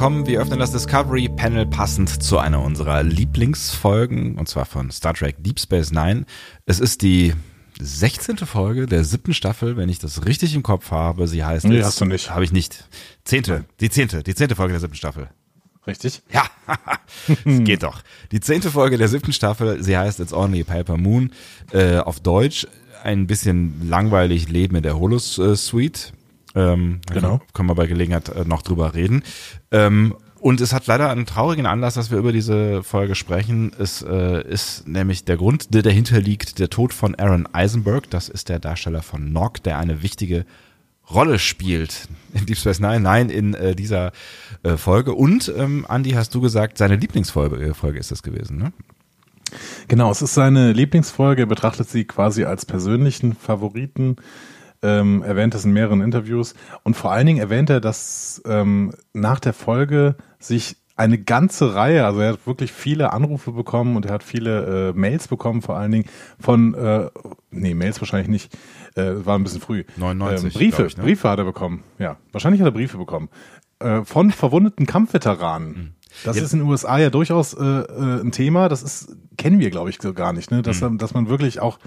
willkommen. Wir öffnen das Discovery Panel passend zu einer unserer Lieblingsfolgen, und zwar von Star Trek Deep Space Nine. Es ist die 16. Folge der siebten Staffel, wenn ich das richtig im Kopf habe. Sie heißt. Nee, hast du nicht. Habe ich nicht. Zehnte. Die zehnte. Die zehnte Folge der siebten Staffel. Richtig? Ja, es geht doch. Die zehnte Folge der siebten Staffel, sie heißt It's Only Paper Moon, äh, auf Deutsch ein bisschen langweilig Leben in der Holosuite. Ähm, Genau. Können wir bei Gelegenheit äh, noch drüber reden. Ähm, und es hat leider einen traurigen Anlass, dass wir über diese Folge sprechen. Es äh, ist nämlich der Grund, der dahinter liegt, der Tod von Aaron Eisenberg. Das ist der Darsteller von Nock, der eine wichtige Rolle spielt in Deep Space Nine, nein, in äh, dieser äh, Folge. Und, ähm, Andy, hast du gesagt, seine Lieblingsfolge äh, Folge ist das gewesen, ne? Genau, es ist seine Lieblingsfolge. Er betrachtet sie quasi als persönlichen Favoriten. Ähm, erwähnt es in mehreren Interviews. Und vor allen Dingen erwähnt er, dass ähm, nach der Folge sich eine ganze Reihe, also er hat wirklich viele Anrufe bekommen und er hat viele äh, Mails bekommen, vor allen Dingen von, äh, nee, Mails wahrscheinlich nicht, äh, war ein bisschen früh. 99, Ähm, Briefe, ich, ne? Briefe hat er bekommen, ja. Wahrscheinlich hat er Briefe bekommen. Äh, von verwundeten Kampfveteranen. Das Ja. ist in den USA ja durchaus äh, äh, ein Thema. Das ist kennen wir, glaube ich, so gar nicht, ne? Dass, dass man wirklich auch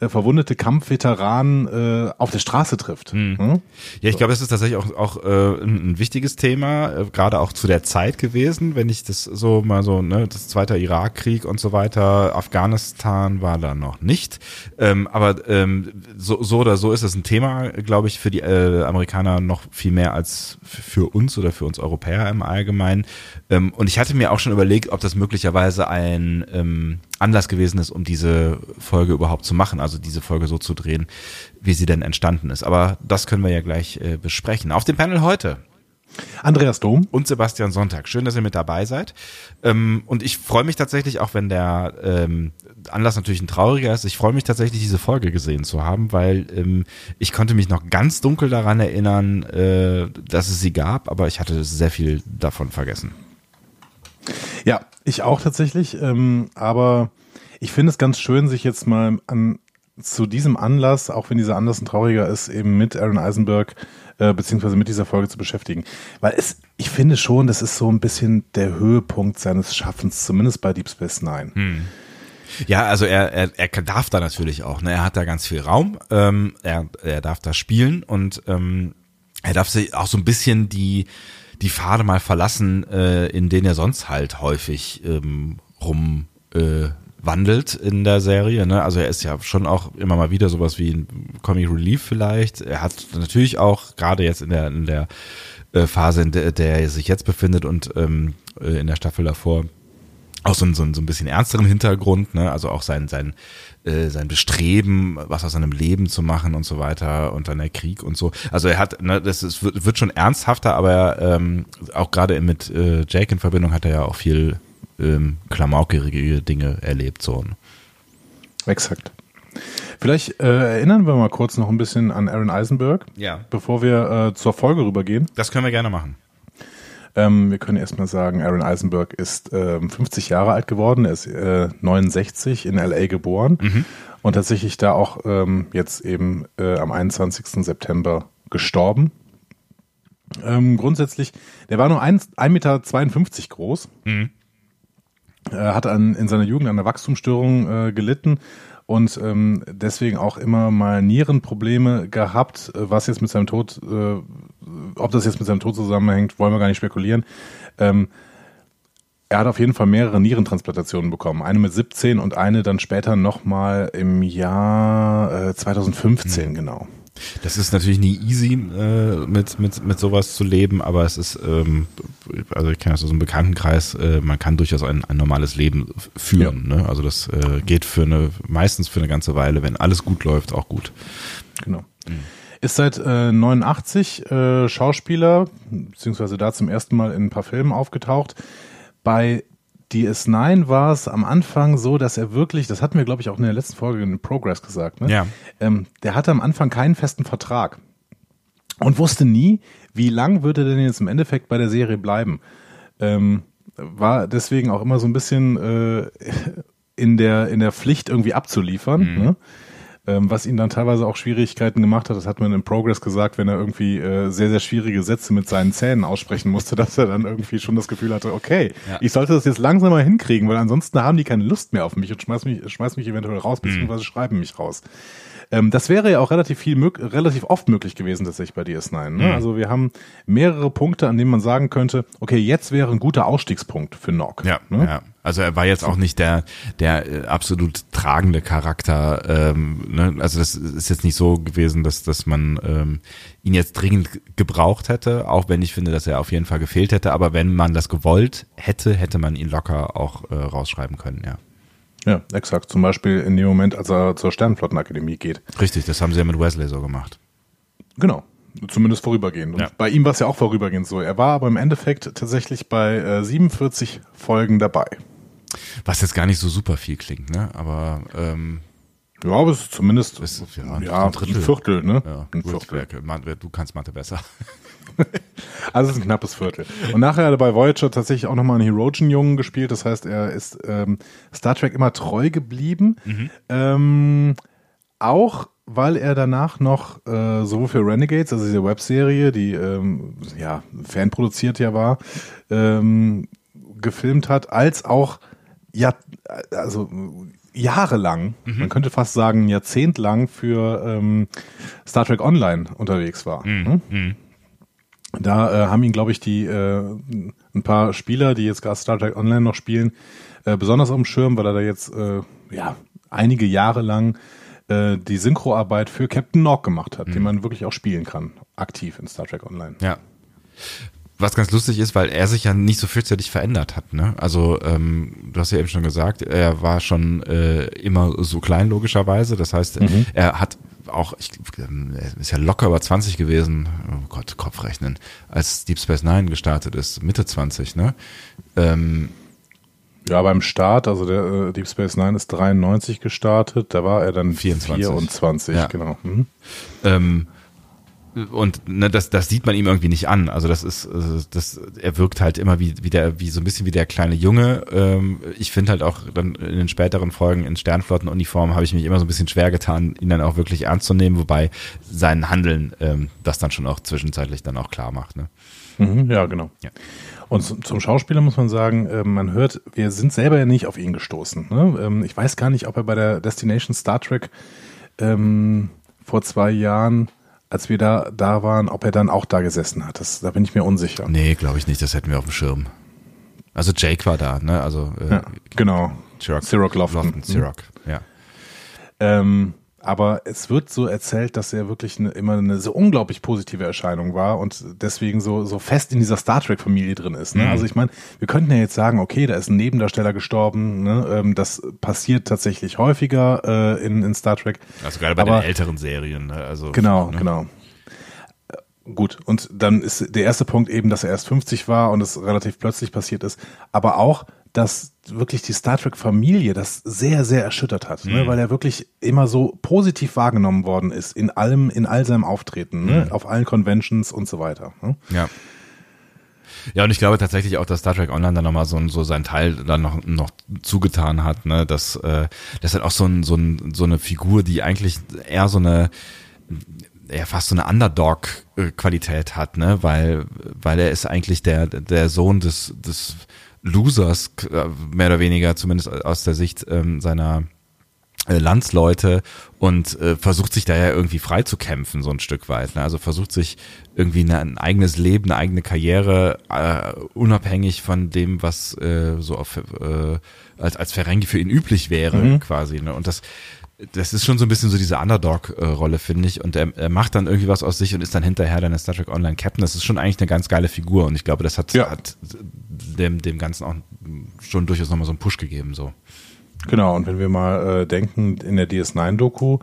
äh, verwundete Kampfveteranen äh, auf der Straße trifft. Hm? Ja, ich glaube, das ist tatsächlich auch, auch äh, ein, ein wichtiges Thema, äh, gerade auch zu der Zeit gewesen, wenn ich das so mal so, ne, das zweite Irakkrieg und so weiter, Afghanistan war da noch nicht. Ähm, aber ähm, so, so oder so ist es ein Thema, glaube ich, für die äh, Amerikaner noch viel mehr als für uns oder für uns Europäer im Allgemeinen. Ähm, und ich hatte mir auch schon überlegt, ob das möglicherweise ein ähm, Anlass gewesen ist, um diese Folge überhaupt zu machen, also diese Folge so zu drehen, wie sie denn entstanden ist. Aber das können wir ja gleich äh, besprechen. Auf dem Panel heute Andreas Dom. und Sebastian Sonntag. Schön, dass ihr mit dabei seid. Ähm, und ich freue mich tatsächlich, auch wenn der ähm, Anlass natürlich ein trauriger ist, ich freue mich tatsächlich, diese Folge gesehen zu haben, weil ähm, ich konnte mich noch ganz dunkel daran erinnern, äh, dass es sie gab, aber ich hatte sehr viel davon vergessen. Ja, ich auch tatsächlich. Ähm, aber ich finde es ganz schön, sich jetzt mal an zu diesem Anlass, auch wenn dieser Anlass ein trauriger ist, eben mit Aaron Eisenberg äh, beziehungsweise mit dieser Folge zu beschäftigen. Weil es, ich finde schon, das ist so ein bisschen der Höhepunkt seines Schaffens, zumindest bei Deep Space Nine. Ja, also er, er, er darf da natürlich auch. Ne? Er hat da ganz viel Raum. Ähm, er, er darf da spielen und ähm, er darf sich auch so ein bisschen die die Pfade mal verlassen, äh, in denen er sonst halt häufig ähm, rum äh, wandelt in der Serie. Ne? Also er ist ja schon auch immer mal wieder sowas wie ein Comic Relief vielleicht. Er hat natürlich auch gerade jetzt in der in der äh, Phase, in der, der er sich jetzt befindet und ähm, äh, in der Staffel davor auch so ein, so ein, so ein bisschen ernsteren Hintergrund, ne? also auch sein, sein, äh, sein Bestreben, was aus seinem Leben zu machen und so weiter und dann der Krieg und so. Also er hat, ne, das ist, wird, wird schon ernsthafter, aber ähm, auch gerade mit äh, Jake in Verbindung hat er ja auch viel ähm, klamaukige Dinge erlebt. So. Exakt. Vielleicht äh, erinnern wir mal kurz noch ein bisschen an Aaron Eisenberg, Ja. bevor wir äh, zur Folge rübergehen. Das können wir gerne machen. Ähm, wir können erstmal sagen, Aaron Eisenberg ist ähm, 50 Jahre alt geworden. Er ist äh, 69 in LA geboren und tatsächlich da auch ähm, jetzt eben äh, am 21. September gestorben. Ähm, grundsätzlich, der war nur 1,52 Meter groß. Er hat an, in seiner Jugend an einer Wachstumsstörung äh, gelitten und ähm, deswegen auch immer mal Nierenprobleme gehabt, äh, was jetzt mit seinem Tod, äh, ob das jetzt mit seinem Tod zusammenhängt, wollen wir gar nicht spekulieren. Ähm, er hat auf jeden Fall mehrere Nierentransplantationen bekommen. Eine mit 17 und eine dann später nochmal im Jahr äh, 2015, genau. Das ist natürlich nie easy, äh, mit, mit, mit sowas zu leben, aber es ist, ähm, also ich kenne das aus einem Bekanntenkreis, äh, man kann durchaus ein, ein normales Leben führen. Ne? Also das äh, geht für eine, meistens für eine ganze Weile, wenn alles gut läuft, auch gut. Genau. Ist seit äh, 89 äh, Schauspieler, beziehungsweise da zum ersten Mal in ein paar Filmen aufgetaucht. Bei DS9 war es am Anfang so, dass er wirklich, das hatten wir, glaube ich, auch in der letzten Folge in Progress gesagt, ne? Ja. ähm, der hatte am Anfang keinen festen Vertrag und wusste nie, wie lang würde er denn jetzt im Endeffekt bei der Serie bleiben. Ähm, war deswegen auch immer so ein bisschen äh, in der in der Pflicht irgendwie abzuliefern. Ne? Ähm, was ihn dann teilweise auch Schwierigkeiten gemacht hat. Das hat man im Progress gesagt, wenn er irgendwie äh, sehr, sehr schwierige Sätze mit seinen Zähnen aussprechen musste, dass er dann irgendwie schon das Gefühl hatte, okay, ja. ich sollte das jetzt langsam mal hinkriegen, weil ansonsten haben die keine Lust mehr auf mich und schmeiß mich, schmeiß mich eventuell raus, mhm. beziehungsweise mhm. schreiben mich raus. Ähm, das wäre ja auch relativ viel, relativ oft möglich gewesen tatsächlich bei DS9. Ne? Mhm. Also wir haben mehrere Punkte, an denen man sagen könnte, okay, jetzt wäre ein guter Ausstiegspunkt für Nock. Ja, ne? ja. Also er war jetzt auch nicht der der äh, absolut tragende Charakter. Ähm, ne? Also das ist jetzt nicht so gewesen, dass dass man ähm, ihn jetzt dringend gebraucht hätte, auch wenn ich finde, dass er auf jeden Fall gefehlt hätte. Aber wenn man das gewollt hätte, hätte man ihn locker auch äh, rausschreiben können, ja. Ja, exakt. Zum Beispiel in dem Moment, als er zur Sternenflottenakademie geht. Richtig, das haben sie ja mit Wesley so gemacht. Genau. Zumindest vorübergehend. Und ja. bei ihm war es ja auch vorübergehend so. Er war aber im Endeffekt tatsächlich bei äh, 47 Folgen dabei. Was jetzt gar nicht so super viel klingt, ne? Aber ähm, ja, aber es ist zumindest ist, ja, ja, ein, ein Viertel, ne? Ja, ein Viertel. Du kannst Mathe besser. also es ist ein knappes Viertel. Und nachher hat er bei Voyager tatsächlich auch nochmal einen Herogen-Jungen gespielt. Das heißt, er ist ähm, Star Trek immer treu geblieben. Mhm. Ähm, auch weil er danach noch äh, sowohl für Renegades, also diese Webserie, die ähm, ja fanproduziert ja war, ähm, gefilmt hat, als auch ja, also jahrelang, mhm. man könnte fast sagen jahrzehntlang für ähm, Star Trek Online unterwegs war. Mhm. Hm? mhm. Da äh, haben ihn, glaube ich, die äh, ein paar Spieler, die jetzt gerade Star Trek Online noch spielen, äh, besonders auf dem Schirm, weil er da jetzt äh, ja einige Jahre lang äh, die Synchroarbeit für Captain Nork gemacht hat, mhm. den man wirklich auch spielen kann, aktiv in Star Trek Online. Ja. Was ganz lustig ist, weil er sich ja nicht so fürchterlich verändert hat. Ne? Also ähm, du hast ja eben schon gesagt, er war schon äh, immer so klein logischerweise. Das heißt, mhm. er hat auch, ich, ist ja locker über 20 gewesen, oh Gott, Kopfrechnen, als Deep Space Nine gestartet ist, Mitte 20, ne? Ähm, ja, beim Start, also der äh, Deep Space Nine ist 93 gestartet, da war er dann 24, 24 ja. genau. Mhm. Ähm, und ne, das, das sieht man ihm irgendwie nicht an. Also das ist, also das, er wirkt halt immer wie, wie der, wie so ein bisschen wie der kleine Junge. Ähm, ich finde halt auch dann in den späteren Folgen in Sternflottenuniform habe ich mich immer so ein bisschen schwer getan, ihn dann auch wirklich ernst zu nehmen, wobei sein Handeln ähm, das dann schon auch zwischenzeitlich dann auch klar macht. Ne? Mhm, ja, genau. Ja. Und zum, Schauspieler muss man sagen, äh, man hört, wir sind selber ja nicht auf ihn gestoßen. Ne? Ähm, ich weiß gar nicht, ob er bei der Destination Star Trek ähm, vor zwei Jahren als wir da, da waren, ob er dann auch da gesessen hat. Das, da bin ich mir unsicher. Nee, glaube ich nicht. Das hätten wir auf dem Schirm. Also Jake war da, ne? Also äh, ja, genau. Chirac Lofton. Lofton Chirac, ja. Ähm, aber es wird so erzählt, dass er wirklich eine, immer eine so unglaublich positive Erscheinung war und deswegen so, so fest in dieser Star Trek-Familie drin ist. Ne? Mhm. Also ich meine, wir könnten ja jetzt sagen, okay, da ist ein Nebendarsteller gestorben, ne? ähm, das passiert tatsächlich häufiger äh, in, in Star Trek. Also gerade bei aber, den älteren Serien. Ne? Also, genau, ne? genau. Gut, und dann ist der erste Punkt eben, dass er erst 50 war und es relativ plötzlich passiert ist, aber auch, dass wirklich die Star Trek Familie das sehr, sehr erschüttert hat, ne? mhm. ne? weil er wirklich immer so positiv wahrgenommen worden ist in allem, in all seinem Auftreten, ne? mhm. auf allen Conventions und so weiter. Ne? Ja. Ja, und ich glaube tatsächlich auch, dass Star Trek Online dann nochmal so, so sein Teil dann noch, noch zugetan hat, ne, dass, äh, das halt auch so, ein, so, ein, so eine Figur, die eigentlich eher so eine, eher fast so eine Underdog-Qualität hat, ne, weil, weil er ist eigentlich der, der Sohn des, des Losers, äh, mehr oder weniger, zumindest aus der Sicht ähm, seiner äh, Landsleute und äh, versucht sich da ja irgendwie frei zu kämpfen, so ein Stück weit. Ne? Also versucht sich irgendwie eine, ein eigenes Leben, eine eigene Karriere, äh, unabhängig von dem, was äh, so auf, äh, als, als Ferengi für ihn üblich wäre, mhm. quasi. Ne? Und das, das ist schon so ein bisschen so diese Underdog-Rolle, finde ich. Und er, er macht dann irgendwie was aus sich und ist dann hinterher dann der Star Trek Online Captain. Das ist schon eigentlich eine ganz geile Figur. Und ich glaube, das hat, ja. hat dem, dem Ganzen auch schon durchaus nochmal so einen Push gegeben. So. Genau, und wenn wir mal äh, denken, in der DS9-Doku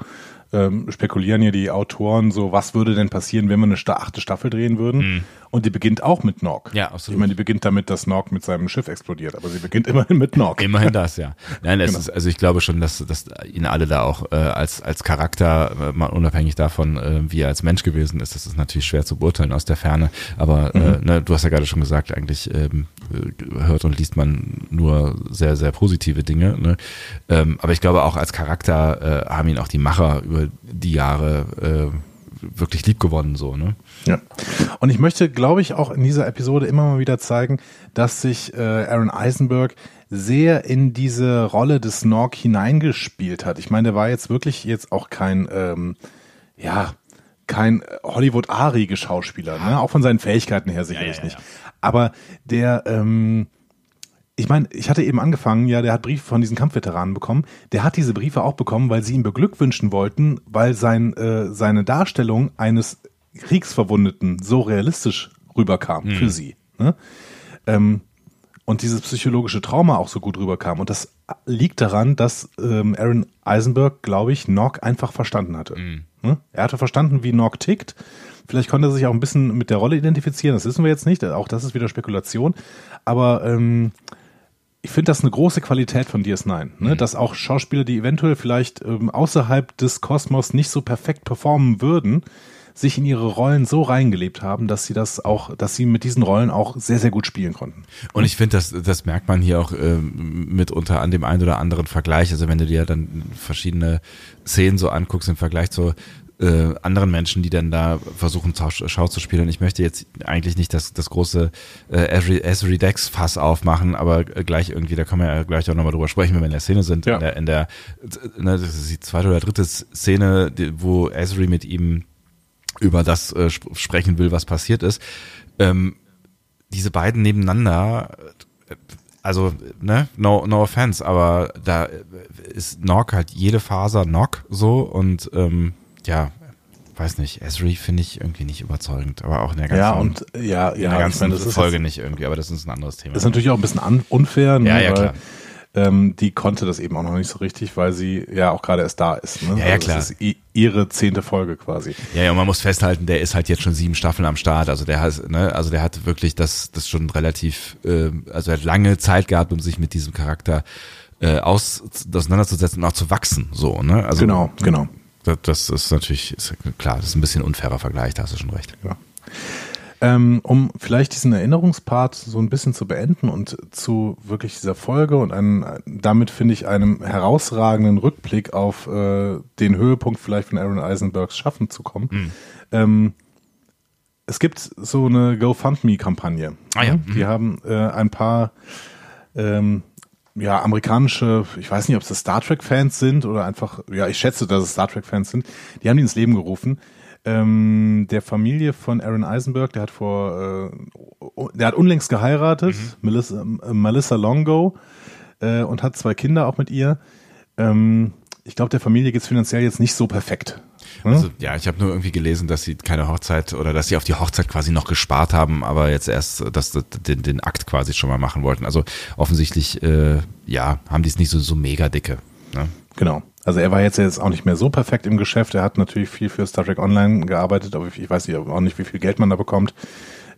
ähm, spekulieren ja die Autoren so, was würde denn passieren, wenn wir eine achte Staffel drehen würden? Mhm. Und die beginnt auch mit Nog. Ja, absolut. Ich meine, die beginnt damit, dass Nog mit seinem Schiff explodiert, aber sie beginnt immerhin mit Nog. Immerhin das, ja. Nein, das genau. ist, also ich glaube schon, dass, dass ihn alle da auch äh, als, als Charakter, äh, mal unabhängig davon, äh, wie er als Mensch gewesen ist, das ist natürlich schwer zu beurteilen aus der Ferne. Aber äh, mhm. äh, ne, du hast ja gerade schon gesagt, eigentlich ähm, hört und liest man nur sehr, sehr positive Dinge. Ne? Ähm, aber ich glaube auch als Charakter äh, haben ihn auch die Macher über die Jahre äh, wirklich lieb gewonnen, so, ne? Ja. Und ich möchte, glaube ich, auch in dieser Episode immer mal wieder zeigen, dass sich äh, Aaron Eisenberg sehr in diese Rolle des Snork hineingespielt hat. Ich meine, der war jetzt wirklich jetzt auch kein, ähm, ja, kein Hollywood-Ari-Schauspieler, ne? auch von seinen Fähigkeiten her sicherlich ja, ja, ja. nicht. Aber der, ähm, ich meine, ich hatte eben angefangen, ja, der hat Briefe von diesen Kampfveteranen bekommen. Der hat diese Briefe auch bekommen, weil sie ihn beglückwünschen wollten, weil sein, äh, seine Darstellung eines Kriegsverwundeten so realistisch rüberkam mhm. für sie. Ne? Ähm, und dieses psychologische Trauma auch so gut rüberkam. Und das liegt daran, dass ähm, Aaron Eisenberg, glaube ich, Nock einfach verstanden hatte. Mhm. Ne? Er hatte verstanden, wie Nock tickt. Vielleicht konnte er sich auch ein bisschen mit der Rolle identifizieren. Das wissen wir jetzt nicht. Auch das ist wieder Spekulation. Aber ähm, ich finde das eine große Qualität von DS9, ne? Mhm. dass auch Schauspieler, die eventuell vielleicht ähm, außerhalb des Kosmos nicht so perfekt performen würden, sich in ihre Rollen so reingelebt haben, dass sie das auch, dass sie mit diesen Rollen auch sehr, sehr gut spielen konnten. Und ich finde, das, das merkt man hier auch äh, mitunter an dem einen oder anderen Vergleich. Also wenn du dir dann verschiedene Szenen so anguckst im Vergleich zu äh, anderen Menschen, die dann da versuchen, Schau zu spielen. Ich möchte jetzt eigentlich nicht das, das große äh, Esri Dex Fass aufmachen, aber gleich irgendwie, da können wir ja gleich auch nochmal drüber sprechen, wenn wir in der Szene sind. Ja. In der, in der ne, das ist die zweite oder dritte Szene, wo Esri mit ihm über das äh, sprechen will, was passiert ist. Ähm, diese beiden nebeneinander, äh, also, ne, no, no offense, aber da ist Nock halt jede Faser Nock so und ähm, ja, weiß nicht, Esri finde ich irgendwie nicht überzeugend, aber auch in der ganzen, ja, und, ja, in der ganzen meine, Folge nicht irgendwie, aber das ist ein anderes Thema. Das ist natürlich auch ein bisschen unfair, ne, ja, ja, klar. ähm, die konnte das eben auch noch nicht so richtig, weil sie ja auch gerade erst da ist. Ne? Ja, ja, also klar. Das ist ihre zehnte Folge quasi. Ja, ja, und man muss festhalten, der ist halt jetzt schon sieben Staffeln am Start. Also der hat, ne, also der hat wirklich das, das schon relativ, äh, also er hat lange Zeit gehabt, um sich mit diesem Charakter äh, aus, auseinanderzusetzen und auch zu wachsen. So, ne? Also, genau, genau. Das, das ist natürlich, ist klar, das ist ein bisschen unfairer Vergleich, da hast du schon recht. Ja. Ähm, um vielleicht diesen Erinnerungspart so ein bisschen zu beenden und zu wirklich dieser Folge und einen, damit finde ich einem herausragenden Rückblick auf äh, den Höhepunkt vielleicht von Aaron Eisenbergs Schaffen zu kommen. Mhm. Ähm, es gibt so eine GoFundMe-Kampagne. Ah, ja. Die mhm. haben äh, ein paar ähm, ja, amerikanische, ich weiß nicht, ob es Star Trek-Fans sind oder einfach, ja, ich schätze, dass es Star Trek-Fans sind, die haben die ins Leben gerufen. Ähm, der Familie von Aaron Eisenberg, der hat vor, äh, der hat unlängst geheiratet, mhm. Melissa, äh, Melissa Longo, äh, und hat zwei Kinder auch mit ihr. Ähm, ich glaube, der Familie geht's finanziell jetzt nicht so perfekt. Hm? Also, ja, ich habe nur irgendwie gelesen, dass sie keine Hochzeit oder dass sie auf die Hochzeit quasi noch gespart haben, aber jetzt erst dass, dass den, den Akt quasi schon mal machen wollten. Also offensichtlich, äh, ja, haben die es nicht so, so mega dicke. Ne? Genau. Also er war jetzt, jetzt auch nicht mehr so perfekt im Geschäft. Er hat natürlich viel für Star Trek Online gearbeitet, aber ich weiß auch nicht, wie viel Geld man da bekommt.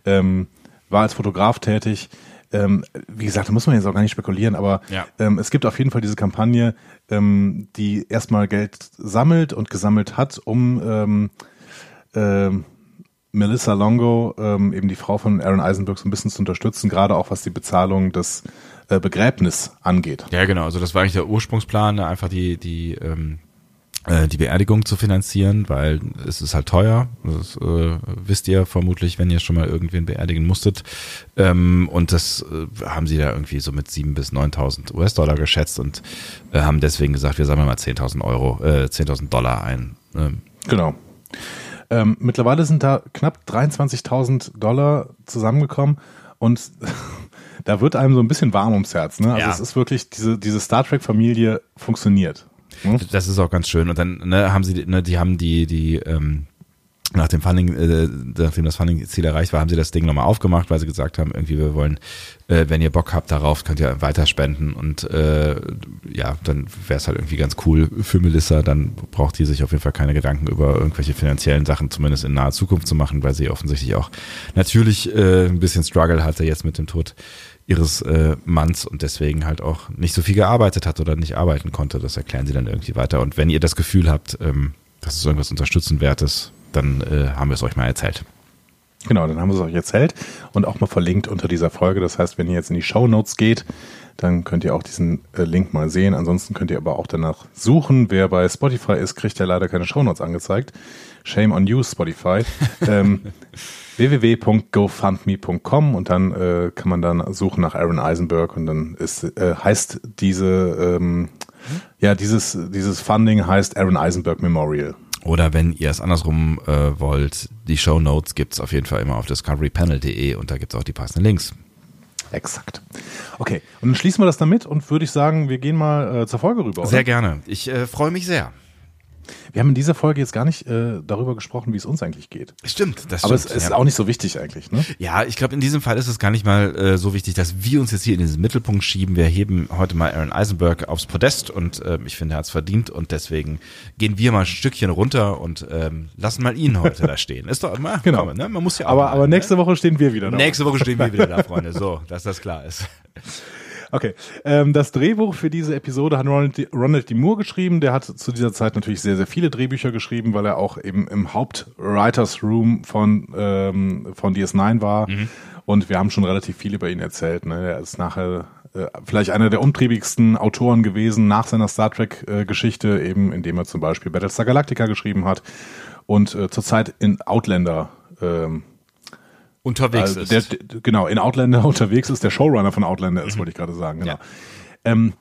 Ähm, war als Fotograf tätig. Ähm, wie gesagt, da muss man jetzt auch gar nicht spekulieren, aber ja. ähm, es gibt auf jeden Fall diese Kampagne, ähm, die erstmal Geld sammelt und gesammelt hat, um ähm, äh, Melissa Longo, ähm, eben die Frau von Aaron Eisenberg, so ein bisschen zu unterstützen, gerade auch was die Bezahlung des äh, Begräbnis angeht. Ja, genau. Also das war eigentlich der Ursprungsplan, ne? einfach die die ähm, äh, die Beerdigung zu finanzieren, weil es ist halt teuer. Das äh, wisst ihr vermutlich, wenn ihr schon mal irgendwen beerdigen musstet. Ähm, und das äh, haben sie da irgendwie so mit 7.000 bis 9.000 US-Dollar geschätzt und äh, haben deswegen gesagt, wir sammeln mal 10.000 Euro, äh, 10.000 Dollar ein. Ähm. Genau. Ähm, mittlerweile sind da knapp 23.000 Dollar zusammengekommen und da wird einem so ein bisschen warm ums Herz. Ne? Also ja. es ist wirklich, diese, diese Star Trek-Familie funktioniert. Hm? Das ist auch ganz schön. Und dann ne, haben sie, ne, die haben die, die, ähm, nach dem Funding, äh, nachdem das Funding-Ziel erreicht war, haben sie das Ding nochmal aufgemacht, weil sie gesagt haben, irgendwie wir wollen, äh, wenn ihr Bock habt darauf, könnt ihr weiter spenden und äh, ja, dann wäre es halt irgendwie ganz cool für Melissa, dann braucht die sich auf jeden Fall keine Gedanken über irgendwelche finanziellen Sachen, zumindest in naher Zukunft zu machen, weil sie offensichtlich auch natürlich äh, ein bisschen Struggle hatte jetzt mit dem Tod ihres äh, Manns und deswegen halt auch nicht so viel gearbeitet hat oder nicht arbeiten konnte. Das erklären sie dann irgendwie weiter. Und wenn ihr das Gefühl habt, ähm, dass es irgendwas Unterstützenwertes dann äh, haben wir es euch mal erzählt. Genau, dann haben wir es euch erzählt und auch mal verlinkt unter dieser Folge. Das heißt, wenn ihr jetzt in die Show Notes geht, dann könnt ihr auch diesen äh, Link mal sehen. Ansonsten könnt ihr aber auch danach suchen. Wer bei Spotify ist, kriegt ja leider keine Show Notes angezeigt. Shame on you, Spotify. ähm, www.gofundme.com und dann äh, kann man dann suchen nach Aaron Eisenberg und dann ist, äh, heißt diese, ähm, ja, dieses, dieses Funding heißt Aaron Eisenberg Memorial. Oder wenn ihr es andersrum äh, wollt, die Show Notes gibt es auf jeden Fall immer auf discoverypanel.de und da gibt es auch die passenden Links. Exakt. Okay, und dann schließen wir das damit und würde ich sagen, wir gehen mal äh, zur Folge rüber. Oder? Sehr gerne. Ich äh, freue mich sehr. Wir haben in dieser Folge jetzt gar nicht äh, darüber gesprochen, wie es uns eigentlich geht. Stimmt, das stimmt. Aber es ist ja. auch nicht so wichtig eigentlich, ne? Ja, ich glaube, in diesem Fall ist es gar nicht mal äh, so wichtig, dass wir uns jetzt hier in diesen Mittelpunkt schieben. Wir heben heute mal Aaron Eisenberg aufs Podest und äh, ich finde, er hat es verdient und deswegen gehen wir mal ein Stückchen runter und ähm, lassen mal ihn heute da stehen. Ist doch immer, genau. Komm, ne? Man muss ja auch. Aber, mal, aber nächste ne? Woche stehen wir wieder da. Nächste Woche stehen wir wieder da, Freunde. So, dass das klar ist. Okay. Ähm, das Drehbuch für diese Episode hat Ronald, Ronald D. Moore geschrieben. Der hat zu dieser Zeit natürlich sehr, sehr viele Drehbücher geschrieben, weil er auch eben im Haupt-Writers Room von, ähm, von DS9 war. Mhm. Und wir haben schon relativ viel über ihn erzählt. Ne? Er ist nachher äh, vielleicht einer der umtriebigsten Autoren gewesen nach seiner Star Trek-Geschichte, äh, eben indem er zum Beispiel Battlestar Galactica geschrieben hat und äh, zurzeit in Outlander ähm, unterwegs also der, der, genau, in Outlander unterwegs ist, der Showrunner von Outlander ist, mhm. wollte ich gerade sagen, genau. Ja. Ähm,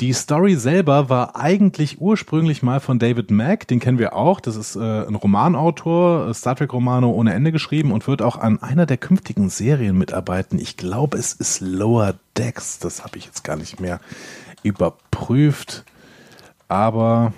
die Story selber war eigentlich ursprünglich mal von David Mack, den kennen wir auch. Das ist äh, ein Romanautor, äh, Star Trek Romano ohne Ende geschrieben und wird auch an einer der künftigen Serien mitarbeiten. Ich glaube, es ist Lower Decks. Das habe ich jetzt gar nicht mehr überprüft. Aber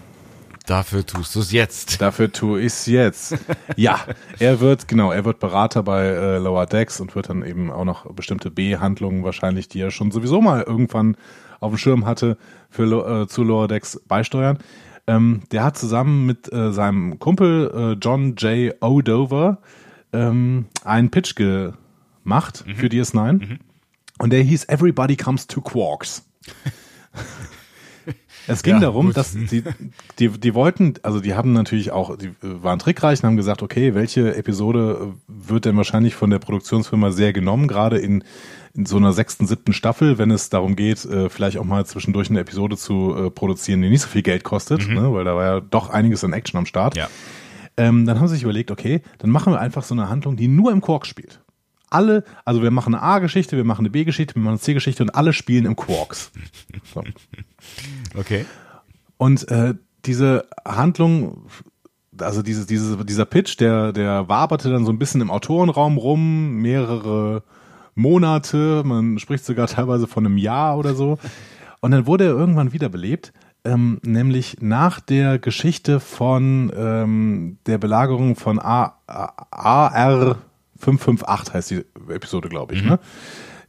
Dafür tust du es jetzt. Dafür tue ich es jetzt. ja, er wird, genau, er wird Berater bei äh, Lower Decks und wird dann eben auch noch bestimmte B-Handlungen wahrscheinlich, die er schon sowieso mal irgendwann auf dem Schirm hatte, für äh, zu Lower Decks beisteuern. Ähm, der hat zusammen mit äh, seinem Kumpel äh, John J. O'Dover ähm, einen Pitch gemacht mhm. für DS9 mhm. und der hieß Everybody Comes to Quarks. Es ging ja, darum, gut. dass die, die, die wollten, also die haben natürlich auch, die waren trickreich und haben gesagt, okay, welche Episode wird denn wahrscheinlich von der Produktionsfirma sehr genommen, gerade in, in so einer sechsten, siebten Staffel, wenn es darum geht, äh, vielleicht auch mal zwischendurch eine Episode zu äh, produzieren, die nicht so viel Geld kostet, mhm. ne, weil da war ja doch einiges an Action am Start. Ja. Ähm, dann haben sie sich überlegt, okay, dann machen wir einfach so eine Handlung, die nur im Quark spielt alle, also wir machen eine A-Geschichte, wir machen eine B-Geschichte, wir machen eine C-Geschichte und alle spielen im Quarks. So. Okay. Und äh, diese Handlung, also diese, diese, dieser Pitch, der, der waberte dann so ein bisschen im Autorenraum rum, mehrere Monate, man spricht sogar teilweise von einem Jahr oder so. Und dann wurde er irgendwann wiederbelebt, ähm, nämlich nach der Geschichte von ähm, der Belagerung von A, A, AR 558 heißt die Episode, glaube ich. Mhm. Ne?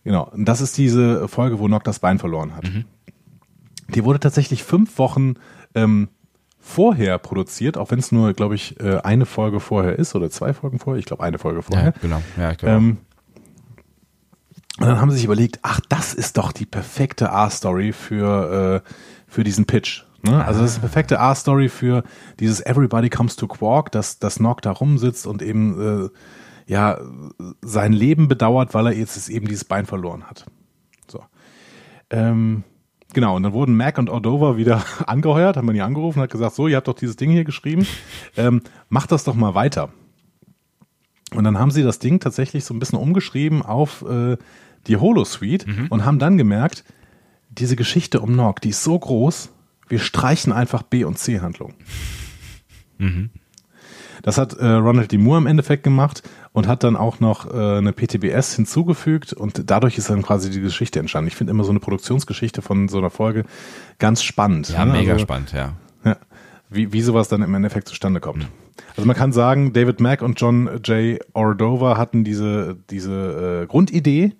Genau. Und das ist diese Folge, wo Nock das Bein verloren hat. Mhm. Die wurde tatsächlich fünf Wochen ähm, vorher produziert, auch wenn es nur, glaube ich, äh, eine Folge vorher ist oder zwei Folgen vorher. Ich glaube, eine Folge vorher. Ja, genau. Ja, ich glaube. Ähm, und dann haben sie sich überlegt, ach, das ist doch die perfekte A-Story für, äh, für diesen Pitch. Ne? Also das ist die perfekte A-Story für dieses Everybody Comes to Quark, dass, dass Nock da rumsitzt und eben äh, ja sein Leben bedauert, weil er jetzt eben dieses Bein verloren hat. So. Ähm, genau, und dann wurden Mac und Ordova wieder angeheuert, haben man die angerufen und hat gesagt, so, ihr habt doch dieses Ding hier geschrieben, ähm, macht das doch mal weiter. Und dann haben sie das Ding tatsächlich so ein bisschen umgeschrieben auf äh, die Holo-Suite mhm. und haben dann gemerkt, diese Geschichte um Nog, die ist so groß, wir streichen einfach B- und C-Handlungen. Mhm. Das hat äh, Ronald D. Moore im Endeffekt gemacht und hat dann auch noch äh, eine PTBS hinzugefügt und dadurch ist dann quasi die Geschichte entstanden. Ich finde immer so eine Produktionsgeschichte von so einer Folge ganz spannend. Ja, ne? mega also, spannend, ja. ja. Wie, wie sowas dann im Endeffekt zustande kommt. Mhm. Also man kann sagen, David Mack und John J. Ordova hatten diese, diese äh, Grundidee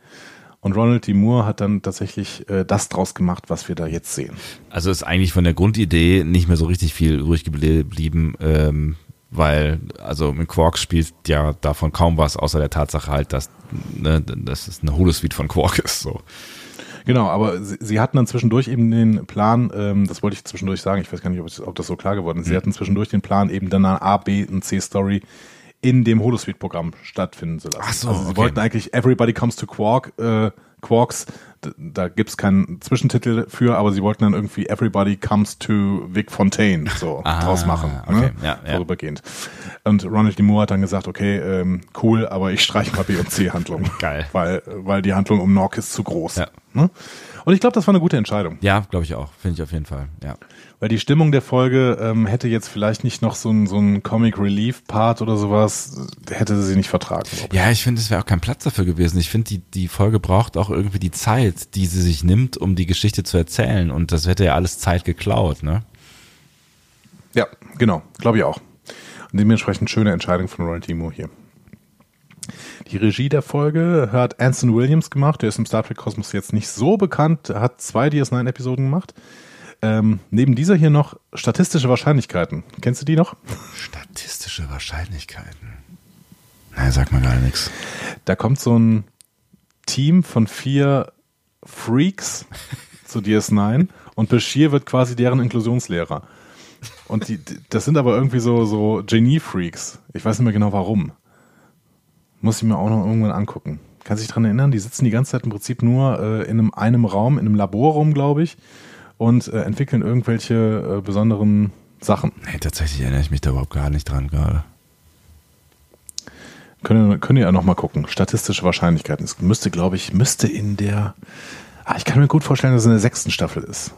und Ronald D. Moore hat dann tatsächlich äh, das draus gemacht, was wir da jetzt sehen. Also ist eigentlich von der Grundidee nicht mehr so richtig viel übrig geblieben, ähm, weil, also mit Quark spielt ja davon kaum was, außer der Tatsache halt, dass, ne, dass es eine Holosuite von Quark ist. So. Genau, aber sie, sie hatten dann zwischendurch eben den Plan, ähm, das wollte ich zwischendurch sagen, ich weiß gar nicht, ob, ob das so klar geworden ist, mhm. sie hatten zwischendurch den Plan, eben dann eine A, B und C-Story in dem Holosuite-Programm stattfinden zu lassen. Ach so, also sie okay. wollten eigentlich Everybody Comes to Quark, äh, Quarks, da gibt's keinen Zwischentitel für, aber sie wollten dann irgendwie Everybody Comes to Vic Fontaine so ah, draus machen, okay. ne? ja, ja. vorübergehend. Und Ronald D. Moore hat dann gesagt, okay, ähm, cool, aber ich streiche mal B und C Handlung. Geil. Weil, weil die Handlung um Nork ist zu groß. Ja. Ne? Und ich glaube, das war eine gute Entscheidung. Ja, glaube ich auch. Finde ich auf jeden Fall. Ja. Weil die Stimmung der Folge ähm, hätte jetzt vielleicht nicht noch so ein, so ein Comic Relief Part oder sowas, hätte sie nicht vertragen. Ja, ich finde, es wäre auch kein Platz dafür gewesen. Ich finde, die, die Folge braucht auch irgendwie die Zeit, die sie sich nimmt, um die Geschichte zu erzählen. Und das hätte ja alles Zeit geklaut, ne? Ja, genau. Glaube ich auch. Und dementsprechend schöne Entscheidung von Ronald Timo hier. Die Regie der Folge hat Anson Williams gemacht. Der ist im Star Trek Kosmos jetzt nicht so bekannt. Hat zwei DS9-Episoden gemacht. Ähm, neben dieser hier noch statistische Wahrscheinlichkeiten. Kennst du die noch? Statistische Wahrscheinlichkeiten. Naja, sag mal gar nichts. Da kommt so ein Team von vier Freaks zu DS9 und Bashir wird quasi deren Inklusionslehrer. Und die, das sind aber irgendwie so, so Genie-Freaks. Ich weiß nicht mehr genau warum. Muss ich mir auch noch irgendwann angucken. Kann sich daran erinnern, die sitzen die ganze Zeit im Prinzip nur äh, in einem, einem Raum, in einem Laborraum, glaube ich, und äh, entwickeln irgendwelche äh, besonderen Sachen. Nee, tatsächlich erinnere ich mich da überhaupt gar nicht dran gerade. Können, können ja nochmal gucken. Statistische Wahrscheinlichkeiten. Es müsste, glaube ich, müsste in der. Ah, ich kann mir gut vorstellen, dass es in der sechsten Staffel ist.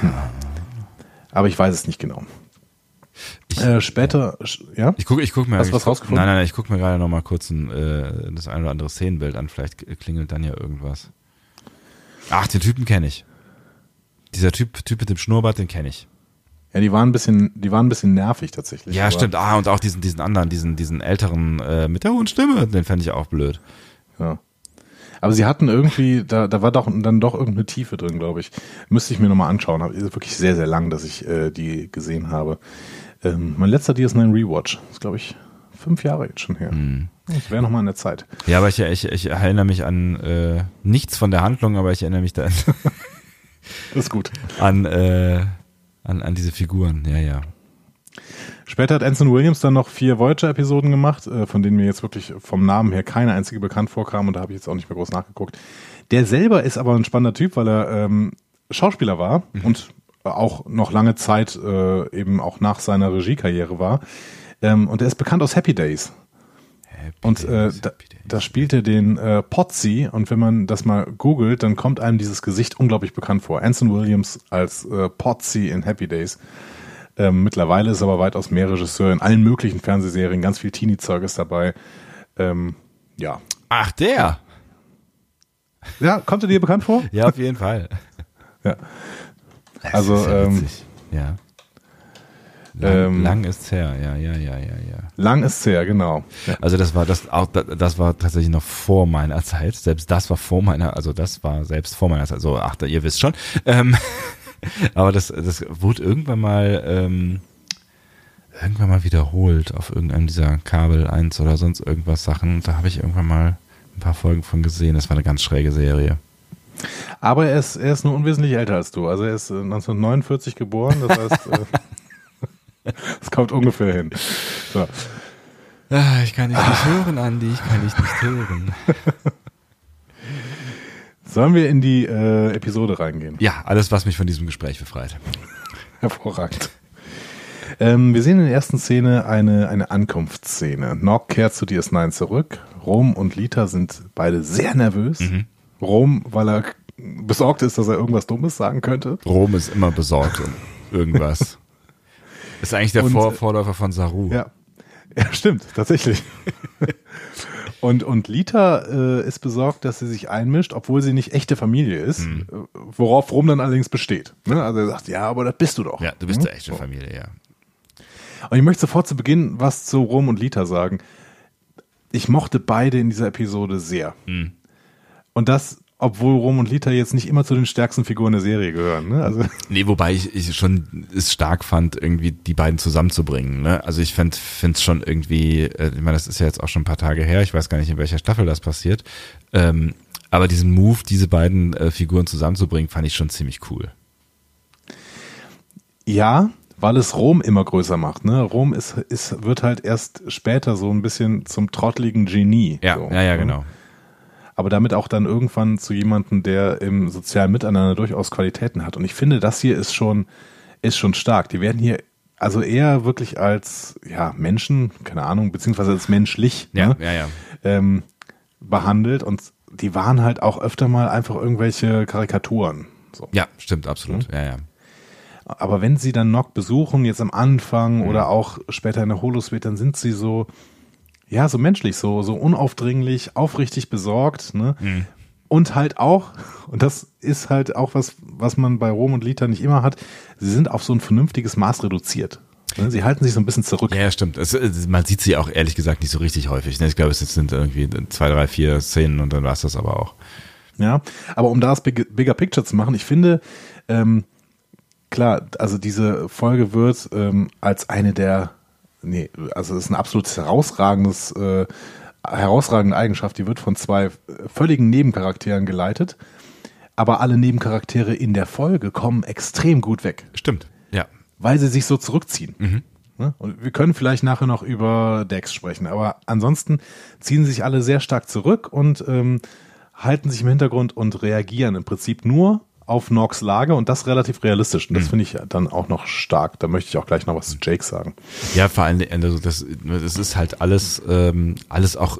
Hm. Aber ich weiß es nicht genau. Ich, äh, später, ja? Ich gucke ich guck mir, Hast du was rausgefunden? Nein, nein, ich gucke mir gerade nochmal kurz ein, äh, das ein oder andere Szenenbild an. Vielleicht klingelt dann ja irgendwas. Ach, den Typen kenne ich. Dieser Typ, Typ mit dem Schnurrbart, den kenne ich. Ja, die waren ein bisschen, die waren ein bisschen nervig tatsächlich. Ja, stimmt. Ah, und auch diesen, diesen anderen, diesen, diesen älteren äh, mit der hohen Stimme, den fände ich auch blöd. Ja. Aber sie hatten irgendwie, da, da war doch dann doch irgendeine Tiefe drin, glaube ich. Müsste ich mir nochmal anschauen. Ist wirklich sehr, sehr lang, dass ich äh, die gesehen habe. Ähm, mein letzter DS9 Rewatch. Das ist, glaube ich, fünf Jahre jetzt schon her. Hm. Das wäre nochmal an der Zeit. Ja, aber ich, ich, ich erinnere mich an äh, nichts von der Handlung, aber ich erinnere mich da das ist gut. An, äh, an, an diese Figuren, ja, ja. Später hat Anson Williams dann noch vier Voyager-Episoden gemacht, äh, von denen mir jetzt wirklich vom Namen her keine einzige bekannt vorkam und da habe ich jetzt auch nicht mehr groß nachgeguckt. Der selber ist aber ein spannender Typ, weil er ähm, Schauspieler war mhm. und auch noch lange Zeit äh, eben auch nach seiner Regiekarriere war. Ähm, und er ist bekannt aus Happy Days. Happy und äh, da, da spielt er den äh, Potsy und wenn man das mal googelt, dann kommt einem dieses Gesicht unglaublich bekannt vor. Anson Williams als äh, Potsy in Happy Days. Ähm, mittlerweile ist er aber weitaus mehr Regisseur in allen möglichen Fernsehserien, ganz viel Teenie-Zeug ist dabei. Ähm, ja. Ach, der! Ja, kommt er dir bekannt vor? Ja, auf jeden Fall. ja. Also, ja ähm, ja. Lang, ähm, lang ist's her, ja, ja, ja, ja, ja. Lang ist's her, genau. Ja. Also das war das auch das war tatsächlich noch vor meiner Zeit. Selbst das war vor meiner, also das war selbst vor meiner Zeit. Also ach, ihr wisst schon. Ähm, aber das das wurde irgendwann mal ähm, irgendwann mal wiederholt auf irgendeinem dieser Kabel 1 oder sonst irgendwas Sachen. Da habe ich irgendwann mal ein paar Folgen von gesehen. Das war eine ganz schräge Serie. Aber er ist, er ist nur unwesentlich älter als du. Also er ist 1949 äh, geboren, das heißt, äh, das kommt ungefähr hin. So. Ah, ich kann dich nicht hören, Andi, ich kann dich nicht hören. Sollen wir in die äh, Episode reingehen? Ja, alles, was mich von diesem Gespräch befreit. Hervorragend. Ähm, wir sehen in der ersten Szene eine, eine Ankunftsszene. Nock kehrt zu DS9 zurück. Rom und Lita sind beide sehr nervös. Mhm. Rom, weil er besorgt ist, dass er irgendwas Dummes sagen könnte. Rom ist immer besorgt um irgendwas. Ist eigentlich der und, Vor Vorläufer von Saru. Ja. ja, stimmt, tatsächlich. und, und Lita äh, ist besorgt, dass sie sich einmischt, obwohl sie nicht echte Familie ist, hm. worauf Rom dann allerdings besteht. Ne? Also er sagt, ja, aber das bist du doch. Ja, du bist hm? eine echte Familie, ja. Und ich möchte sofort zu Beginn was zu Rom und Lita sagen. Ich mochte beide in dieser Episode sehr. Hm. Und das, obwohl Rom und Lita jetzt nicht immer zu den stärksten Figuren der Serie gehören. Ne? Also, Nee, wobei ich, ich schon es stark fand, irgendwie die beiden zusammenzubringen. Ne? Also ich finde es schon irgendwie, äh, ich meine, das ist ja jetzt auch schon ein paar Tage her, ich weiß gar nicht, in welcher Staffel das passiert. Ähm, aber diesen Move, diese beiden äh, Figuren zusammenzubringen, fand ich schon ziemlich cool. ja, weil es Rom immer größer macht. Ne? Rom ist, ist, wird halt erst später so ein bisschen zum trottligen Genie. Ja, so, ja, ja, ne? genau. Aber damit auch dann irgendwann zu jemandem, der im sozialen Miteinander durchaus Qualitäten hat. Und ich finde, das hier ist schon, ist schon stark. Die werden hier also eher wirklich als ja, Menschen, keine Ahnung, beziehungsweise als menschlich Ja, ne, ja, ja. ähm, behandelt und die waren halt auch öfter mal einfach irgendwelche Karikaturen. So. Ja, stimmt, absolut. Ja, ja. Aber wenn sie dann Nock besuchen, jetzt am Mhm. Anfang oder auch später in der Holosuite, dann sind sie so, ja, so menschlich, so, so unaufdringlich, aufrichtig besorgt, ne? Mhm. Und halt auch, und das ist halt auch was, was man bei Rom und Lita nicht immer hat, sie sind auf so ein vernünftiges Maß reduziert. Ne? Sie halten sich so ein bisschen zurück. Ja, stimmt. Es, man sieht sie auch ehrlich gesagt nicht so richtig häufig. Ne? Ich glaube, es sind irgendwie zwei, drei, vier Szenen und dann war es das aber auch. Ja, aber um da das Big, Bigger Picture zu machen, ich finde, ähm, klar, also diese Folge wird ähm, als eine der, nee, also es ist ein absolut herausragendes, äh, herausragende Eigenschaft, die wird von zwei völligen Nebencharakteren geleitet, aber alle Nebencharaktere in der Folge kommen extrem gut weg, Stimmt. Ja. weil sie sich so zurückziehen. Ne? Und wir können vielleicht nachher noch über Dex sprechen, aber ansonsten ziehen sich alle sehr stark zurück und ähm, halten sich im Hintergrund und reagieren im Prinzip nur auf Nox Lage und das relativ realistisch. Und das finde ich dann auch noch stark. Da möchte ich auch gleich noch was zu Jake sagen. Ja, vor allem, also das, das ist halt alles, ähm, alles auch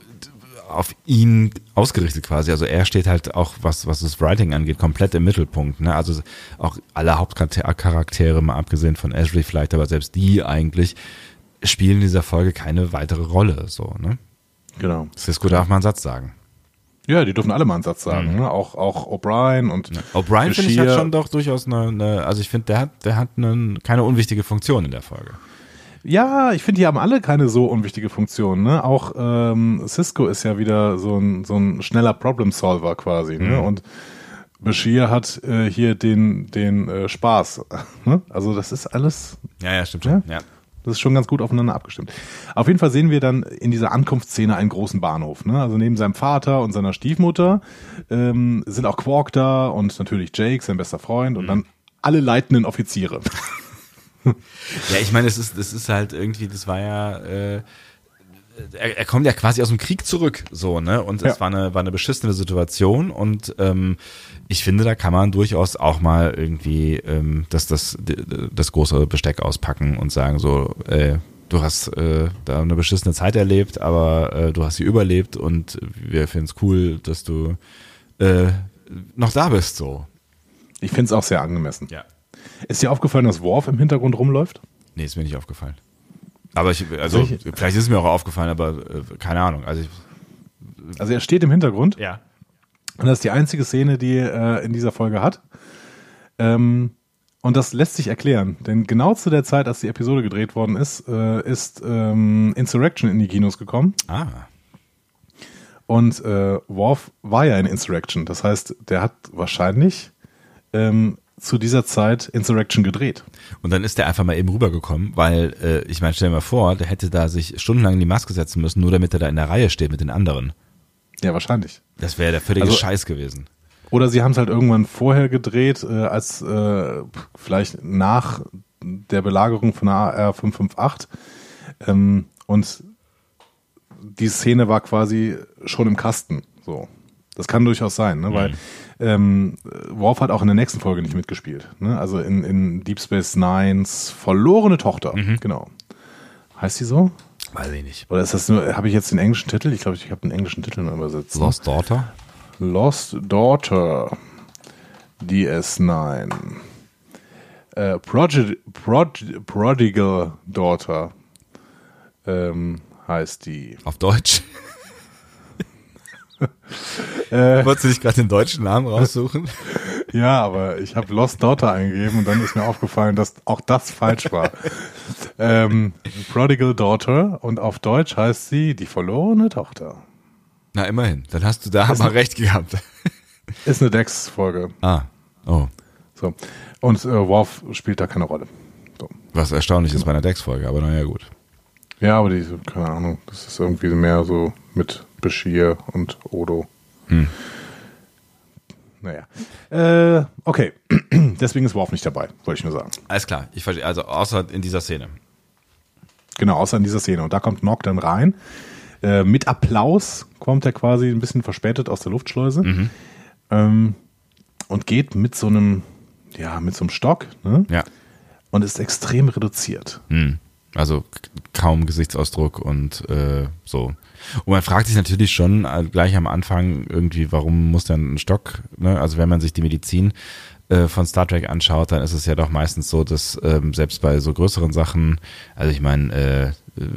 auf ihn ausgerichtet quasi. Also er steht halt auch, was, was das Writing angeht, komplett im Mittelpunkt. Ne? Also auch alle Hauptcharaktere, mal abgesehen von Ashley vielleicht, aber selbst die eigentlich spielen in dieser Folge keine weitere Rolle. So, ne? Genau. Cisco darf mal einen Satz sagen. Ja, die dürfen alle mal einen Satz sagen. Ne? Auch, auch O'Brien und O'Brien finde ich hat schon doch durchaus eine, eine also ich finde, der hat, der hat eine, keine unwichtige Funktion in der Folge. Ja, ich finde, die haben alle keine so unwichtige Funktion. Ne? Auch ähm, Cisco ist ja wieder so ein, so ein schneller Problem-Solver quasi. Ne? Und Bashir hat äh, hier den, den äh, Spaß. Ne? Also das ist alles, Ja, ja, stimmt schon. Ja. Das ist schon ganz gut aufeinander abgestimmt. Auf jeden Fall sehen wir dann in dieser Ankunftsszene einen großen Bahnhof. Ne? Also neben seinem Vater und seiner Stiefmutter ähm, sind auch Quark da und natürlich Jake, sein bester Freund, und dann alle leitenden Offiziere. Ja, ich meine, es ist, es ist halt irgendwie, das war ja, äh, er, er kommt ja quasi aus dem Krieg zurück, so, ne? Und es Ja. war eine, war eine beschissene Situation und ähm, ich finde, da kann man durchaus auch mal irgendwie ähm, das, das, das große Besteck auspacken und sagen, so, äh, du hast äh, da eine beschissene Zeit erlebt, aber äh, du hast sie überlebt und wir finden es cool, dass du äh, noch da bist, so. Ich finde es auch sehr angemessen. Ja. Ist dir aufgefallen, dass Worf im Hintergrund rumläuft? Nee, ist mir nicht aufgefallen. Aber ich, also, Welche? vielleicht ist es mir auch aufgefallen, aber äh, keine Ahnung. Also, ich, Also er steht im Hintergrund ja. Und das ist die einzige Szene, die er in dieser Folge hat. Ähm, und das lässt sich erklären, denn genau zu der Zeit, als die Episode gedreht worden ist, äh, ist ähm, Insurrection in die Kinos gekommen Ah. und äh, Worf war ja in Insurrection. Das heißt, der hat wahrscheinlich ähm, zu dieser Zeit Insurrection gedreht. Und dann ist der einfach mal eben rübergekommen, weil, äh, ich meine, stell dir mal vor, der hätte da sich stundenlang in die Maske setzen müssen, nur damit er da in der Reihe steht mit den anderen. Ja, wahrscheinlich. Das wäre der völlige Also- Scheiß gewesen. Oder sie haben es halt irgendwann vorher gedreht, äh, als äh, vielleicht nach der Belagerung von der AR 558. Ähm, und die Szene war quasi schon im Kasten. So. Das kann durchaus sein, ne? weil ähm, Worf hat auch in der nächsten Folge nicht mitgespielt. Ne? Also in, in Deep Space Nines verlorene Tochter. Genau. Heißt die so? Weiß ich nicht. Oder ist das nur, habe ich jetzt den englischen Titel? Ich glaube, ich habe den englischen Titel nur übersetzt. Lost Daughter? Lost Daughter DS9. Äh, Prodi Prod Prodigal Daughter ähm, heißt die. Auf Deutsch? Äh, Wolltest du dich gerade den deutschen Namen raussuchen? Ja, aber ich habe Lost Daughter eingegeben und dann ist mir aufgefallen, dass auch das falsch war. ähm, Prodigal Daughter und auf Deutsch heißt sie die verlorene Tochter. Na, immerhin. Dann hast du da aber recht gehabt. Ist eine Dex-Folge. Ah, oh. So. Und äh, Worf spielt da keine Rolle. So. Was erstaunlich ist bei einer Dex-Folge, aber naja, gut. Ja, aber die, keine Ahnung, das ist irgendwie mehr so mit Bashir und Odo. Hm. Naja. Äh, okay. Deswegen ist Worf nicht dabei, wollte ich nur sagen. Alles klar, ich verstehe. Also außer in dieser Szene. Genau, außer in dieser Szene. Und da kommt Nock dann rein. Äh, mit Applaus kommt er quasi ein bisschen verspätet aus der Luftschleuse. Mhm. Ähm, und geht mit so einem, ja, mit so einem Stock, ne? Ja. Und ist extrem reduziert. Hm. Also kaum Gesichtsausdruck und äh, so. Und man fragt sich natürlich schon äh, gleich am Anfang irgendwie, warum muss denn ein Stock, ne? Also wenn man sich die Medizin äh, von Star Trek anschaut, dann ist es ja doch meistens so, dass ähm, selbst bei so größeren Sachen, also ich meine, äh, äh,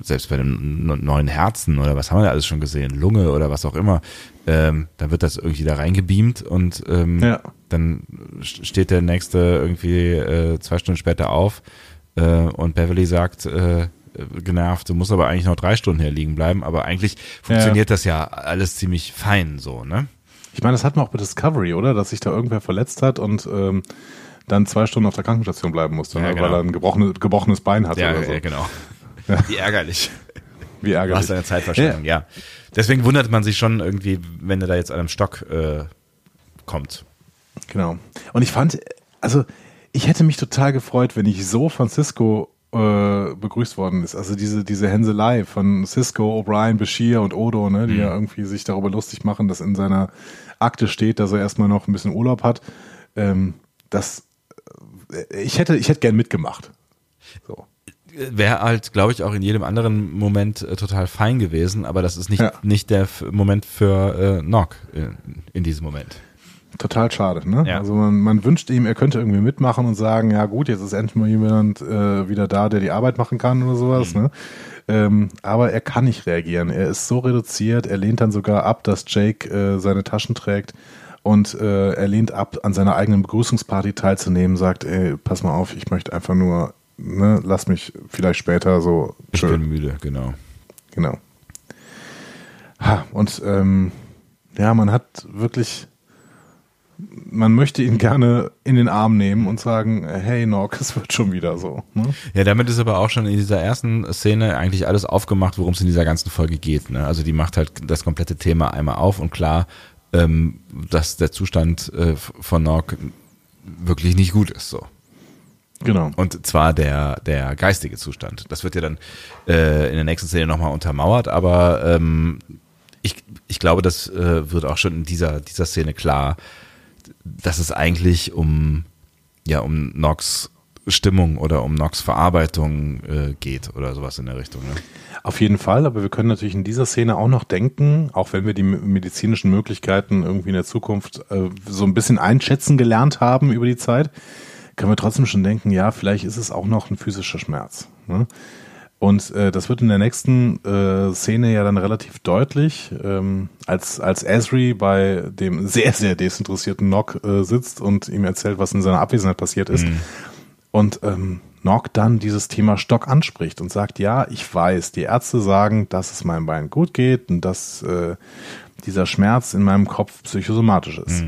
selbst bei dem neuen Herzen oder was haben wir da alles schon gesehen, Lunge oder was auch immer, ähm, dann wird das irgendwie da reingebeamt und ähm, Ja. dann st- steht der nächste irgendwie äh, zwei Stunden später auf äh, und Beverly sagt, äh, genervt, du musst aber eigentlich noch drei Stunden hier liegen bleiben, aber eigentlich funktioniert das ja alles ziemlich fein so, ne? Ich meine, das hatten wir auch bei Discovery, oder? Dass sich da irgendwer verletzt hat und ähm, dann zwei Stunden auf der Krankenstation bleiben musste, Ja, ne? genau. weil er ein gebrochenes, gebrochenes Bein hatte Ja, oder so. ja genau. Wie ärgerlich. Wie ärgerlich. hast deine Zeit verschwenden, ja. Deswegen wundert man sich schon irgendwie, wenn er da jetzt an einem Stock äh, kommt. Genau. Und ich fand, also ich hätte mich total gefreut, wenn ich so von Cisco äh, begrüßt worden ist. Also diese, diese Hänselei von Cisco, O'Brien, Bashir und Odo, ne, die ja irgendwie sich darüber lustig machen, dass in seiner Akte steht, dass er erstmal noch ein bisschen Urlaub hat. Ähm, das, äh, ich hätte, ich hätte gern mitgemacht. So. Wäre halt, glaube ich, auch in jedem anderen Moment äh, total fein gewesen, aber das ist nicht, Ja. nicht der F Moment für äh, Nock in, in diesem Moment. Total schade, ne? Ja. Also man, man wünscht ihm, er könnte irgendwie mitmachen und sagen, ja gut, jetzt ist endlich mal jemand äh, wieder da, der die Arbeit machen kann oder sowas, ne? Ähm, aber er kann nicht reagieren. Er ist so reduziert, er lehnt dann sogar ab, dass Jake äh, seine Taschen trägt und äh, er lehnt ab, an seiner eigenen Begrüßungsparty teilzunehmen, sagt, ey, pass mal auf, ich möchte einfach nur, ne, lass mich vielleicht später so Ich chill. bin müde, genau. Genau. Ha, und ähm, ja, man hat wirklich, man möchte ihn gerne in den Arm nehmen und sagen, hey Nock, es wird schon wieder so. Ne? Ja, damit ist aber auch schon in dieser ersten Szene eigentlich alles aufgemacht, worum es in dieser ganzen Folge geht. Ne? Also die macht halt das komplette Thema einmal auf und klar, ähm, dass der Zustand äh, von Nock wirklich nicht gut ist. So. Genau. Und zwar der, der geistige Zustand. Das wird ja dann äh, in der nächsten Szene nochmal untermauert, aber ähm, ich, ich glaube, das äh, wird auch schon in dieser, dieser Szene klar, dass es eigentlich um, ja, um Nox Stimmung oder um Nox Verarbeitung äh, geht oder sowas in der Richtung. Ne? Auf jeden Fall, aber wir können natürlich in dieser Szene auch noch denken, auch wenn wir die medizinischen Möglichkeiten irgendwie in der Zukunft äh, so ein bisschen einschätzen gelernt haben über die Zeit, können wir trotzdem schon denken, ja, vielleicht ist es auch noch ein physischer Schmerz. Ne? Und äh, das wird in der nächsten äh, Szene ja dann relativ deutlich, ähm, als, als Asri bei dem sehr, sehr desinteressierten Nock äh, sitzt und ihm erzählt, was in seiner Abwesenheit passiert ist. Und ähm, Nock dann dieses Thema Stock anspricht und sagt, ja, ich weiß, die Ärzte sagen, dass es meinem Bein gut geht und dass äh, dieser Schmerz in meinem Kopf psychosomatisch ist.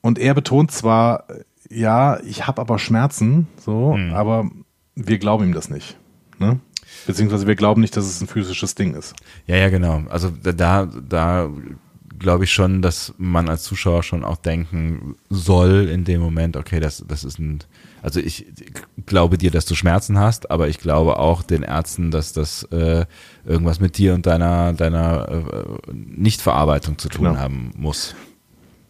Und er betont zwar, ja, ich habe aber Schmerzen, so, aber wir glauben ihm das nicht. Ne? Beziehungsweise wir glauben nicht, dass es ein physisches Ding ist. Ja, ja, genau. Also da, da glaube ich schon, dass man als Zuschauer schon auch denken soll in dem Moment, okay, das, das ist ein, also ich glaube dir, dass du Schmerzen hast, aber ich glaube auch den Ärzten, dass das äh, irgendwas mit dir und deiner, deiner äh, Nichtverarbeitung zu tun Genau. haben muss.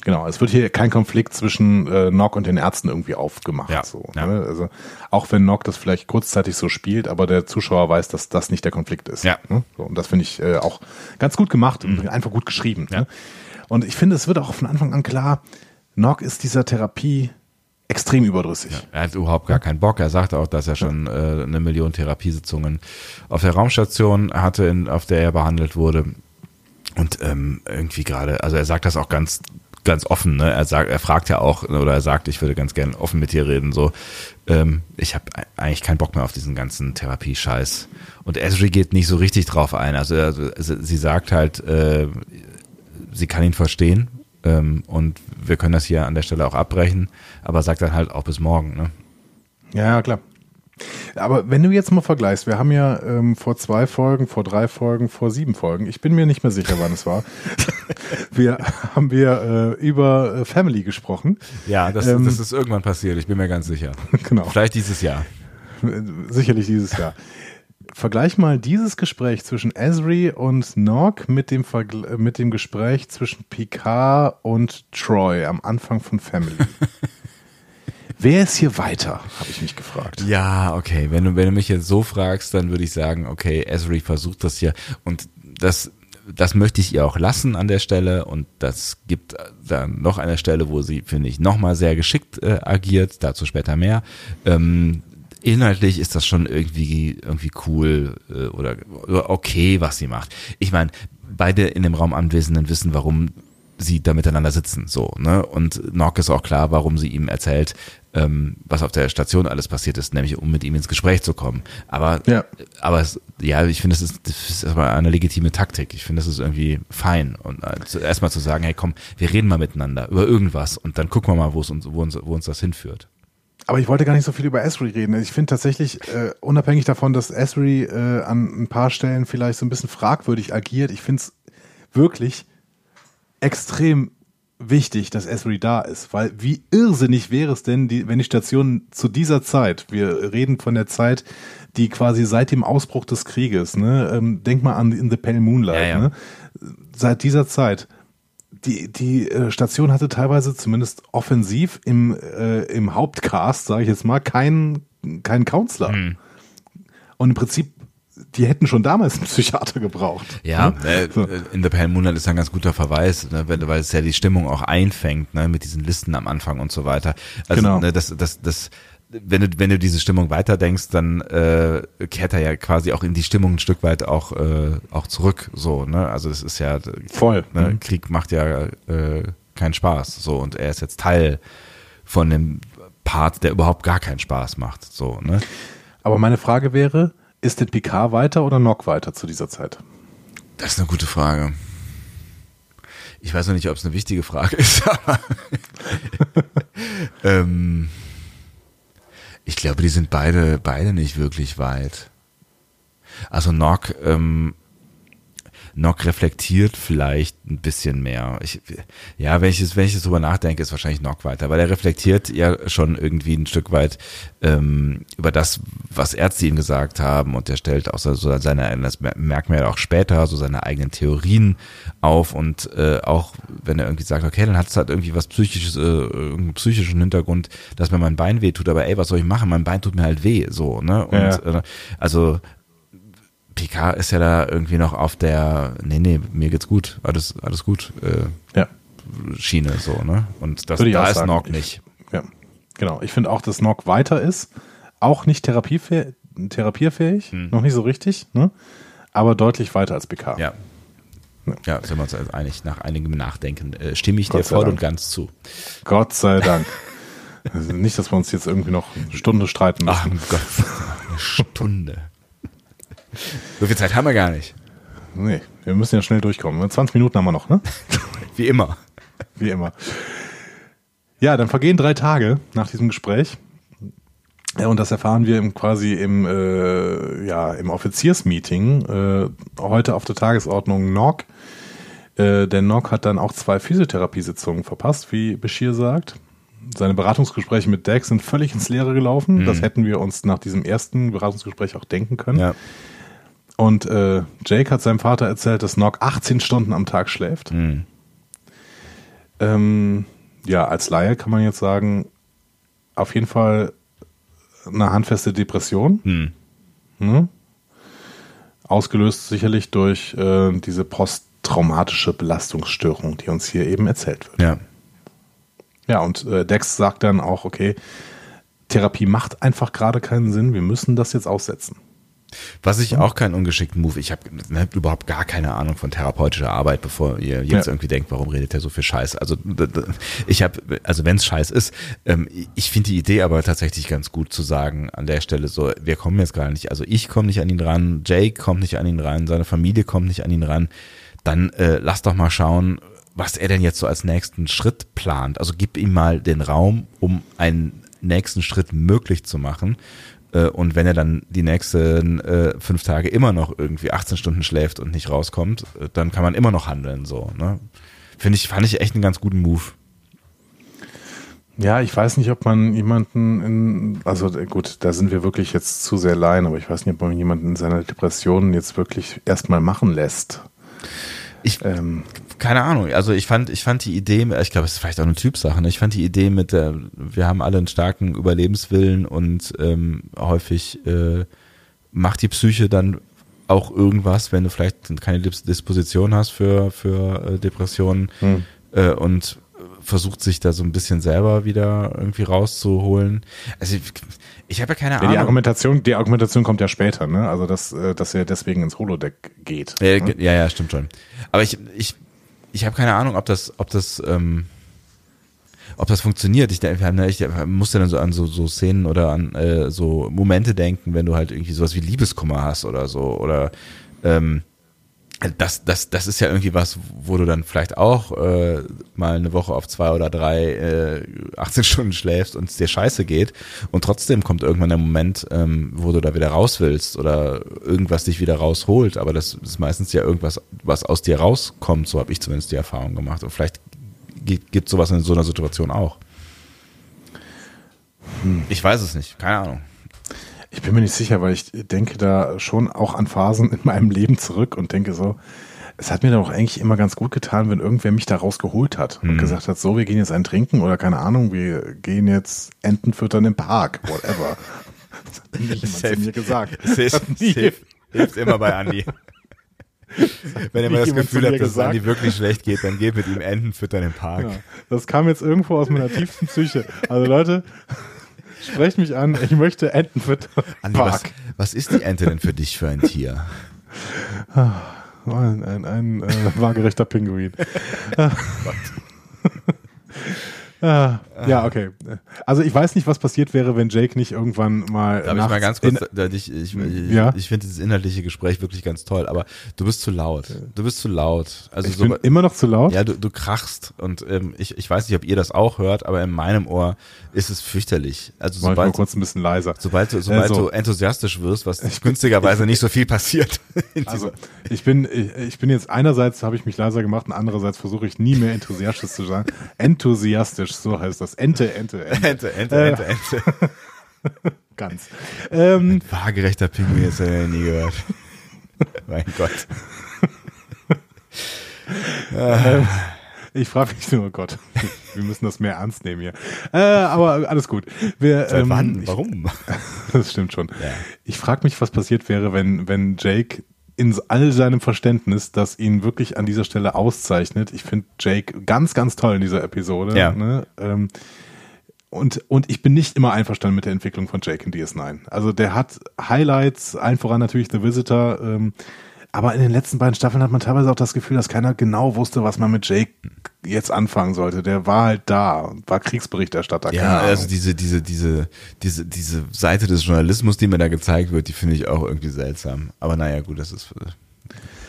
Genau, es wird hier kein Konflikt zwischen äh, Nock und den Ärzten irgendwie aufgemacht. Ja, so, ja. Ne? Also auch wenn Nock das vielleicht kurzzeitig so spielt, aber der Zuschauer weiß, dass das nicht der Konflikt ist. Ja. Mhm. Ne? So, und das finde ich äh, auch ganz gut gemacht und einfach gut geschrieben. Ja. Ne? Und ich finde, es wird auch von Anfang an klar, Nock ist dieser Therapie extrem überdrüssig. Er hat überhaupt gar keinen Bock. Er sagte auch, dass er schon äh, eine Million Therapiesitzungen auf der Raumstation hatte, in, auf der er behandelt wurde. Und ähm, irgendwie gerade, also er sagt das auch ganz ganz offen, ne? Er sagt, er fragt ja auch, oder er sagt, ich würde ganz gern offen mit dir reden, so, ähm, ich habe eigentlich keinen Bock mehr auf diesen ganzen Therapie-Scheiß. Und Esri geht nicht so richtig drauf ein. Also, also sie sagt halt, äh, sie kann ihn verstehen ähm, und wir können das hier an der Stelle auch abbrechen, aber sagt dann halt auch bis morgen, ne? Ja, klar. Aber wenn du jetzt mal vergleichst, wir haben ja ähm, vor zwei Folgen, vor drei Folgen, vor sieben Folgen, ich bin mir nicht mehr sicher, wann es war, wir haben wir äh, über äh, Family gesprochen. Ja, das, ähm, das ist irgendwann passiert, ich bin mir ganz sicher. genau. Vielleicht dieses Jahr. Sicherlich dieses Jahr. Vergleich mal dieses Gespräch zwischen Esri und Nog mit dem, Vergl mit dem Gespräch zwischen Picard und Troy am Anfang von Family. Wer ist hier weiter, habe ich mich gefragt. Ja, okay. Wenn du, wenn du mich jetzt so fragst, dann würde ich sagen, okay, Esri versucht das hier und das, das möchte ich ihr auch lassen an der Stelle und das gibt dann noch eine Stelle, wo sie, finde ich, nochmal sehr geschickt äh, agiert, dazu später mehr. Ähm, inhaltlich ist das schon irgendwie, irgendwie cool äh, oder, oder okay, was sie macht. Ich meine, beide in dem Raum Anwesenden wissen, warum sie da miteinander sitzen, so, ne? Und Nock ist auch klar, warum sie ihm erzählt, ähm, was auf der Station alles passiert ist, nämlich um mit ihm ins Gespräch zu kommen. Aber, ja. aber es, ja, ich finde, das ist, das ist erstmal eine legitime Taktik. Ich finde, das ist irgendwie fein. Und äh, erstmal zu sagen, hey, komm, wir reden mal miteinander über irgendwas und dann gucken wir mal, wo es uns, wo uns, wo uns das hinführt. Aber ich wollte gar nicht so viel über Esri reden. Ich finde tatsächlich, äh, unabhängig davon, dass Esri äh, an ein paar Stellen vielleicht so ein bisschen fragwürdig agiert, ich finde es wirklich extrem wichtig, dass Esri da ist, weil wie irrsinnig wäre es denn, die, wenn die Station zu dieser Zeit, wir reden von der Zeit, die quasi seit dem Ausbruch des Krieges, ne, ähm, denk mal an In the Pale Moonlight, ja, ja. ne, seit dieser Zeit, die, die äh, Station hatte teilweise zumindest offensiv im, äh, im Hauptcast, sage ich jetzt mal, keinen keinen Counselor. Hm. Und im Prinzip die hätten schon damals einen Psychiater gebraucht. Ja, ne? äh, so. in The Pale Moonlight ist ein ganz guter Verweis, ne, weil es ja die Stimmung auch einfängt, ne, mit diesen Listen am Anfang und so weiter. Also genau. ne, das, das, das, wenn du, wenn du diese Stimmung weiterdenkst, dann äh, kehrt er ja quasi auch in die Stimmung ein Stück weit auch, äh, auch zurück. So, ne? Also es ist ja voll. Ne? Mhm. Krieg macht ja äh, keinen Spaß. So, und er ist jetzt Teil von dem Part, der überhaupt gar keinen Spaß macht. So, ne? Aber meine Frage wäre, ist denn Picard weiter oder Nock weiter zu dieser Zeit? Das ist eine gute Frage. Ich weiß noch nicht, ob es eine wichtige Frage ist, ähm, ich glaube, die sind beide, beide nicht wirklich weit. Also Nock ähm, Nock reflektiert vielleicht ein bisschen mehr. Ich, ja, wenn ich, es, wenn ich es drüber nachdenke, ist wahrscheinlich Nock weiter, weil er reflektiert ja schon irgendwie ein Stück weit ähm, über das, was Ärzte ihm gesagt haben und er stellt auch so seine, das merkt man ja auch später, so seine eigenen Theorien auf und äh, auch wenn er irgendwie sagt, okay, dann hat es halt irgendwie was psychisches, äh, irgendeinen psychischen Hintergrund, dass mir mein Bein weh tut, aber ey, was soll ich machen? Mein Bein tut mir halt weh, so, ne? Und ja. äh, also Picard ist ja da irgendwie noch auf der, nee, nee, mir geht's gut, alles, alles gut, äh, ja. Schiene so, ne? Und das, da ist Nog nicht. ja, genau. Ich finde auch, dass Nog weiter ist, auch nicht therapiefähig, therapierfähig, hm. noch nicht so richtig, ne? Aber deutlich weiter als Picard. Ja. Ja, ja sind wir uns also einig, nach einigem Nachdenken äh, stimme ich Gott dir voll Dank. und ganz zu. Gott sei Dank. also nicht, dass wir uns jetzt irgendwie noch eine Stunde streiten müssen. Ach Gott, eine Stunde. So viel Zeit haben wir gar nicht. Nee, wir müssen ja schnell durchkommen. 20 Minuten haben wir noch, ne? Wie immer. Wie immer. Ja, dann vergehen drei Tage nach diesem Gespräch. Ja, und das erfahren wir im, quasi im, äh, ja, im Offiziersmeeting. Äh, heute auf der Tagesordnung Nock. Äh, der Nock hat dann auch zwei Physiotherapiesitzungen verpasst, wie Bashir sagt. Seine Beratungsgespräche mit Dex sind völlig ins Leere gelaufen. Mhm. Das hätten wir uns nach diesem ersten Beratungsgespräch auch denken können. Ja. Und äh, Jake hat seinem Vater erzählt, dass Nock 18 Stunden am Tag schläft. Mhm. Ähm, ja, als Laie kann man jetzt sagen, auf jeden Fall eine handfeste Depression. Mhm. Ne? Ausgelöst sicherlich durch äh, diese posttraumatische Belastungsstörung, die uns hier eben erzählt wird. Ja. Ja, und äh, Dex sagt dann auch, okay, Therapie macht einfach gerade keinen Sinn, wir müssen das jetzt aussetzen. Was ich auch keinen ungeschickten Move, ich habe ne, überhaupt gar keine Ahnung von therapeutischer Arbeit, bevor ihr jetzt ja. irgendwie denkt, warum redet er so viel Scheiß? Also ich habe, also wenn es Scheiß ist, ähm, ich finde die Idee aber tatsächlich ganz gut zu sagen an der Stelle so, wir kommen jetzt gar nicht, also ich komme nicht an ihn ran, Jake kommt nicht an ihn ran, seine Familie kommt nicht an ihn ran, dann äh, lass doch mal schauen, was er denn jetzt so als nächsten Schritt plant. Also gib ihm mal den Raum, um einen nächsten Schritt möglich zu machen und wenn er dann die nächsten äh, fünf Tage immer noch irgendwie 18 Stunden schläft und nicht rauskommt, äh, dann kann man immer noch handeln. So, ne? Finde ich, fand ich echt einen ganz guten Move. Ja, ich weiß nicht, ob man jemanden in, also gut, da sind wir wirklich jetzt zu sehr allein, aber ich weiß nicht, ob man jemanden in seiner Depression jetzt wirklich erstmal machen lässt. Ich, ähm, keine Ahnung. Also ich fand, ich fand die Idee, ich glaube, es ist vielleicht auch eine Typsache. Ne? Ich fand die Idee mit der, wir haben alle einen starken Überlebenswillen und ähm, häufig äh, macht die Psyche dann auch irgendwas, wenn du vielleicht keine Disposition hast für für äh, Depressionen hm. äh, und versucht sich da so ein bisschen selber wieder irgendwie rauszuholen. Also ich, ich habe ja keine Ahnung. Ja, die Argumentation, die Argumentation kommt ja später, ne? Also dass, äh, dass er deswegen ins Holodeck geht. Ja, ne? ja, ja, stimmt schon. Aber ich, ich ich habe keine Ahnung, ob das, ob das, ähm, ob das funktioniert. Ich, ich muss dann so an so, so Szenen oder an äh, so Momente denken, wenn du halt irgendwie sowas wie Liebeskummer hast oder so. Oder ähm, das, das, das ist ja irgendwie was, wo du dann vielleicht auch äh, mal eine Woche auf zwei oder drei äh, 18 Stunden schläfst und es dir scheiße geht und trotzdem kommt irgendwann der Moment, ähm, wo du da wieder raus willst oder irgendwas dich wieder rausholt, aber das ist meistens ja irgendwas, was aus dir rauskommt, so habe ich zumindest die Erfahrung gemacht und vielleicht gibt sowas in so einer Situation auch. Hm. Ich weiß es nicht, keine Ahnung. Ich bin mir nicht sicher, weil ich denke da schon auch an Phasen in meinem Leben zurück und denke so, es hat mir doch eigentlich immer ganz gut getan, wenn irgendwer mich da rausgeholt hat und hm. gesagt hat, so, wir gehen jetzt ein Trinken oder keine Ahnung, wir gehen jetzt Enten füttern im Park, whatever. das hat safe, zu mir gesagt. Safe, safe, hilft immer bei Andi. Wenn ihr mal das Gefühl habt, dass es Andi wirklich schlecht geht, dann geht mit ihm Enten füttern im Park. Ja, das kam jetzt irgendwo aus meiner tiefsten Psyche. Also Leute, Sprecht mich an, ich möchte Enten füttern. Andi, was, was, ist die Ente denn für dich für ein Tier? Ein, ein, ein äh, waagerechter Pinguin. Ah, ja, okay. Also ich weiß nicht, was passiert wäre, wenn Jake nicht irgendwann mal. Darf ich mal ganz kurz, ich, ich, ich, ja? ich finde dieses inhaltliche Gespräch wirklich ganz toll, aber du bist zu laut. Du bist zu laut. Also ich so, bin immer noch zu laut? Ja, du, du krachst und ähm, ich, ich weiß nicht, ob ihr das auch hört, aber in meinem Ohr ist es fürchterlich. Also sobald, mal kurz ein bisschen leiser. Sobald, du, sobald also, du enthusiastisch wirst, was ich günstigerweise nicht so viel passiert. Also ich bin, ich, ich bin jetzt einerseits habe ich mich leiser gemacht und andererseits versuche ich nie mehr enthusiastisch zu sein. Enthusiastisch so heißt das. Ente, Ente, Ente. Ente, Ente, äh, Ente, Ente. Ganz. Ähm, Ein waagerechter Pinguin, das habe ich nie gehört. mein Gott. ähm, ich frage mich nur, oh Gott, wir müssen das mehr ernst nehmen hier. Äh, aber alles gut. Wir, Seit ähm, wann? Warum? das stimmt schon. Ja. Ich frage mich, was passiert wäre, wenn, wenn Jake in all seinem Verständnis, das ihn wirklich an dieser Stelle auszeichnet. Ich finde Jake ganz, ganz toll in dieser Episode. Ja. Ne? Ähm, und, und ich bin nicht immer einverstanden mit der Entwicklung von Jake in DS9. Also der hat Highlights, allen voran natürlich The Visitor, ähm, aber in den letzten beiden Staffeln hat man teilweise auch das Gefühl, dass keiner genau wusste, was man mit Jake jetzt anfangen sollte. Der war halt da, war Kriegsberichterstatter. Ja, also diese, diese, diese, diese, diese Seite des Journalismus, die mir da gezeigt wird, die finde ich auch irgendwie seltsam. Aber naja, gut, das ist.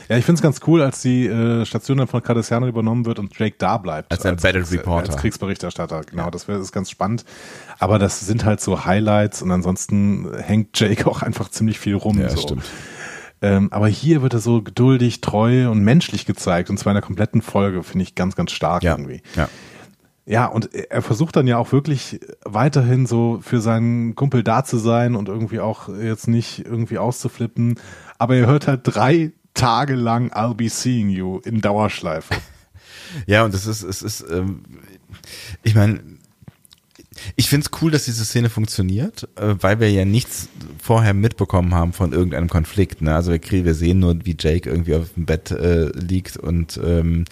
Ja, ich finde es ganz cool, als die äh, Station dann von Cardassiano übernommen wird und Drake da bleibt. Als ein Battle Reporter. Als Kriegsberichterstatter, genau. Ja. Das wäre ist ganz spannend. Aber das sind halt so Highlights und ansonsten hängt Jake auch einfach ziemlich viel rum. Ja, so. stimmt. Ähm, aber hier wird er so geduldig, treu und menschlich gezeigt und zwar in der kompletten Folge, finde ich ganz, ganz stark ja. irgendwie. Ja. Ja, und er versucht dann ja auch wirklich weiterhin so für seinen Kumpel da zu sein und irgendwie auch jetzt nicht irgendwie auszuflippen. Aber er hört halt drei Tage lang I'll be seeing you in Dauerschleife. Ja, und das ist, es ist, ähm, ich meine, ich find's cool, dass diese Szene funktioniert, äh, weil wir ja nichts vorher mitbekommen haben von irgendeinem Konflikt. Ne? Also wir, kriegen, wir sehen nur, wie Jake irgendwie auf dem Bett äh, liegt und ähm,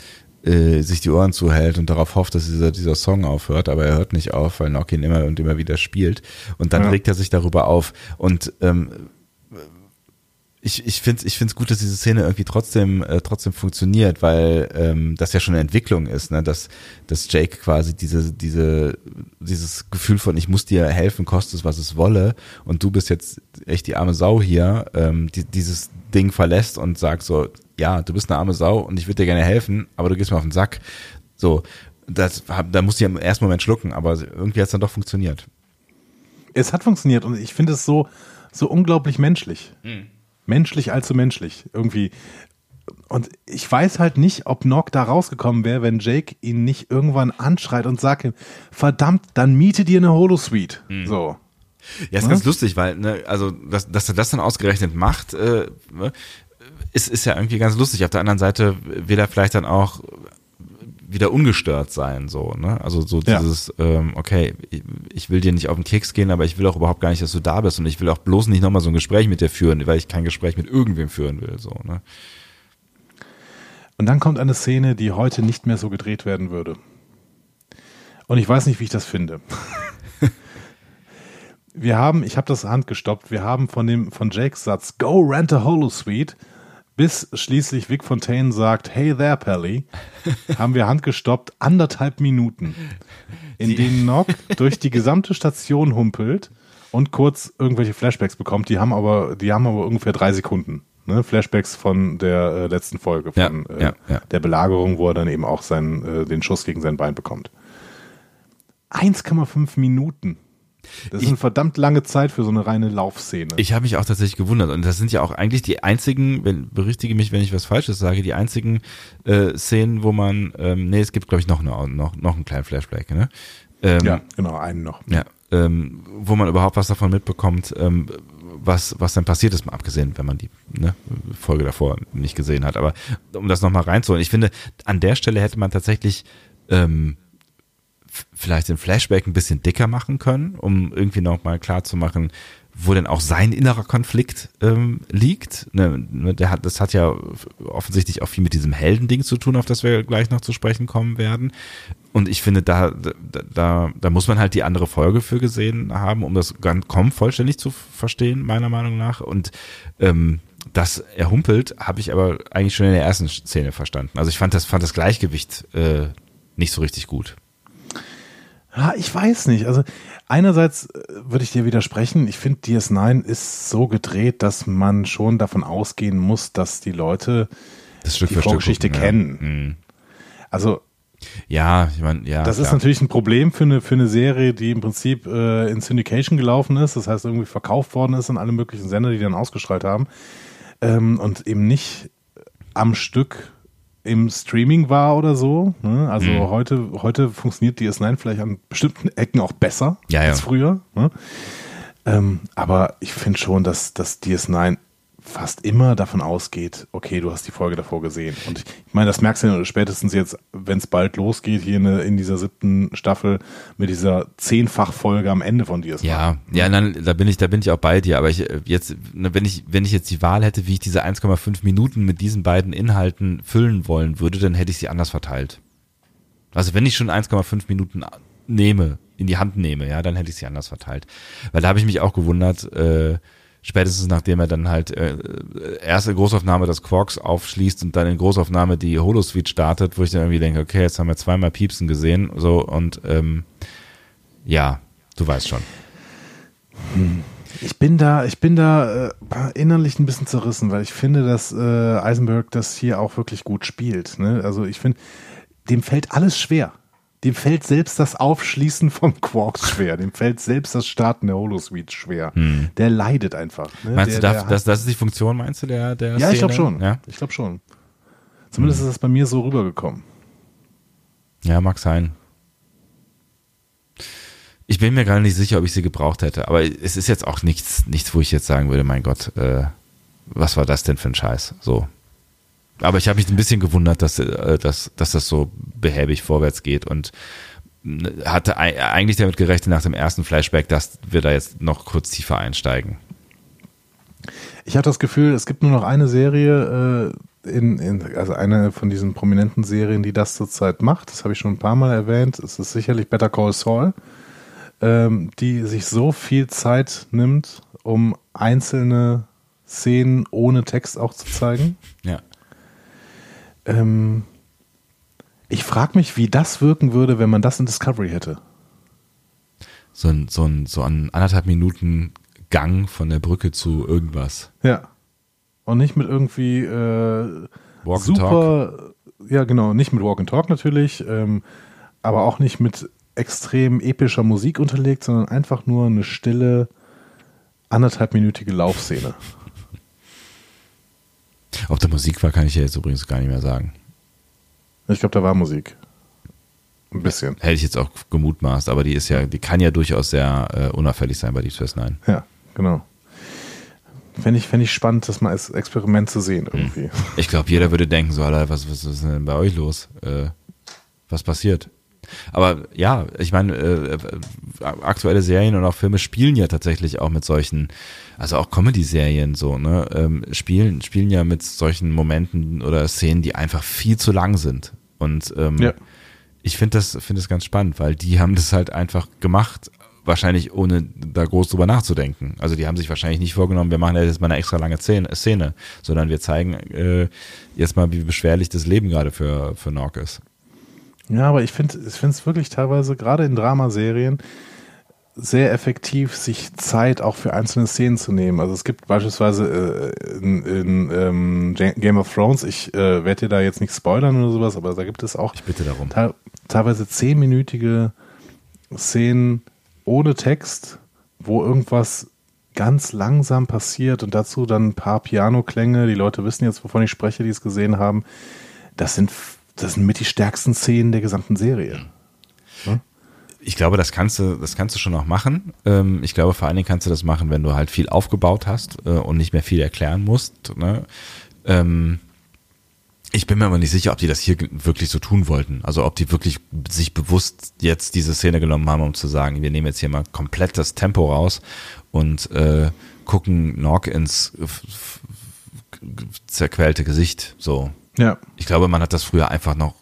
äh, sich die Ohren zuhält und darauf hofft, dass dieser, dieser Song aufhört, aber er hört nicht auf, weil Nock ihn immer und immer wieder spielt. Und dann ja. regt er sich darüber auf. Und ähm, ich, ich finde es ich find's gut, dass diese Szene irgendwie trotzdem, äh, trotzdem funktioniert, weil ähm, das ja schon eine Entwicklung ist, ne? dass, dass Jake quasi diese, diese, dieses Gefühl von ich muss dir helfen, kostet es, was es wolle, und du bist jetzt echt die arme Sau hier, ähm, die, dieses Ding verlässt und sagt so, ja, du bist eine arme Sau und ich würde dir gerne helfen, aber du gehst mir auf den Sack. So, das, da musste ich im ersten Moment schlucken, aber irgendwie hat es dann doch funktioniert. Es hat funktioniert und ich finde es so, so unglaublich menschlich. Mhm menschlich allzu menschlich. Irgendwie. Und ich weiß halt nicht, ob Nock da rausgekommen wäre, wenn Jake ihn nicht irgendwann anschreit und sagt verdammt, dann miete dir eine Holosuite. Hm. So. Ja, ist ja? ganz lustig, weil, ne, also, dass, dass er das dann ausgerechnet macht, äh, ne, ist, ist ja irgendwie ganz lustig. Auf der anderen Seite will er vielleicht dann auch wieder ungestört sein, so, ne? Also so dieses, ja. ähm, okay, ich will dir nicht auf den Keks gehen, aber ich will auch überhaupt gar nicht, dass du da bist und ich will auch bloß nicht nochmal so ein Gespräch mit dir führen, weil ich kein Gespräch mit irgendwem führen will, so, ne? Und dann kommt eine Szene, die heute nicht mehr so gedreht werden würde. Und ich weiß nicht, wie ich das finde. wir haben, ich habe das Hand gestoppt, wir haben von dem von Jakes Satz Go rent a Holosuite bis schließlich Vic Fontaine sagt, hey there, Pelly, haben wir handgestoppt anderthalb Minuten, in die. denen Nock durch die gesamte Station humpelt und kurz irgendwelche Flashbacks bekommt. Die haben aber, die haben aber ungefähr drei Sekunden. Ne? Flashbacks von der äh, letzten Folge, von ja, äh, ja. der Belagerung, wo er dann eben auch seinen, äh, den Schuss gegen sein Bein bekommt. 1,5 Minuten. Das ist ich, eine verdammt lange Zeit für so eine reine Laufszene. Ich habe mich auch tatsächlich gewundert. Und das sind ja auch eigentlich die einzigen, wenn, berichtige mich, wenn ich was Falsches sage, die einzigen äh, Szenen, wo man, ähm, nee, es gibt, glaube ich, noch, noch, noch einen kleinen Flashback, ne? Ähm, ja, genau, einen noch. Ja, ähm, wo man überhaupt was davon mitbekommt, ähm, was, was dann passiert ist, mal abgesehen, wenn man die ne, Folge davor nicht gesehen hat. Aber um das nochmal reinzuholen, ich finde, an der Stelle hätte man tatsächlich ähm, vielleicht den Flashback ein bisschen dicker machen können, um irgendwie nochmal klar zu machen, wo denn auch sein innerer Konflikt ähm, liegt. Ne, ne, der hat, das hat ja offensichtlich auch viel mit diesem Heldending zu tun, auf das wir gleich noch zu sprechen kommen werden. Und ich finde, da, da, da, muss man halt die andere Folge für gesehen haben, um das ganz kaum vollständig zu verstehen, meiner Meinung nach. Und ähm, das er humpelt, habe ich aber eigentlich schon in der ersten Szene verstanden. Also ich fand das, fand das Gleichgewicht äh, nicht so richtig gut. Ja, ich weiß nicht. Also einerseits äh, würde ich dir widersprechen. Ich finde, DS9 ist so gedreht, dass man schon davon ausgehen muss, dass die Leute die Vorgeschichte gucken, kennen. Ja. Mhm. Also ja, ich meine, ja. Das klar. ist natürlich ein Problem für eine, für eine Serie, die im Prinzip äh, in Syndication gelaufen ist, das heißt irgendwie verkauft worden ist an alle möglichen Sender, die dann ausgestrahlt haben ähm, und eben nicht am Stück im Streaming war oder so. Ne? Also mhm. heute, heute funktioniert DS9 vielleicht an bestimmten Ecken auch besser ja, als früher. Ne? Ähm, aber ich finde schon, dass, dass DS9 fast immer davon ausgeht, okay, du hast die Folge davor gesehen. Und ich, meine, das merkst du ja spätestens jetzt, wenn es bald losgeht, hier in, in, dieser siebten Staffel mit dieser Zehnfachfolge am Ende von dir. Ja, ja, dann, da bin ich, da bin ich auch bei dir. Aber ich jetzt, ne, wenn ich, wenn ich jetzt die Wahl hätte, wie ich diese 1,5 Minuten mit diesen beiden Inhalten füllen wollen würde, dann hätte ich sie anders verteilt. Also wenn ich schon 1,5 Minuten nehme, in die Hand nehme, ja, dann hätte ich sie anders verteilt. Weil da habe ich mich auch gewundert, äh, spätestens nachdem er dann halt äh, erste Großaufnahme das Quarks aufschließt und dann in Großaufnahme die Holosuite startet, wo ich dann irgendwie denke, okay, jetzt haben wir zweimal Piepsen gesehen, so und ähm, ja, du weißt schon. Ich bin da, ich bin da äh, innerlich ein bisschen zerrissen, weil ich finde, dass äh, Eisenberg das hier auch wirklich gut spielt. Ne? Also ich finde, dem fällt alles schwer dem fällt selbst das Aufschließen vom Quarks schwer. Dem fällt selbst das Starten der Holosuite schwer. Hm. Der leidet einfach. Ne? Meinst der, du, darf, das, das ist die Funktion, meinst du, der, der Ja, Szene? ich glaube schon. Ja? Ich glaube schon. Zumindest hm. ist es bei mir so rübergekommen. Ja, mag sein. Ich bin mir gar nicht sicher, ob ich sie gebraucht hätte, aber es ist jetzt auch nichts, nichts, wo ich jetzt sagen würde, mein Gott, äh, was war das denn für ein Scheiß? So. Aber ich habe mich ein bisschen gewundert, dass, äh, dass, dass das so behäbig vorwärts geht und äh, hatte eigentlich damit gerechnet nach dem ersten Flashback, dass wir da jetzt noch kurz tiefer einsteigen. Ich habe das Gefühl, es gibt nur noch eine Serie, äh, in, in, also eine von diesen prominenten Serien, die das zurzeit macht. Das habe ich schon ein paar Mal erwähnt. Es ist sicherlich Better Call Saul, ähm, die sich so viel Zeit nimmt, um einzelne Szenen ohne Text auch zu zeigen. Ja. Ähm, ich frage mich, wie das wirken würde, wenn man das in Discovery hätte. So ein, so ein, so ein anderthalb Minuten Gang von der Brücke zu irgendwas. Ja. Und nicht mit irgendwie äh, Walk and super, ja genau, nicht mit Walk and Talk natürlich, ähm, aber auch nicht mit extrem epischer Musik unterlegt, sondern einfach nur eine stille, anderthalbminütige Laufszene. Ob da Musik war, kann ich ja jetzt übrigens gar nicht mehr sagen. Ich glaube, da war Musik. Ein bisschen. Hätte ich jetzt auch gemutmaßt, aber die ist ja, die kann ja durchaus sehr äh, unauffällig sein bei Deep Space Nine. Ja, genau. Fände ich, fänd ich spannend, das mal als Experiment zu sehen irgendwie. Ich glaube, jeder würde denken, so, Alter, was, was ist denn bei euch los? Äh, was passiert? Aber ja, ich meine, äh, äh, aktuelle Serien und auch Filme spielen ja tatsächlich auch mit solchen, also auch Comedy-Serien so, ne, ähm, spielen, spielen ja mit solchen Momenten oder Szenen, die einfach viel zu lang sind. Und ähm, Ja. ich finde das, finde das ganz spannend, weil die haben das halt einfach gemacht, wahrscheinlich ohne da groß drüber nachzudenken. Also die haben sich wahrscheinlich nicht vorgenommen, wir machen jetzt mal eine extra lange Szene, Szene sondern wir zeigen äh, jetzt mal, wie beschwerlich das Leben gerade für, für Nork ist. Ja, aber ich finde ich finde es wirklich teilweise, gerade in Dramaserien, sehr effektiv, sich Zeit auch für einzelne Szenen zu nehmen. Also es gibt beispielsweise äh, in, in ähm, Game of Thrones, ich äh, werde dir da jetzt nicht spoilern oder sowas, aber da gibt es auch Ich bitte darum. te teilweise zehnminütige Szenen ohne Text, wo irgendwas ganz langsam passiert und dazu dann ein paar Pianoklänge. Die Leute wissen jetzt, wovon ich spreche, die es gesehen haben. Das sind, das sind mit die stärksten Szenen der gesamten Serie. Ich glaube, das kannst du, das kannst du schon noch machen. Ähm, ich glaube, vor allen Dingen kannst du das machen, wenn du halt viel aufgebaut hast äh, und nicht mehr viel erklären musst. Ne? Ähm, ich bin mir aber nicht sicher, ob die das hier wirklich so tun wollten. Also ob die wirklich sich bewusst jetzt diese Szene genommen haben, um zu sagen, wir nehmen jetzt hier mal komplett das Tempo raus und äh, gucken Nork ins zerquälte Gesicht. So, Ja. ich glaube, man hat das früher einfach noch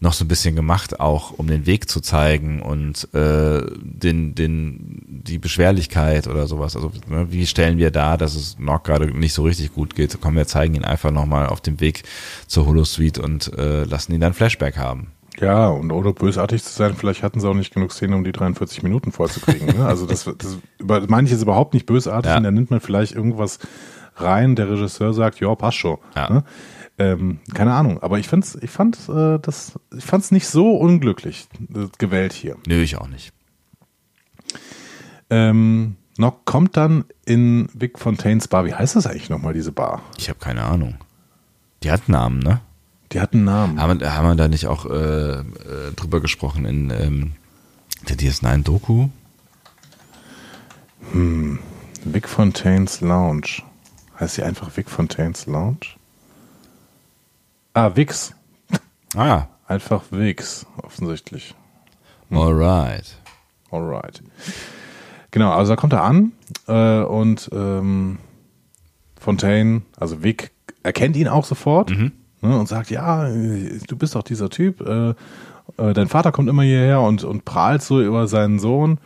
noch so ein bisschen gemacht, auch um den Weg zu zeigen und äh, den, den, die Beschwerlichkeit oder sowas. Also ne, wie stellen wir dar, dass es noch gerade nicht so richtig gut geht? Kommen wir zeigen ihn einfach nochmal auf dem Weg zur Holosuite und äh, lassen ihn dann Flashback haben. Ja, und ohne bösartig zu sein, vielleicht hatten sie auch nicht genug Szenen, um die 43 Minuten vollzukriegen. Ne? Also das, das über, meine ich jetzt überhaupt nicht bösartig, Ja. und da nimmt man vielleicht irgendwas rein, der Regisseur sagt, ja, passt schon. Ja. Ne? Ähm, keine Ahnung, aber ich fand's, ich fand äh, das, ich fand's nicht so unglücklich äh, gewählt hier. Nö, ich auch nicht. Ähm, Nock kommt dann in Vic Fontaines Bar. Wie heißt das eigentlich nochmal, diese Bar? Ich habe keine Ahnung. Die hat Namen, ne? Die hat einen Namen. Haben, wir- haben wir da nicht auch äh, äh, drüber gesprochen in ähm, der DS9-Doku? Vic Fontaines Lounge. Heißt sie einfach Vic Fontaines Lounge? Ah, Vix. Ah Einfach Vix, offensichtlich. alright. Alright. Genau, also da kommt er an äh, und ähm, Fontaine, also Vic, erkennt ihn auch sofort ne, und sagt, ja, du bist doch dieser Typ. Äh, äh, dein Vater kommt immer hierher und, und prahlt so über seinen Sohn.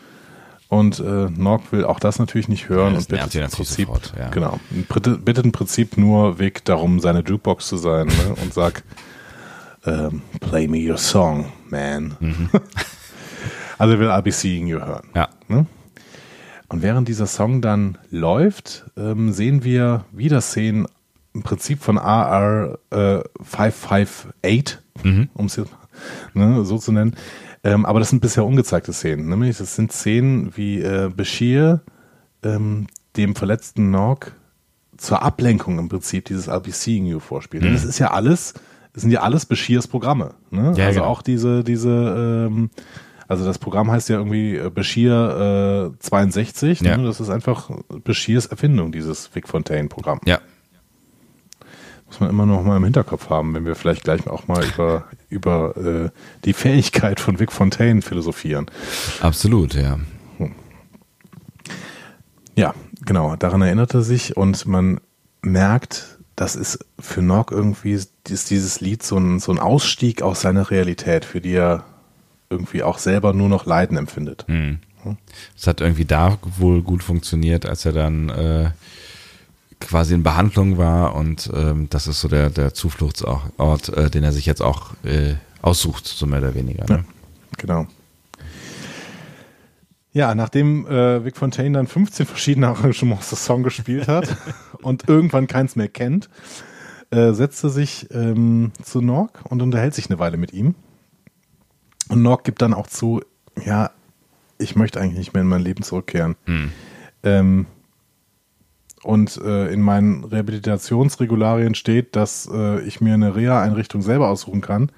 Und äh, Nock will auch das natürlich nicht hören Ja, und bittet im Prinzip, sofort, ja. genau, bittet, im Prinzip nur Vic darum, seine Jukebox zu sein ne, und sagt, ähm, play me your song, man. Mhm. also will I'll be seeing you hören. Ja. Ne? Und während dieser Song dann läuft, ähm, sehen wir wieder Szenen im Prinzip von AR äh, 558, um es ne, so zu nennen. Ähm, aber das sind bisher ungezeigte Szenen. Nämlich das sind Szenen, wie äh, Bashir ähm, dem verletzten Nog zur Ablenkung im Prinzip dieses I'll be seeing you vorspielt. Und das ist ja alles, das sind ja alles Bashirs Programme. Ne? Ja, also genau. auch diese, diese, ähm, also das Programm heißt ja irgendwie äh, Bashir äh, 62. Ja. Ne? Das ist einfach Bashirs Erfindung, dieses Vic Fontaine-Programm. Ja, Muss man immer noch mal im Hinterkopf haben, wenn wir vielleicht gleich auch mal über, über äh, die Fähigkeit von Vic Fontaine philosophieren. absolut, ja. Ja, genau, daran erinnert er sich und man merkt, das ist für Nock irgendwie, ist dieses Lied so ein, so ein Ausstieg aus seiner Realität, für die er irgendwie auch selber nur noch Leiden empfindet. Es hat irgendwie da wohl gut funktioniert, als er dann äh, quasi in Behandlung war und ähm, das ist so der, der Zufluchtsort, äh, den er sich jetzt auch äh, aussucht, so mehr oder weniger. Ne? Ja, genau. Ja, nachdem äh, Vic Fontaine dann 15 verschiedene Arrangements des Song gespielt hat und irgendwann keins mehr kennt, äh, setzt er sich ähm, zu Nork und unterhält sich eine Weile mit ihm. Und Nork gibt dann auch zu, ja, ich möchte eigentlich nicht mehr in mein Leben zurückkehren. Hm. Ähm, und äh, in meinen Rehabilitationsregularien steht, dass äh, ich mir eine Reha-Einrichtung selber aussuchen kann.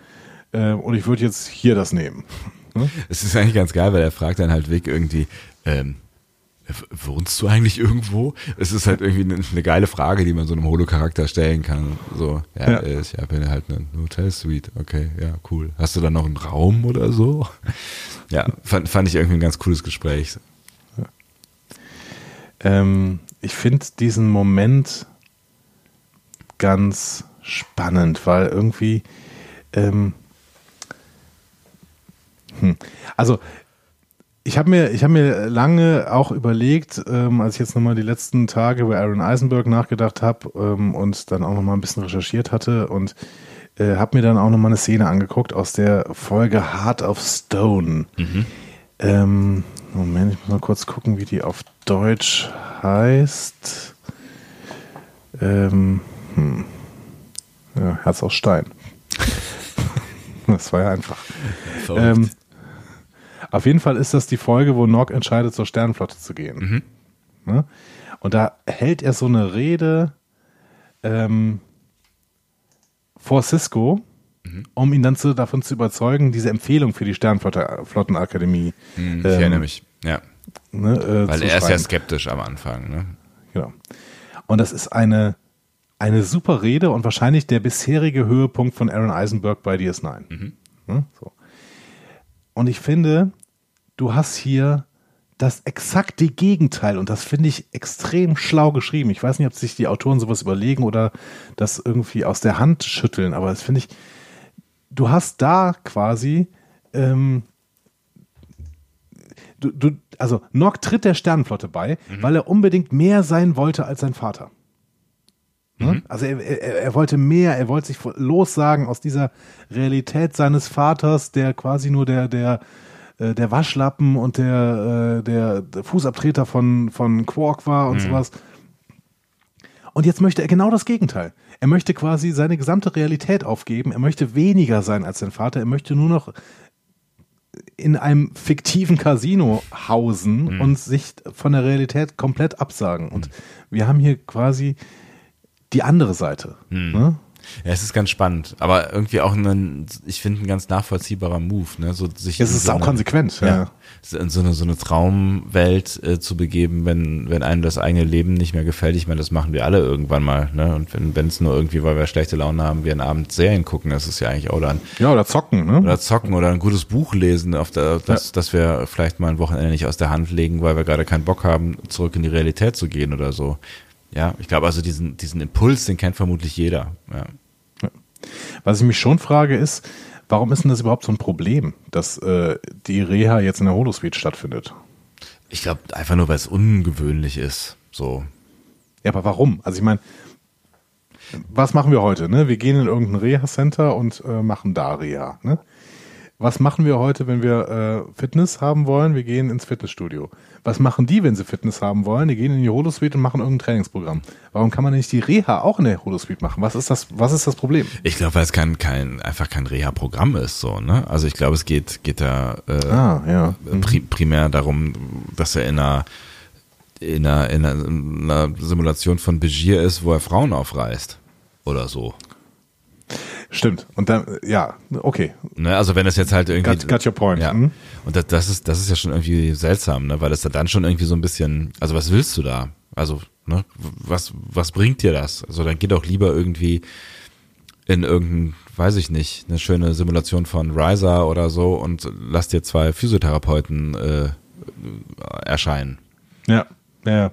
Äh, und ich würde jetzt hier das nehmen. Hm? Es ist eigentlich ganz geil, weil er fragt dann halt Vic irgendwie, ähm, wohnst du eigentlich irgendwo? Es ist halt irgendwie eine, eine, geile Frage, die man so einem Holo-Charakter stellen kann. So, ja, ja. ich habe halt eine Hotelsuite. Okay, ja, cool. Hast du da noch einen Raum oder so? Ja, fand, fand ich irgendwie ein ganz cooles Gespräch. Ja. Ähm, ich finde diesen Moment ganz spannend, weil irgendwie ähm, hm, also ich habe mir, ich habe mir lange auch überlegt, ähm, als ich jetzt nochmal die letzten Tage über Aaron Eisenberg nachgedacht habe ähm, und dann auch nochmal ein bisschen recherchiert hatte und äh, habe mir dann auch nochmal eine Szene angeguckt aus der Folge Heart of Stone. Mhm. Ähm, Moment, ich muss mal kurz gucken, wie die auf Deutsch heißt. Ähm, hm. ja, Herz aus Stein. das war ja einfach. Ähm, auf jeden Fall ist das die Folge, wo Nock entscheidet, zur Sternenflotte zu gehen. Mhm. Ja? Und da hält er so eine Rede ähm, vor Cisco, mhm. um ihn dann zu, davon zu überzeugen, diese Empfehlung für die Sternflottenakademie. Mhm, ich ähm, erinnere mich, ja. Ne, äh, Weil er ist ja skeptisch am Anfang. Ne? Genau. Und das ist eine, eine super Rede und wahrscheinlich der bisherige Höhepunkt von Aaron Eisenberg bei DS9. Mhm. Ne? So. Und ich finde, du hast hier das exakte Gegenteil und das finde ich extrem schlau geschrieben. Ich weiß nicht, ob sich die Autoren sowas überlegen oder das irgendwie aus der Hand schütteln, aber das finde ich, du hast da quasi, ähm, du, du, also Nock tritt der Sternenflotte bei, mhm. weil er unbedingt mehr sein wollte als sein Vater. Ne? Mhm. Also er, er, er, wollte mehr, er wollte sich lossagen aus dieser Realität seines Vaters, der quasi nur der, der, äh, der Waschlappen und der, äh, der Fußabtreter von, von Quark war und mhm. sowas. Und jetzt möchte er genau das Gegenteil. Er möchte quasi seine gesamte Realität aufgeben. Er möchte weniger sein als sein Vater. Er möchte nur noch in einem fiktiven Casino hausen mhm. und sich von der Realität komplett absagen. Und mhm. wir haben hier quasi die andere Seite. Mhm. Ne? Ja, es ist ganz spannend, aber irgendwie auch ein, ich finde, ein ganz nachvollziehbarer Move, ne? So sich es ist so auch eine, konsequent, ja. ja. In so eine, so eine Traumwelt äh, zu begeben, wenn, wenn einem das eigene Leben nicht mehr gefällt. Ich meine, das machen wir alle irgendwann mal, ne? Und wenn wenn es nur irgendwie, weil wir schlechte Laune haben, wir einen Abend Serien gucken, das ist ja eigentlich auch dann. Ja, oder zocken, ne? Oder zocken oder ein gutes Buch lesen, auf der, das, ja. dass wir vielleicht mal ein Wochenende nicht aus der Hand legen, weil wir gerade keinen Bock haben, zurück in die Realität zu gehen oder so. Ja, ich glaube also diesen, diesen Impuls, den kennt vermutlich jeder. Ja. Was ich mich schon frage ist, warum ist denn das überhaupt so ein Problem, dass äh, die Reha jetzt in der Holosuite stattfindet? Ich glaube einfach nur, weil es ungewöhnlich ist. So. Ja, aber warum? Also ich meine, was machen wir heute? Ne? Wir gehen in irgendein Reha-Center und äh, machen da Reha. Ne? Was machen wir heute, wenn wir äh, Fitness haben wollen? Wir gehen ins Fitnessstudio. Was machen die, wenn sie Fitness haben wollen? Die gehen in die Holosuite und machen irgendein Trainingsprogramm. Warum kann man nicht die Reha auch in der Holosuite machen? Was ist das, was ist das Problem? Ich glaube, weil es kein, kein, einfach kein Reha-Programm ist, so, ne? Also ich glaube, es geht, geht da äh, ah, ja. pri primär darum, dass er in einer in einer, in einer Simulation von Begier ist, wo er Frauen aufreißt. Oder so. Stimmt. Und dann, ja, okay. Ne, also wenn das jetzt halt irgendwie. Got, got your point. Ja. Mhm. Und das, das, ist, das ist ja schon irgendwie seltsam, ne? Weil das dann schon irgendwie so ein bisschen, also was willst du da? Also, ne, was, was bringt dir das? Also dann geh doch lieber irgendwie in irgendein, weiß ich nicht, eine schöne Simulation von Riser oder so und lass dir zwei Physiotherapeuten äh, erscheinen. Ja, ja.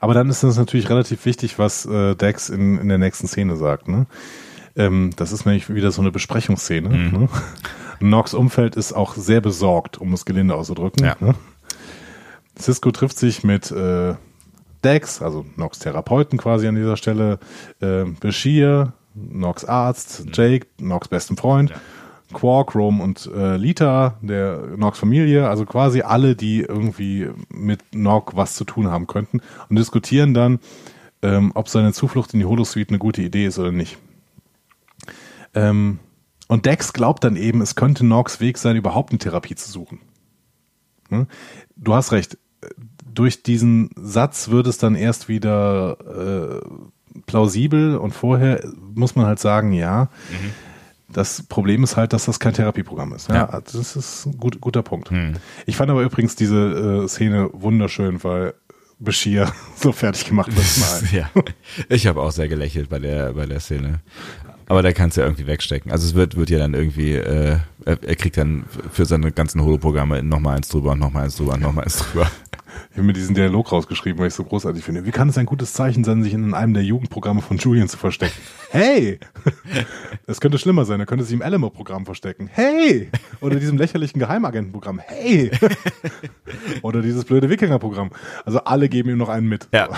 Aber dann ist es natürlich relativ wichtig, was äh, Dex in, in der nächsten Szene sagt, ne? Ähm, das ist nämlich wieder so eine Besprechungsszene. Mhm. Ne? Nox Umfeld ist auch sehr besorgt, um es gelinde auszudrücken. Ja. Ne? Cisco trifft sich mit äh, Dex, also Nox Therapeuten quasi an dieser Stelle, äh, Bashir, Nox Arzt, Jake, Nox besten Freund, ja. Quark, Rome und äh, Lita, der Nox Familie, also quasi alle, die irgendwie mit Nox was zu tun haben könnten und diskutieren dann, ähm, ob seine Zuflucht in die Holosuite eine gute Idee ist oder nicht. Ähm, und Dex glaubt dann eben, es könnte Nox Weg sein, überhaupt eine Therapie zu suchen. Hm? Du hast recht. Durch diesen Satz wird es dann erst wieder äh, plausibel und vorher muss man halt sagen, ja. Mhm. Das Problem ist halt, dass das kein Therapieprogramm ist. Ja, ja. das ist ein gut, guter Punkt. Mhm. Ich fand aber übrigens diese äh, Szene wunderschön, weil Bashir so fertig gemacht wird. ja, ich habe auch sehr gelächelt bei der bei der Szene. Aber der kann es ja irgendwie wegstecken. Also es wird, wird ja dann irgendwie, äh, er, er kriegt dann für seine ganzen Holo-Programme nochmal eins drüber und nochmal eins drüber und nochmal eins drüber. Ich habe mir diesen Dialog rausgeschrieben, weil ich so großartig finde. Wie kann es ein gutes Zeichen sein, sich in einem der Jugendprogramme von Julian zu verstecken? Hey! Das könnte schlimmer sein. Er könnte sich im Alamo-Programm verstecken. Hey! Oder diesem lächerlichen Geheimagentenprogramm. Hey! Oder dieses blöde Wikinger-Programm. Also alle geben ihm noch einen mit. Ja.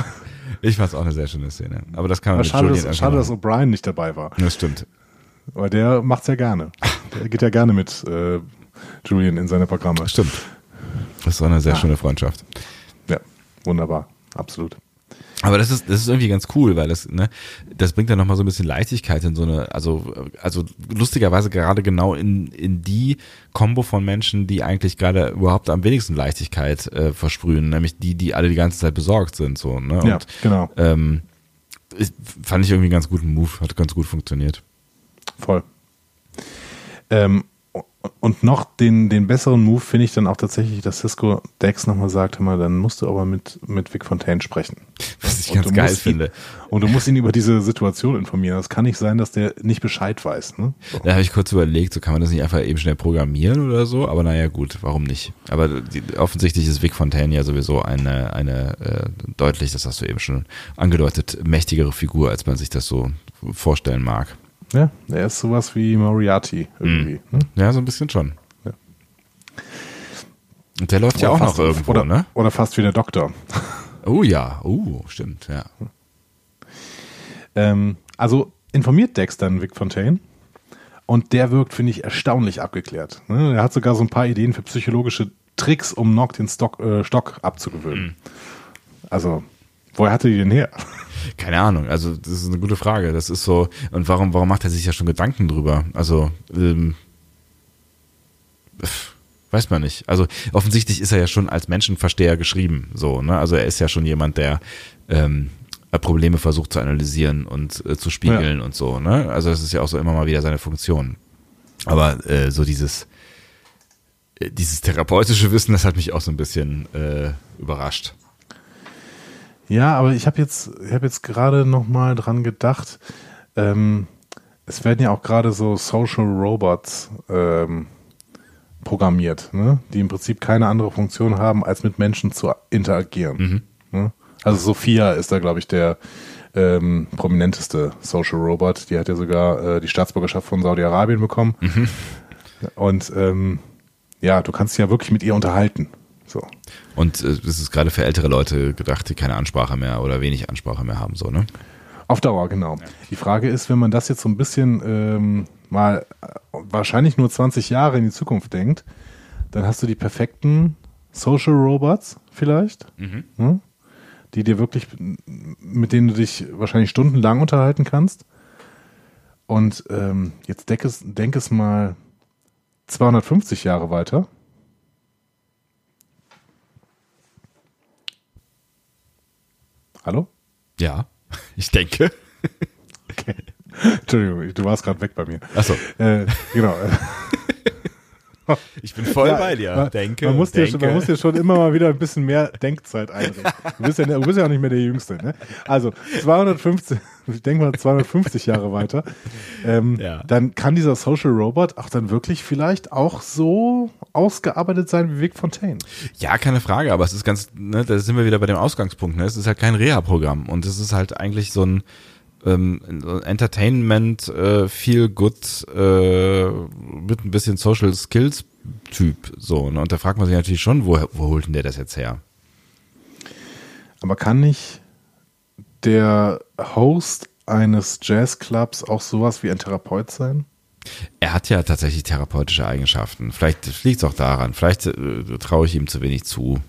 Ich fand es auch eine sehr schöne Szene. Aber das kann man Aber mit schade, Julian dass, schade, dass O'Brien nicht dabei war. Das stimmt. Aber der macht's ja gerne. Der geht ja gerne mit äh, Julian in seine Programme. Stimmt. Das war eine sehr ja. schöne Freundschaft. Ja, wunderbar. Absolut. Aber das ist, das ist irgendwie ganz cool, weil das, ne, das bringt dann nochmal so ein bisschen Leichtigkeit in so eine, also, also lustigerweise gerade genau in, in die Kombo von Menschen, die eigentlich gerade überhaupt am wenigsten Leichtigkeit äh, versprühen, nämlich die, die alle die ganze Zeit besorgt sind, so, ne? Und, ja, genau. Ähm, fand ich irgendwie einen ganz guten Move, hat ganz gut funktioniert. Voll. Ähm, und noch den, den besseren Move finde ich dann auch tatsächlich, dass Cisco Dex nochmal sagt, hör mal, dann musst du aber mit, mit Vic Fontaine sprechen. Was ich und ganz geil finde. Ihn, und du musst ihn über diese Situation informieren. Das kann nicht sein, dass der nicht Bescheid weiß. Ne? So. Da habe ich kurz überlegt, so kann man das nicht einfach eben schnell programmieren oder so, aber naja gut, warum nicht? Aber die, offensichtlich ist Vic Fontaine ja sowieso eine, eine äh, deutlich, das hast du eben schon angedeutet, mächtigere Figur, als man sich das so vorstellen mag. Ja, er ist sowas wie Moriarty irgendwie. Mhm. Ja, so ein bisschen schon. Ja. Und der läuft oder ja auch noch irgendwo, oder, ne? Oder fast wie der Doktor. Oh ja, oh, stimmt, ja. Ähm, also informiert Dex dann Vic Fontaine und der wirkt, finde ich, erstaunlich abgeklärt. Ne? Er hat sogar so ein paar Ideen für psychologische Tricks, um Nock den Stock, äh, Stock abzugewöhnen. Mhm. Also, woher hatte die denn her? Keine Ahnung, also das ist eine gute Frage. Das ist so, und warum, warum macht er sich ja schon Gedanken drüber? Also, ähm, weiß man nicht. Also offensichtlich ist er ja schon als Menschenversteher geschrieben, so, ne? Also er ist ja schon jemand, der ähm, Probleme versucht zu analysieren und äh, zu spiegeln ja. und so, ne? Also das ist ja auch so immer mal wieder seine Funktion. Aber äh, so dieses äh, dieses therapeutische Wissen, das hat mich auch so ein bisschen äh, überrascht. Ja, aber ich habe jetzt, ich habe jetzt gerade noch mal dran gedacht. Ähm, es werden ja auch gerade so Social Robots ähm, programmiert, ne? die im Prinzip keine andere Funktion haben, als mit Menschen zu interagieren. Mhm. Ne? Also Sophia ist da, glaube ich, der ähm, prominenteste Social Robot. Die hat ja sogar äh, die Staatsbürgerschaft von Saudi-Arabien bekommen. Mhm. Und ähm, ja, du kannst dich ja wirklich mit ihr unterhalten. So. Und äh, es ist gerade für ältere Leute gedacht, die keine Ansprache mehr oder wenig Ansprache mehr haben, so, ne? Auf Dauer, genau. Ja. Die Frage ist, wenn man das jetzt so ein bisschen ähm, mal äh, wahrscheinlich nur 20 Jahre in die Zukunft denkt, dann hast du die perfekten Social Robots vielleicht, mhm. ne? die dir wirklich, mit denen du dich wahrscheinlich stundenlang unterhalten kannst. Und ähm, jetzt denk es, denk es mal 250 Jahre weiter. Hallo? Ja, ich denke. Okay. Entschuldigung, du warst gerade weg bei mir. Achso. Äh, genau. Ich bin voll ja, bei dir. Man, denke, man muss, denke. Dir, man muss dir schon immer mal wieder ein bisschen mehr Denkzeit einrichten. Du bist ja, du bist ja auch nicht mehr der Jüngste. Ne? Also 250, ich denke mal 250 Jahre weiter, ähm, ja. dann kann dieser Social Robot auch dann wirklich vielleicht auch so ausgearbeitet sein wie Vic Fontaine. Ja, keine Frage, aber es ist ganz, ne, da sind wir wieder bei dem Ausgangspunkt. Ne? Es ist halt kein Reha-Programm und es ist halt eigentlich so ein ähm, Entertainment, äh, feel good, äh, mit ein bisschen Social Skills Typ. So, ne? Und da fragt man sich natürlich schon, wo, wo holt denn der das jetzt her? Aber kann nicht der Host eines Jazzclubs auch sowas wie ein Therapeut sein? Er hat ja tatsächlich therapeutische Eigenschaften. Vielleicht liegt es auch daran. Vielleicht äh, traue ich ihm zu wenig zu.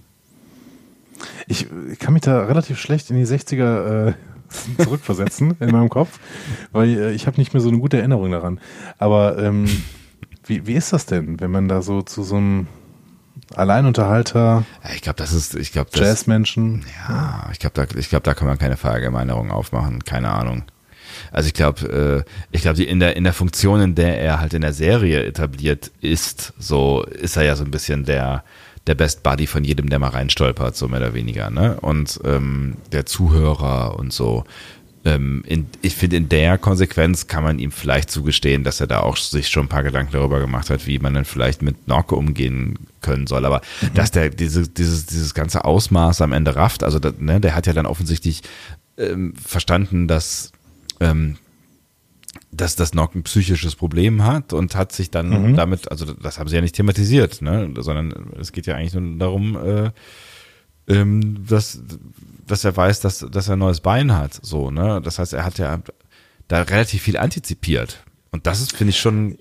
Ich, ich, kann mich da relativ schlecht in die 60er äh, zurückversetzen in meinem Kopf, weil äh, ich habe nicht mehr so eine gute Erinnerung daran. Aber ähm, wie, wie ist das denn, wenn man da so zu so einem Alleinunterhalter. Ich glaube, das ist, ich glaube, Jazzmenschen. Ja, ich glaube, da, ich glaube, da kann man keine Verallgemeinerung aufmachen. Keine Ahnung. Also ich glaube, äh, ich glaube, in der in der Funktion, in der er halt in der Serie etabliert ist, so ist er ja so ein bisschen der der Best Buddy von jedem, der mal reinstolpert, so mehr oder weniger, ne? Und ähm, der Zuhörer und so. Ähm, in, ich finde, in der Konsequenz kann man ihm vielleicht zugestehen, dass er da auch sich schon ein paar Gedanken darüber gemacht hat, wie man dann vielleicht mit Norke umgehen können soll. Aber mhm. dass der diese, dieses, dieses ganze Ausmaß am Ende rafft, also da, ne, der hat ja dann offensichtlich ähm, verstanden, dass ähm, dass das Nock ein psychisches Problem hat und hat sich dann mhm. damit, also das haben sie ja nicht thematisiert, ne, sondern es geht ja eigentlich nur darum, äh, ähm, dass, dass er weiß, dass, dass er ein neues Bein hat, so, ne, das heißt, er hat ja da relativ viel antizipiert und das ist, finde ich, schon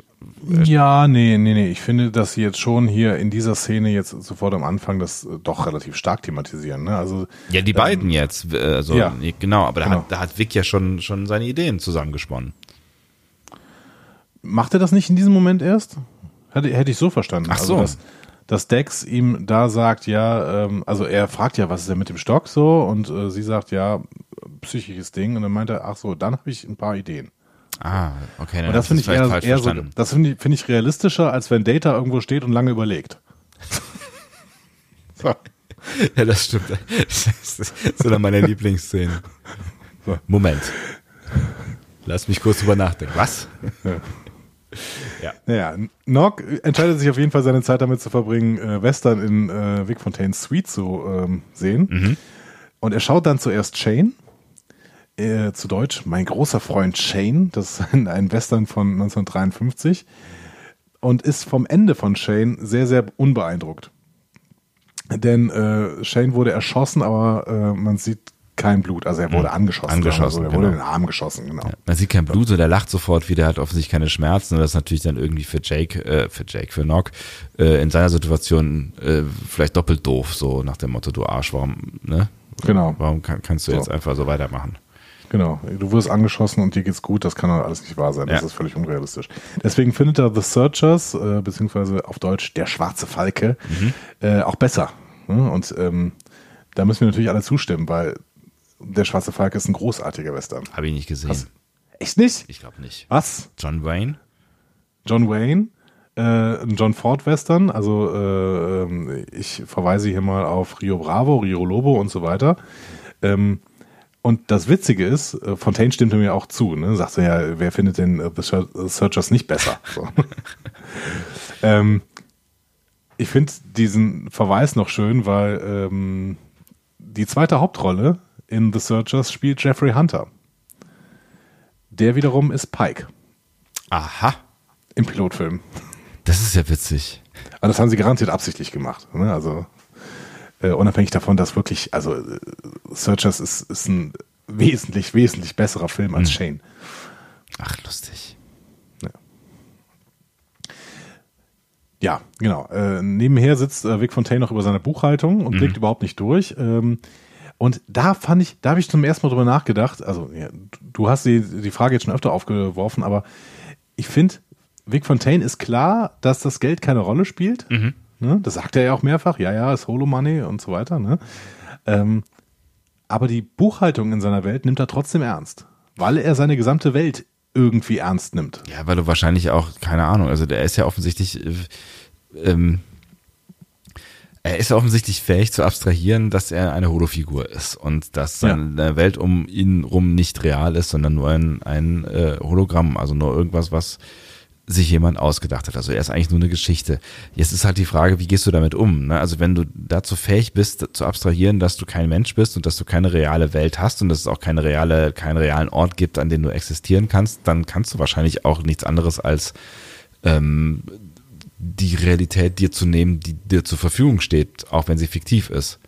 äh, ja, nee, nee, nee. Ich finde, dass sie jetzt schon hier in dieser Szene jetzt sofort am Anfang das äh, doch relativ stark thematisieren. Ne? Also ja, die beiden ähm, jetzt, also ja, genau. Aber da genau. hat da hat Vic ja schon schon seine Ideen zusammengesponnen. Macht er das nicht in diesem Moment erst? Hätte, hätte ich so verstanden. Ach so. Also, dass, dass Dex ihm da sagt, ja, ähm, also er fragt ja, was ist denn mit dem Stock so? Und äh, sie sagt, ja, psychisches Ding. Und dann meint er, ach so, dann habe ich ein paar Ideen. Ah, okay. Und das finde ich eher, eher so, das finde ich, find ich realistischer, als wenn Data irgendwo steht und lange überlegt. so. Ja, das stimmt. Das ist so meine Lieblingsszene. So. Moment. Lass mich kurz drüber nachdenken. Was? Ja. Ja. Naja, Nock entscheidet sich auf jeden Fall seine Zeit damit zu verbringen, äh, Western in äh, Vic Fontaines Suite zu ähm, sehen. Mhm. Und er schaut dann zuerst Shane, äh, zu Deutsch, mein großer Freund Shane, das ist ein, ein Western von 1953 und ist vom Ende von Shane sehr, sehr unbeeindruckt. Denn äh, Shane wurde erschossen, aber äh, man sieht kein Blut. Also er wurde angeschossen. Angeschossen. So. Er wurde genau. in den Arm geschossen, genau. Ja, man sieht kein Blut und er lacht sofort wieder, hat offensichtlich keine Schmerzen. Und das ist natürlich dann irgendwie für Jake, äh, für Jake, für Nock, äh, in seiner Situation äh, vielleicht doppelt doof, so nach dem Motto, du Arsch, warum, ne? Genau. Warum kann, kannst du so. jetzt einfach so weitermachen? Genau, du wirst angeschossen und dir geht's gut, das kann doch alles nicht wahr sein, das ja. ist völlig unrealistisch. Deswegen findet er The Searchers, äh, beziehungsweise auf Deutsch Der schwarze Falke, mhm. äh, auch besser. Ne? Und ähm, da müssen wir natürlich alle zustimmen, weil der Schwarze Falke ist ein großartiger Western. Habe ich nicht gesehen. Hast, echt nicht? Ich glaube nicht. Was? John Wayne? John Wayne, äh, ein John Ford Western. Also äh, ähm, ich verweise hier mal auf Rio Bravo, Rio Lobo und so weiter. Ähm, und das Witzige ist, äh, Fontaine stimmte mir auch zu. Ne? Sagte ja, wer findet denn äh, The Searchers nicht besser? So. ähm, ich finde diesen Verweis noch schön, weil ähm, die zweite Hauptrolle in The Searchers spielt Jeffrey Hunter. Der wiederum ist Pike. Aha. Im Pilotfilm. Das ist ja witzig. Also das haben sie garantiert absichtlich gemacht. Ne? Also äh, unabhängig davon, dass wirklich, also äh, Searchers ist, ist ein wesentlich, wesentlich besserer Film als hm. Shane. Ach, lustig. Ja, ja genau. Äh, nebenher sitzt äh, Vic Fontaine noch über seine Buchhaltung und mhm. blickt überhaupt nicht durch. Ähm, und da fand ich, da habe ich zum ersten Mal drüber nachgedacht. Also, ja, du hast die, die Frage jetzt schon öfter aufgeworfen, aber ich finde, Vic Fontaine ist klar, dass das Geld keine Rolle spielt. Mhm. Ne? Das sagt er ja auch mehrfach. Ja, ja, ist Holo Money und so weiter. Ne? Ähm, aber die Buchhaltung in seiner Welt nimmt er trotzdem ernst, weil er seine gesamte Welt irgendwie ernst nimmt. Ja, weil du wahrscheinlich auch, keine Ahnung, also der ist ja offensichtlich äh, ähm, er ist offensichtlich fähig zu abstrahieren, dass er eine Holofigur ist und dass seine ja. Welt um ihn rum nicht real ist, sondern nur ein, ein äh, Hologramm, also nur irgendwas, was sich jemand ausgedacht hat. Also er ist eigentlich nur eine Geschichte. Jetzt ist halt die Frage, wie gehst du damit um? Ne? Also wenn du dazu fähig bist, zu abstrahieren, dass du kein Mensch bist und dass du keine reale Welt hast und dass es auch keine reale, keinen realen Ort gibt, an dem du existieren kannst, dann kannst du wahrscheinlich auch nichts anderes als ähm, die Realität dir zu nehmen, die dir zur Verfügung steht, auch wenn sie fiktiv ist.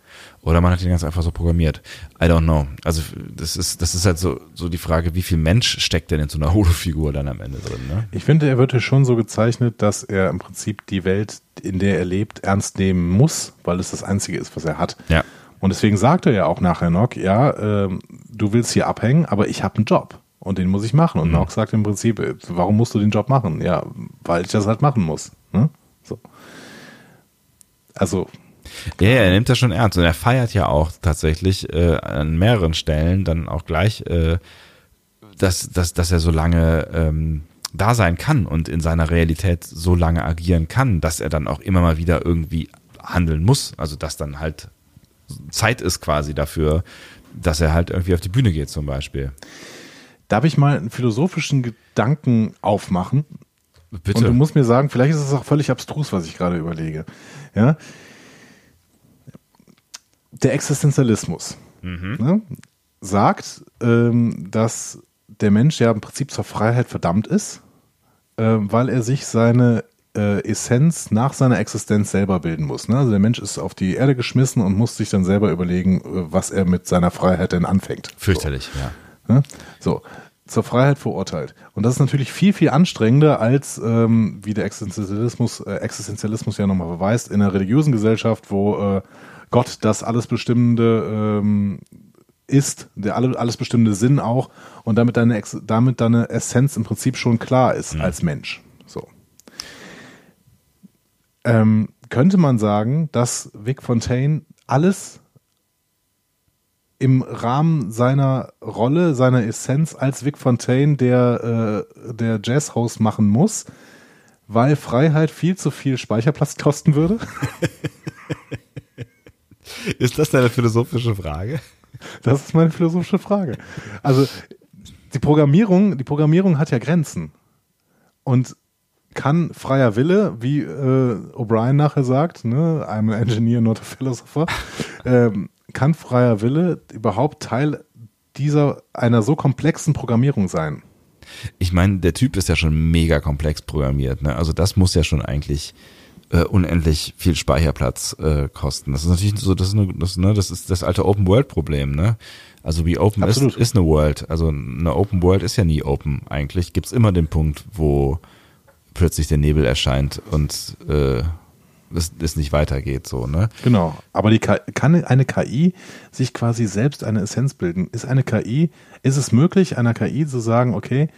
Oder man hat ihn ganz einfach so programmiert. I don't know. Also das ist, das ist halt so, so die Frage, wie viel Mensch steckt denn in so einer Holo-Figur dann am Ende drin? Ne? Ich finde, er wird hier schon so gezeichnet, dass er im Prinzip die Welt, in der er lebt, ernst nehmen muss, weil es das Einzige ist, was er hat. Ja. Und deswegen sagt er ja auch nachher noch, ja, äh, du willst hier abhängen, aber ich habe einen Job und den muss ich machen. Und mhm. Nock sagt im Prinzip, äh, warum musst du den Job machen? Ja, weil ich das halt machen muss. Ne? So. Also ja, ja, er nimmt das schon ernst und er feiert ja auch tatsächlich äh, an mehreren Stellen dann auch gleich, äh, dass, dass, dass er so lange ähm, da sein kann und in seiner Realität so lange agieren kann, dass er dann auch immer mal wieder irgendwie handeln muss. Also dass dann halt Zeit ist quasi dafür, dass er halt irgendwie auf die Bühne geht zum Beispiel. Darf ich mal einen philosophischen Gedanken aufmachen? Bitte. Und du musst mir sagen, vielleicht ist es auch völlig abstrus, was ich gerade überlege. Ja, der Existenzialismus mhm. ne, sagt, ähm, dass der Mensch ja im Prinzip zur Freiheit verdammt ist, äh, weil er sich seine äh, Essenz nach seiner Existenz selber bilden muss. Ne? Also der Mensch ist auf die Erde geschmissen und muss sich dann selber überlegen, äh, was er mit seiner Freiheit denn anfängt. Fürchterlich, so. ja. Ne? So, zur Freiheit verurteilt. Und das ist natürlich viel, viel anstrengender als, ähm, wie der Existenzialismus, äh, Existenzialismus ja nochmal beweist, in einer religiösen Gesellschaft, wo äh, Gott das alles bestimmende ähm, ist, der alle, alles bestimmende Sinn auch und damit deine, damit deine Essenz im Prinzip schon klar ist mhm. als Mensch. So. Ähm, könnte man sagen, dass Vic Fontaine alles im Rahmen seiner Rolle, seiner Essenz als Vic Fontaine, der, äh, der Jazzhost machen muss, weil Freiheit viel zu viel Speicherplatz kosten würde? Ist das deine philosophische Frage? Das ist meine philosophische Frage. Also die Programmierung, die Programmierung hat ja Grenzen und kann freier Wille, wie äh, O'Brien nachher sagt, ne, I'm an engineer, not a philosopher, ähm, kann freier Wille überhaupt Teil dieser einer so komplexen Programmierung sein? Ich meine, der Typ ist ja schon mega komplex programmiert, ne? Also das muss ja schon eigentlich äh, unendlich viel Speicherplatz äh, kosten. Das ist natürlich so, das ist, eine, das, ne, das ist das alte Open World Problem, ne? Also wie Open ist, ist eine World. Also eine Open World ist ja nie open eigentlich. Gibt es immer den Punkt, wo plötzlich der Nebel erscheint und äh, es, es nicht weitergeht, so, ne? Genau. Aber die kann eine KI sich quasi selbst eine Essenz bilden? Ist eine KI, ist es möglich, einer KI zu sagen, okay,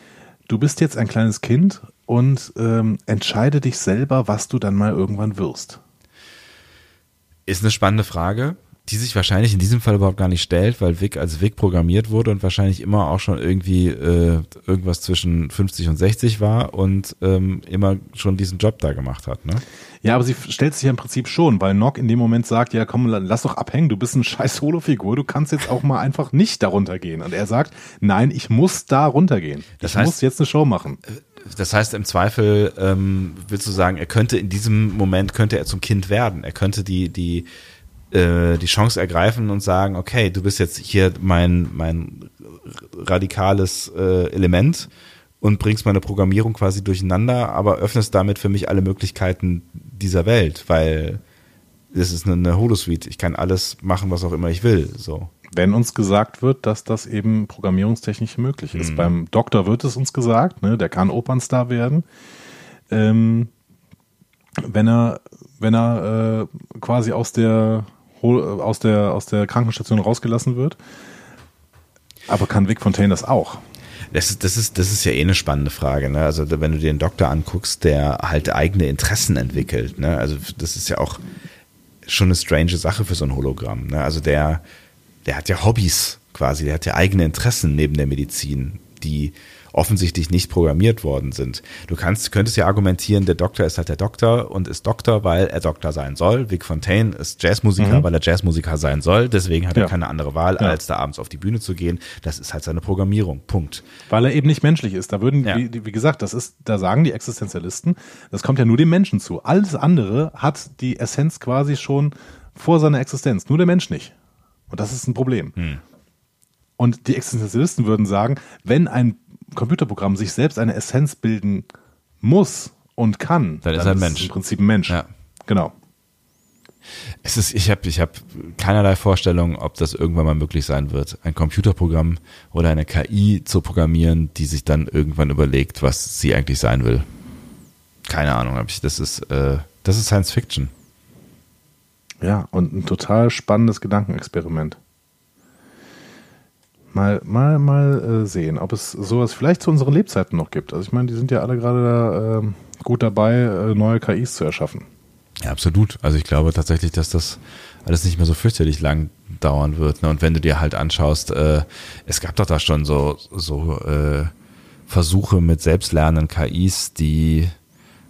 du bist jetzt ein kleines Kind und ähm, entscheide dich selber, was du dann mal irgendwann wirst? Ist eine spannende Frage, die sich wahrscheinlich in diesem Fall überhaupt gar nicht stellt, weil Vic als Vic programmiert wurde und wahrscheinlich immer auch schon irgendwie äh, irgendwas zwischen 50 und 60 war und ähm, immer schon diesen Job da gemacht hat. Ne? Ja, aber sie stellt sich ja im Prinzip schon, weil Nock in dem Moment sagt, ja komm, lass doch abhängen, du bist eine scheiß Solo-Figur, du kannst jetzt auch mal einfach nicht darunter gehen. Und er sagt, nein, ich muss da runtergehen. Das ich heißt, muss jetzt eine Show machen. Äh, das heißt, im Zweifel ähm, willst du sagen, er könnte in diesem Moment könnte er zum Kind werden. Er könnte die die äh, die Chance ergreifen und sagen, okay, du bist jetzt hier mein mein radikales äh, Element und bringst meine Programmierung quasi durcheinander, aber öffnest damit für mich alle Möglichkeiten dieser Welt, weil das ist eine, eine Holosuite. Ich kann alles machen, was auch immer ich will. So wenn uns gesagt wird, dass das eben programmierungstechnisch möglich ist. Mhm. Beim Doktor wird es uns gesagt, ne, der kann Opernstar werden. Ähm, wenn er, wenn er äh, quasi aus der, aus der, aus der Krankenstation rausgelassen wird. Aber kann Vic Fontaine das auch? Das ist, das ist, das ist ja eh eine spannende Frage. Ne? Also wenn du dir den Doktor anguckst, der halt eigene Interessen entwickelt. Ne? Also das ist ja auch schon eine strange Sache für so ein Hologramm. Ne? Also der, der hat ja Hobbys quasi, der hat ja eigene Interessen neben der Medizin, die offensichtlich nicht programmiert worden sind. Du kannst, könntest ja argumentieren, der Doktor ist halt der Doktor und ist Doktor, weil er Doktor sein soll. Vic Fontaine ist Jazzmusiker, mhm. weil er Jazzmusiker sein soll. Deswegen hat ja. er keine andere Wahl, ja. als da abends auf die Bühne zu gehen. Das ist halt seine Programmierung. Punkt. Weil er eben nicht menschlich ist. Da würden, ja. wie, wie, gesagt, das ist, da sagen die Existenzialisten, das kommt ja nur dem Menschen zu. Alles andere hat die Essenz quasi schon vor seiner Existenz. Nur der Mensch nicht. Und das ist ein Problem. Hm. Und die Existenzialisten würden sagen, wenn ein Computerprogramm sich selbst eine Essenz bilden muss und kann, dann, dann ist er ein Mensch. im Prinzip ein Mensch. Ja. Genau. Es ist, ich habe ich hab keinerlei Vorstellung, ob das irgendwann mal möglich sein wird, ein Computerprogramm oder eine KI zu programmieren, die sich dann irgendwann überlegt, was sie eigentlich sein will. Keine Ahnung, habe ich. Das ist, äh, das ist Science Fiction. Ja, und ein total spannendes Gedankenexperiment. Mal, mal, mal äh, sehen, ob es sowas vielleicht zu unseren Lebzeiten noch gibt. Also ich meine, die sind ja alle gerade da, äh, gut dabei, äh, neue KIs zu erschaffen. Ja, absolut. Also ich glaube tatsächlich, dass das alles nicht mehr so fürchterlich lang dauern wird. Ne? Und wenn du dir halt anschaust, äh, es gab doch da schon so, so äh, Versuche mit selbstlernenden KIs, die,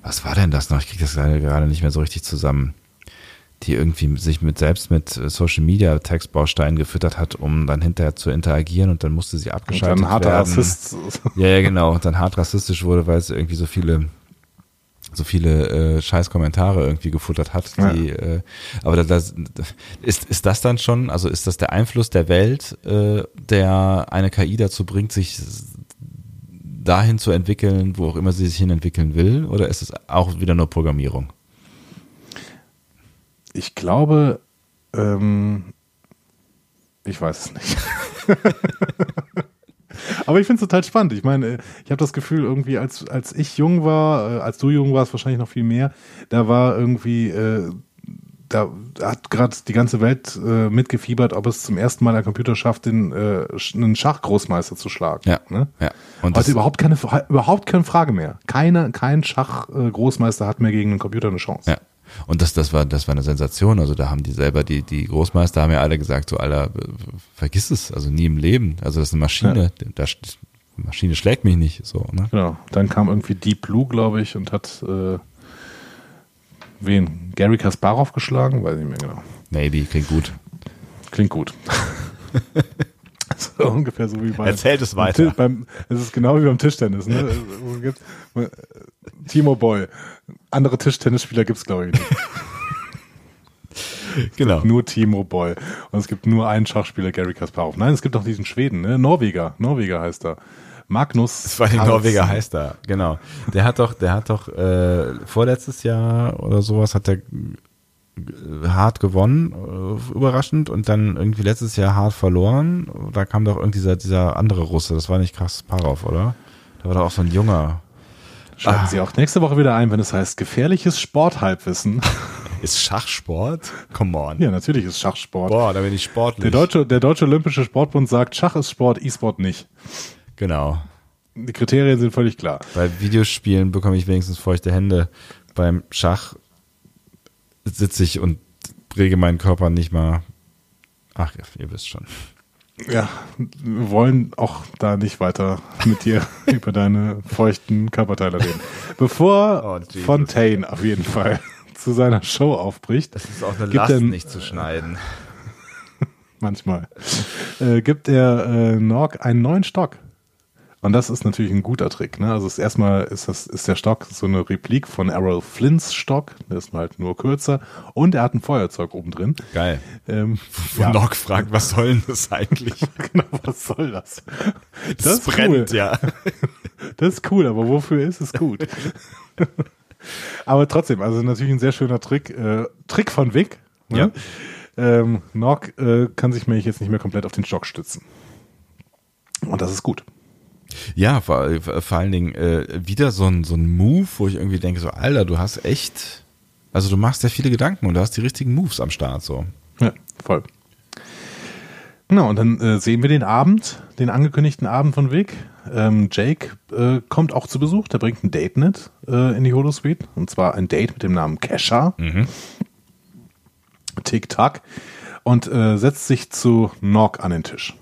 was war denn das noch? Ich kriege das gerade nicht mehr so richtig zusammen die irgendwie sich mit selbst mit äh, Social Media Textbausteinen gefüttert hat, um dann hinterher zu interagieren und dann musste sie abgeschaltet und dann hart werden. Rassist. Ja, ja, genau, und dann hart rassistisch wurde, weil es irgendwie so viele so viele äh, scheiß Kommentare irgendwie gefuttert hat. Die, ja. äh, aber das, ist, ist das dann schon, also ist das der Einfluss der Welt, äh, der eine KI dazu bringt, sich dahin zu entwickeln, wo auch immer sie sich hin entwickeln will? Oder ist es auch wieder nur Programmierung? Ich glaube, ähm, ich weiß es nicht. Aber ich finde es total spannend. Ich meine, ich habe das Gefühl, irgendwie, als, als ich jung war, äh, als du jung warst, wahrscheinlich noch viel mehr, da war irgendwie, äh, da hat gerade die ganze Welt äh, mitgefiebert, ob es zum ersten Mal ein Computer schafft, den, äh, einen Schachgroßmeister zu schlagen. Ja. Ne? ja. Und Heute überhaupt keine, überhaupt keine Frage mehr. Keine, kein Schachgroßmeister hat mehr gegen einen Computer eine Chance. Ja. Und das, das war, das war eine Sensation. Also da haben die selber, die, die Großmeister haben ja alle gesagt, so, Alter, vergiss es, also nie im Leben. Also das ist eine Maschine, ja. da, die Maschine schlägt mich nicht, so, ne? Genau. Dann kam irgendwie Deep Blue, glaube ich, und hat, äh, wen? Gary Kasparov geschlagen? Weiß ich nicht mehr genau. Maybe, klingt gut. Klingt gut. so ungefähr so wie bei. Erzählt es weiter. Beim, es ist genau wie beim Tischtennis, ne? Timo Boy. Andere Tischtennisspieler gibt es, glaube ich, nicht. genau. Nur Timo Boy. Und es gibt nur einen Schachspieler, Gary Kasparov. Nein, es gibt auch diesen Schweden, ne? Norweger. Norweger heißt er. Magnus. Das war die Norweger heißt er, genau. Der hat doch, der hat doch äh, vorletztes Jahr oder sowas hat er hart gewonnen, äh, überraschend, und dann irgendwie letztes Jahr hart verloren. Da kam doch irgendwie dieser, dieser andere Russe, das war nicht Kasparov, oder? Da war doch auch so ein junger. Schalten ah. Sie auch nächste Woche wieder ein, wenn es heißt gefährliches Sporthalbwissen. Ist Schachsport? Come on. Ja, natürlich ist Schachsport. Boah, da bin ich sportlich. Der deutsche, der deutsche Olympische Sportbund sagt, Schach ist Sport, E-Sport nicht. Genau. Die Kriterien sind völlig klar. Bei Videospielen bekomme ich wenigstens feuchte Hände. Beim Schach sitze ich und rege meinen Körper nicht mal. Ach, ihr wisst schon. Ja, wir wollen auch da nicht weiter mit dir über deine feuchten Körperteile reden. Bevor oh, Fontaine auf jeden Fall zu seiner Show aufbricht. Das ist auch eine Last, er, nicht zu schneiden. Manchmal. Äh, gibt er äh, Norg einen neuen Stock. Und das ist natürlich ein guter Trick. Ne? Also erstmal ist das ist der Stock so eine Replik von Errol Flints Stock. Der ist halt nur kürzer und er hat ein Feuerzeug oben drin. Geil. Ähm, ja. Nock fragt, was soll denn das eigentlich? genau, was soll das? Das, das brennt cool. ja. das ist cool, aber wofür ist es gut? aber trotzdem, also natürlich ein sehr schöner Trick. Äh, Trick von Vic. Ne? Ja. Ähm, Nock äh, kann sich nämlich jetzt nicht mehr komplett auf den Stock stützen. Und das ist gut. Ja, vor, vor allen Dingen äh, wieder so ein, so ein Move, wo ich irgendwie denke, so, Alter, du hast echt, also du machst ja viele Gedanken und du hast die richtigen Moves am Start, so. Ja, voll. Genau, und dann äh, sehen wir den Abend, den angekündigten Abend von Vic. Ähm, Jake äh, kommt auch zu Besuch, der bringt ein Date mit äh, in die Holosuite. Und zwar ein Date mit dem Namen Kesha. Mhm. Tick-Tack. Und äh, setzt sich zu Nog an den Tisch.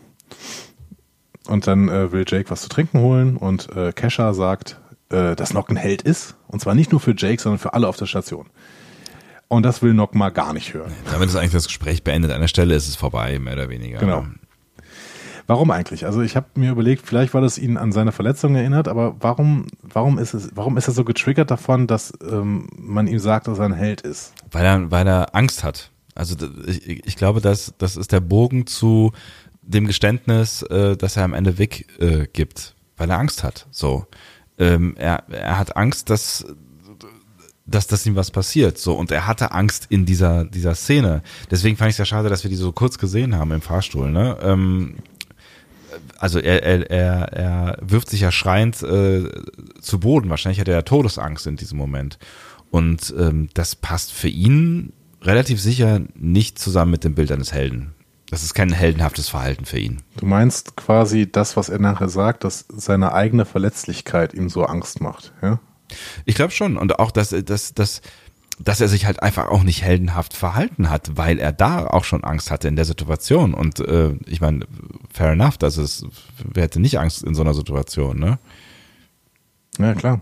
Und dann äh, will Jake was zu trinken holen und äh, Kesha sagt, äh, dass Nock ein Held ist. Und zwar nicht nur für Jake, sondern für alle auf der Station. Und das will Nock mal gar nicht hören. Damit ist eigentlich das Gespräch beendet. An der Stelle ist es vorbei, mehr oder weniger. Genau. Warum eigentlich? Also ich habe mir überlegt, vielleicht weil es ihn an seine Verletzung erinnert, aber warum, warum ist es, warum ist er so getriggert davon, dass ähm, man ihm sagt, dass er ein Held ist? Weil er, weil er Angst hat. Also ich, ich glaube, dass das ist der Bogen zu dem Geständnis, äh, dass er am Ende Vic äh, gibt, weil er Angst hat. So, ähm, er, er hat Angst, dass dass, dass ihm was passiert. So, und er hatte Angst in dieser, dieser Szene. Deswegen fand ich es ja schade, dass wir die so kurz gesehen haben im Fahrstuhl, ne? Ähm, also er, er, er, er wirft sich ja schreiend äh, zu Boden. Wahrscheinlich hat er ja Todesangst in diesem Moment. Und ähm, das passt für ihn relativ sicher nicht zusammen mit dem Bild eines Helden. Das ist kein heldenhaftes Verhalten für ihn. Du meinst quasi das, was er nachher sagt, dass seine eigene Verletzlichkeit ihm so Angst macht, ja? Ich glaube schon. Und auch, dass, dass, dass, dass er sich halt einfach auch nicht heldenhaft verhalten hat, weil er da auch schon Angst hatte in der Situation. Und äh, ich meine, fair enough, dass es, wer hätte nicht Angst in so einer Situation, ne? Ja, klar.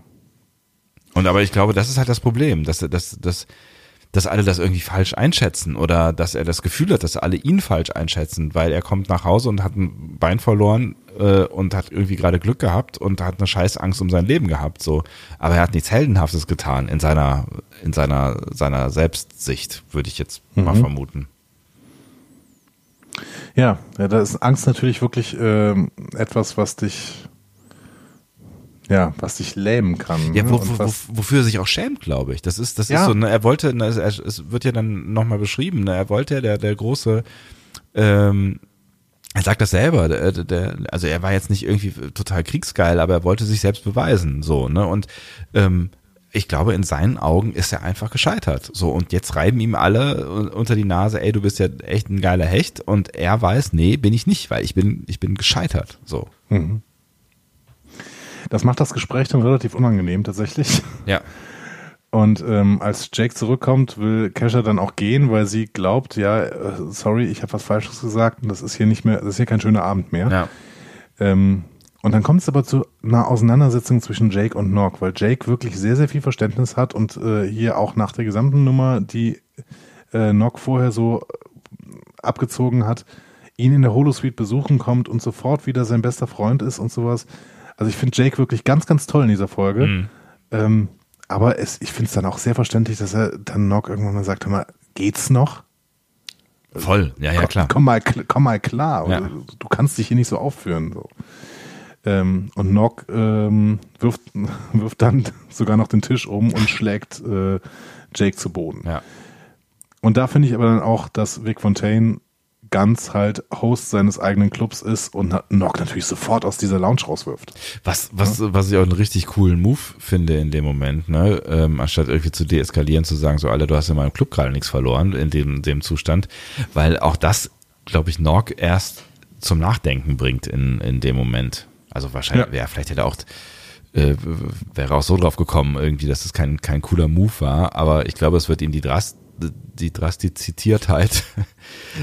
Und aber ich glaube, das ist halt das Problem, dass, dass, dass, dass alle das irgendwie falsch einschätzen oder dass er das Gefühl hat, dass alle ihn falsch einschätzen, weil er kommt nach Hause und hat ein Bein verloren äh, und hat irgendwie gerade Glück gehabt und hat eine Scheißangst um sein Leben gehabt, so. Aber er hat nichts Heldenhaftes getan in seiner, in seiner, seiner Selbstsicht, würde ich jetzt mhm. mal vermuten. Ja, ja, da ist Angst natürlich wirklich ähm, etwas, was dich ja, was dich lähmen kann. Ja, ne? wo, wo, wofür er sich auch schämt, glaube ich. Das ist, das ja. ist so, ne, er wollte, ne, es, es wird ja dann nochmal beschrieben, ne, er wollte, der, der große, ähm, er sagt das selber, der, der, also er war jetzt nicht irgendwie total kriegsgeil, aber er wollte sich selbst beweisen, so, ne, und, ähm, ich glaube, in seinen Augen ist er einfach gescheitert. So, und jetzt reiben ihm alle unter die Nase, ey, du bist ja echt ein geiler Hecht. Und er weiß, nee, bin ich nicht, weil ich bin, ich bin gescheitert. So. Mhm. Das macht das Gespräch dann relativ unangenehm tatsächlich. Ja. Und ähm, als Jake zurückkommt, will Kesha dann auch gehen, weil sie glaubt, ja, äh, sorry, ich habe was Falsches gesagt und das ist hier nicht mehr, das ist hier kein schöner Abend mehr. Ja. Ähm, und dann kommt es aber zu einer Auseinandersetzung zwischen Jake und Nock, weil Jake wirklich sehr, sehr viel Verständnis hat und äh, hier auch nach der gesamten Nummer, die äh, Nock vorher so abgezogen hat, ihn in der Holosuite besuchen kommt und sofort wieder sein bester Freund ist und sowas. Also ich finde Jake wirklich ganz, ganz toll in dieser Folge. Mhm. Ähm, aber es, ich finde es dann auch sehr verständlich, dass er dann Nock irgendwann mal sagt, hör mal, geht's noch? Voll, ja, ja, klar. Komm, mal, komm mal klar. Ja. Du kannst dich hier nicht so aufführen. So. Ähm, und Nock ähm, wirft, wirft dann sogar noch den Tisch um und schlägt äh, Jake zu Boden. Ja. Und da finde ich aber dann auch, dass Vic Fontaine ganz halt Host seines eigenen Clubs ist und Nock natürlich sofort aus dieser Lounge rauswirft. Was, was, ja? was ich auch einen richtig coolen Move finde in dem Moment, ne? Ähm, anstatt irgendwie zu deeskalieren, zu sagen, so, Alter, du hast in meinem Club gerade nichts verloren in dem, dem Zustand, weil auch das, glaube ich, Nock erst zum Nachdenken bringt in, in dem Moment. Also wahrscheinlich, ja, ja vielleicht hätte er auch äh, wäre auch so drauf gekommen, irgendwie, dass es kein, kein cooler Move war, aber ich glaube, es wird ihm die Drast die Drastizitiertheit.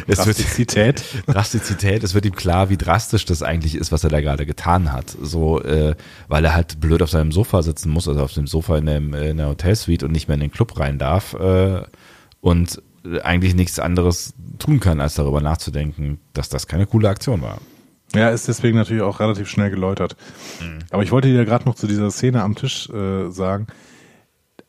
Es Drastizität. Wird, Drastizität. Es wird ihm klar, wie drastisch das eigentlich ist, was er da gerade getan hat. So, äh, weil er halt blöd auf seinem Sofa sitzen muss, also auf dem Sofa in, dem, in der Hotelsuite und nicht mehr in den Club rein darf äh, und eigentlich nichts anderes tun kann, als darüber nachzudenken, dass das keine coole Aktion war. Ja, ist deswegen natürlich auch relativ schnell geläutert. Mhm. Aber ich wollte dir gerade noch zu dieser Szene am Tisch äh, sagen,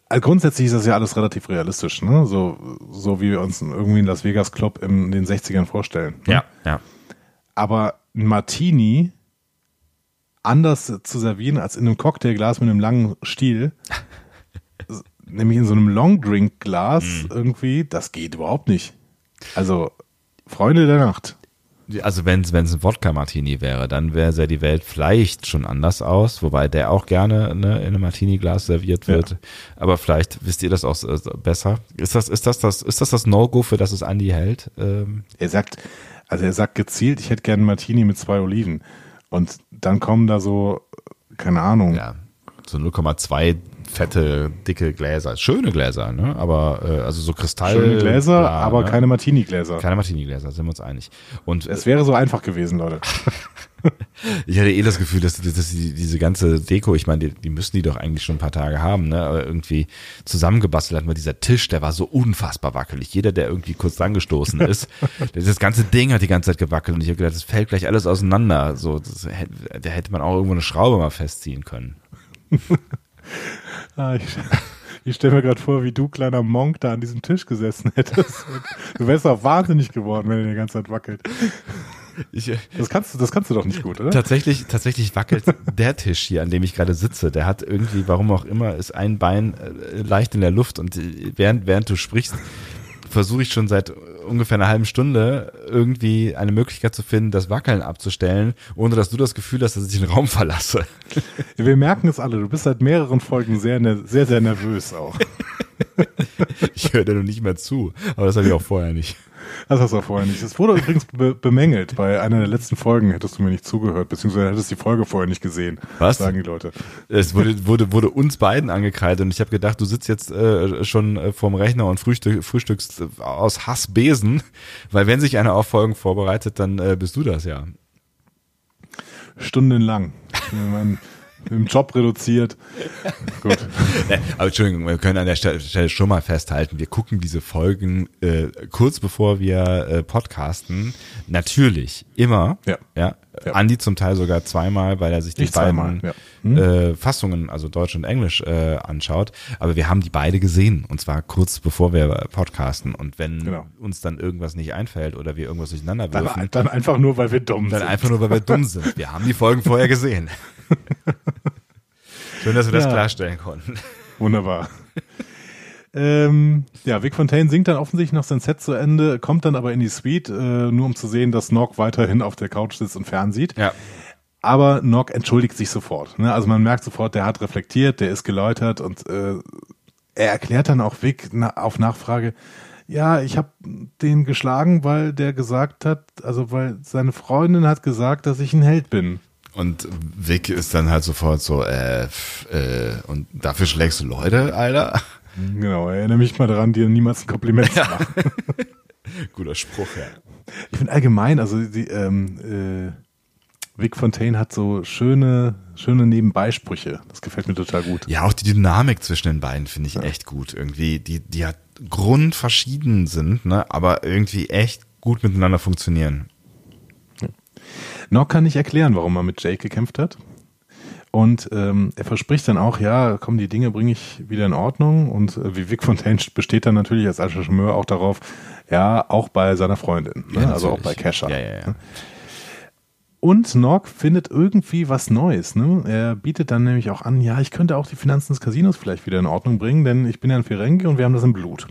also grundsätzlich ist das ja alles relativ realistisch, ne? So, so wie wir uns irgendwie einen Las Vegas Club in den 60ern vorstellen. Ne? Ja, ja. Aber ein Martini anders zu servieren als in einem Cocktailglas mit einem langen Stiel, nämlich in so einem Longdrink-Glas mhm. irgendwie, das geht überhaupt nicht. Also, Freunde der Nacht also wenn es ein Wodka-Martini wäre, dann wäre ja die Welt vielleicht schon anders aus, wobei der auch gerne ne, in einem Martini-Glas serviert wird. Ja. Aber vielleicht wisst ihr das auch äh, besser. Ist das, ist das das, ist das das No-Go, für das es Andi hält? Ähm er sagt, also er sagt gezielt, ich hätte gerne einen Martini mit zwei Oliven. Und dann kommen da so, keine Ahnung. Ja, so 0,2 fette, dicke Gläser. Schöne Gläser, ne? Aber äh, also so Kristall. Schöne Gläser, bla, aber ne? keine Martini-Gläser. Keine Martini-Gläser, sind wir uns einig. Und es wäre so einfach gewesen, Leute. ich hatte eh das Gefühl, dass, dass die, diese ganze Deko, ich meine, die, die müssen die doch eigentlich schon ein paar Tage haben, ne? Aber irgendwie zusammengebastelt hat man dieser Tisch, der war so unfassbar wackelig. Jeder, der irgendwie kurz angestoßen ist, das ganze Ding hat die ganze Zeit gewackelt und ich habe gedacht, das fällt gleich alles auseinander. So, das, da hätte man auch irgendwo eine Schraube mal festziehen können. Ah, ich, ich stelle mir gerade vor, wie du, kleiner Monk, da an diesem Tisch gesessen hättest. Du wärst auch wahnsinnig geworden, wenn er die ganze Zeit wackelt. Ich, das, kannst du, das kannst du doch nicht gut, oder? Tatsächlich, tatsächlich wackelt der Tisch hier, an dem ich gerade sitze. Der hat irgendwie, warum auch immer, ist ein Bein äh, leicht in der Luft und äh, während, während du sprichst, versuche ich schon seit ungefähr einer halben Stunde irgendwie eine Möglichkeit zu finden, das Wackeln abzustellen, ohne dass du das Gefühl hast, dass ich den Raum verlasse. Wir merken es alle. Du bist seit mehreren Folgen sehr, sehr, sehr nervös auch. ich höre dir noch nicht mehr zu, aber das habe ich auch vorher nicht. Das hast du auch vorher nicht. Es wurde übrigens be bemängelt. Bei einer der letzten Folgen hättest du mir nicht zugehört, beziehungsweise hättest die Folge vorher nicht gesehen. Was? Sagen die Leute. Es wurde, wurde, wurde uns beiden angekreidet und ich habe gedacht, du sitzt jetzt äh, schon äh, vorm Rechner und frühstück, frühstückst aus Hassbesen, weil wenn sich eine Auffolgung vorbereitet, dann äh, bist du das ja. Stundenlang. Im Job reduziert. Gut. Aber Entschuldigung, wir können an der Stelle schon mal festhalten, wir gucken diese Folgen äh, kurz bevor wir äh, podcasten. Natürlich, immer. Ja. ja. ja. Andi zum Teil sogar zweimal, weil er sich die Nicht beiden ja. hm? äh, Fassungen, also Deutsch und Englisch, äh, anschaut. Aber wir haben die beide gesehen und zwar kurz bevor wir podcasten. Und wenn genau. uns dann irgendwas nicht einfällt oder wir irgendwas durcheinander würfeln. Dann, dann einfach nur, weil wir dumm dann sind. Dann einfach nur, weil wir dumm sind. Wir haben die Folgen vorher gesehen. Schön, dass wir das klarstellen konnten. Wunderbar. ähm, ja, Vic Fontaine singt dann offensichtlich noch sein Set zu Ende, kommt dann aber in die Suite, äh, nur um zu sehen, dass Nock weiterhin auf der Couch sitzt und fernsieht. Ja. Aber Nock entschuldigt sich sofort. Ne? Also man merkt sofort, der hat reflektiert, der ist geläutert und äh, er erklärt dann auch Vic na, auf Nachfrage, ja, ich habe den geschlagen, weil der gesagt hat, also weil seine Freundin hat gesagt, dass ich ein Held bin. Und Vic ist dann halt sofort so, äh, äh, und dafür schlägst du Leute, Alter? Genau, erinnere mich mal daran, dir niemals ein Kompliment zu machen. Guter Spruch, ja. Ich finde allgemein, also die, ähm, äh, Vic Fontaine hat so schöne, schöne Nebenbeisprüche. Das gefällt mir total gut. Ja, auch die Dynamik zwischen den beiden finde ich ja. echt gut. Irgendwie, die, die ja grundverschieden sind, ne, aber irgendwie echt gut miteinander funktionieren. Nock kann nicht erklären, warum er mit Jake gekämpft hat. Und ähm, er verspricht dann auch, ja, komm, die Dinge bringe ich wieder in Ordnung. Und äh, wie Vic Fontaine besteht dann natürlich als Archimeur auch darauf, ja, auch bei seiner Freundin, ne? ja, also auch bei Kesha. Ja, ja, ja. Und Nog findet irgendwie was Neues. Ne? Er bietet dann nämlich auch an, ja, ich könnte auch die Finanzen des Casinos vielleicht wieder in Ordnung bringen, denn ich bin ja ein Ferengi und wir haben das im Blut.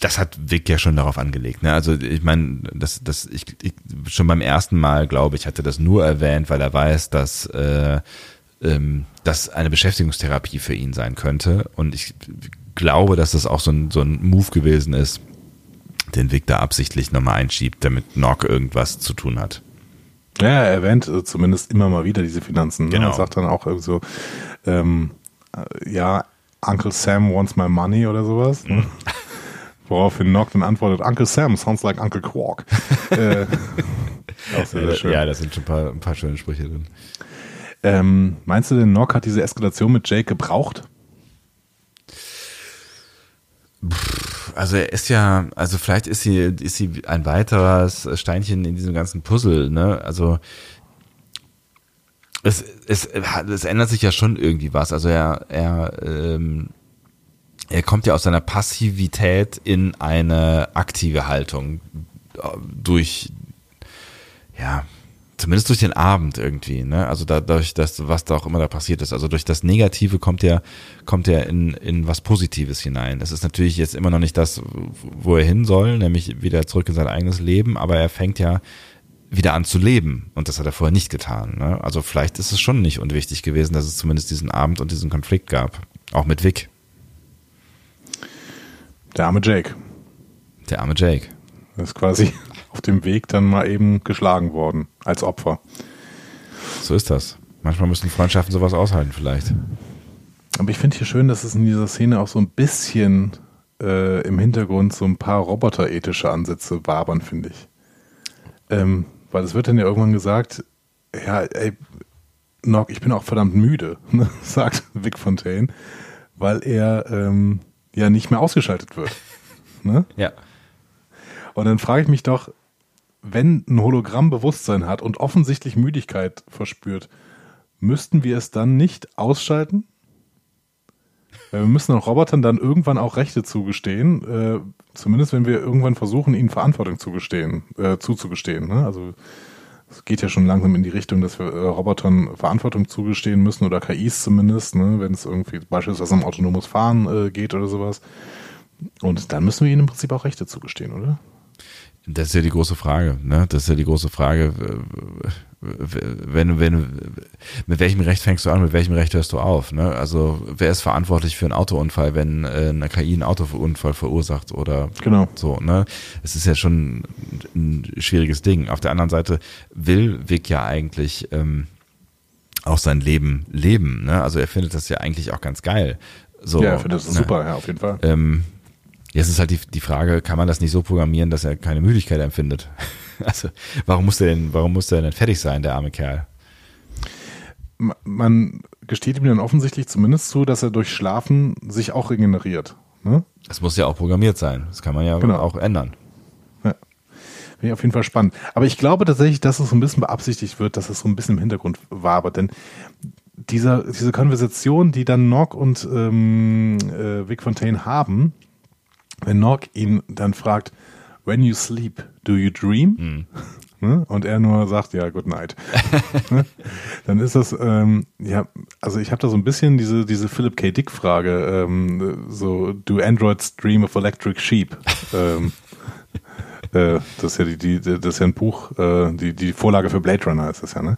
Das hat Vic ja schon darauf angelegt. Ne? Also ich meine, das, das, ich, ich, schon beim ersten Mal, glaube ich, hatte das nur erwähnt, weil er weiß, dass äh, ähm, das eine Beschäftigungstherapie für ihn sein könnte. Und ich glaube, dass das auch so ein, so ein Move gewesen ist, den Vic da absichtlich nochmal einschiebt, damit Nog irgendwas zu tun hat. Ja, er erwähnt äh, zumindest immer mal wieder diese Finanzen. Ne? Genau. Er sagt dann auch so, ähm, äh, ja, Uncle Sam wants my money oder sowas. Ne? Mhm. Woraufhin Nock dann antwortet, Uncle Sam sounds like Uncle Quark. äh, auch sehr, sehr schön. Ja, da sind schon ein paar, ein paar schöne Sprüche drin. Ähm, meinst du denn, Nock hat diese Eskalation mit Jake gebraucht? Also er ist ja, also vielleicht ist sie, ist sie ein weiteres Steinchen in diesem ganzen Puzzle, ne? Also es, es, es ändert sich ja schon irgendwie was. Also er, er, ähm, er kommt ja aus seiner Passivität in eine aktive Haltung durch, ja, zumindest durch den Abend irgendwie, ne? Also dadurch, dass was da auch immer da passiert ist. Also durch das Negative kommt er, kommt er in, in was Positives hinein. Es ist natürlich jetzt immer noch nicht das, wo er hin soll, nämlich wieder zurück in sein eigenes Leben, aber er fängt ja wieder an zu leben. Und das hat er vorher nicht getan. Ne? Also vielleicht ist es schon nicht unwichtig gewesen, dass es zumindest diesen Abend und diesen Konflikt gab. Auch mit Vic. Der arme Jake. Der arme Jake. Das ist quasi auf dem Weg dann mal eben geschlagen worden als Opfer. So ist das. Manchmal müssen Freundschaften sowas aushalten, vielleicht. Aber ich finde hier schön, dass es in dieser Szene auch so ein bisschen äh, im Hintergrund so ein paar roboterethische Ansätze wabern, finde ich. Ähm, weil es wird dann ja irgendwann gesagt, ja, ey, Nock, ich bin auch verdammt müde, ne, sagt Vic Fontaine, weil er ähm, ja nicht mehr ausgeschaltet wird. Ne? Ja. Und dann frage ich mich doch, wenn ein Hologramm Bewusstsein hat und offensichtlich Müdigkeit verspürt, müssten wir es dann nicht ausschalten? Weil wir müssen den Robotern dann irgendwann auch Rechte zugestehen, äh, zumindest wenn wir irgendwann versuchen, ihnen Verantwortung zugestehen, äh, zuzugestehen. Ne? Also es geht ja schon langsam in die Richtung, dass wir äh, Robotern Verantwortung zugestehen müssen oder KIs zumindest, ne, wenn es irgendwie beispielsweise um autonomes Fahren äh, geht oder sowas. Und dann müssen wir ihnen im Prinzip auch Rechte zugestehen, oder? Das ist ja die große Frage, ne? Das ist ja die große Frage, wenn, wenn, mit welchem Recht fängst du an, mit welchem Recht hörst du auf, ne? Also, wer ist verantwortlich für einen Autounfall, wenn äh, eine KI einen Autounfall verursacht oder genau. so, ne? Es ist ja schon ein schwieriges Ding. Auf der anderen Seite will Vic ja eigentlich ähm, auch sein Leben leben, ne? Also er findet das ja eigentlich auch ganz geil. So, ja, er findet das ne? super, ja, auf jeden Fall. Ähm, Jetzt ist halt die, die Frage, kann man das nicht so programmieren, dass er keine Müdigkeit empfindet? Also, warum muss der denn, warum muss der denn fertig sein, der arme Kerl? Man gesteht ihm dann offensichtlich zumindest zu, dass er durch Schlafen sich auch regeneriert. Ne? Das muss ja auch programmiert sein. Das kann man ja genau. auch ändern. Ja. Finde ich auf jeden Fall spannend. Aber ich glaube tatsächlich, dass es so ein bisschen beabsichtigt wird, dass es so ein bisschen im Hintergrund wabert. Denn dieser, diese Konversation, die dann Nock und ähm, äh, Vic Fontaine haben, wenn Nock ihn dann fragt, when you sleep, do you dream? Mhm. Und er nur sagt, ja, good night. Ne? Dann ist das, ähm, ja, also ich habe da so ein bisschen diese, diese Philip K. Dick-Frage, ähm, so, do androids dream of electric sheep? ähm, äh, das ist ja die, die, das ist ja ein Buch, äh, die, die Vorlage für Blade Runner ist das ja, ne?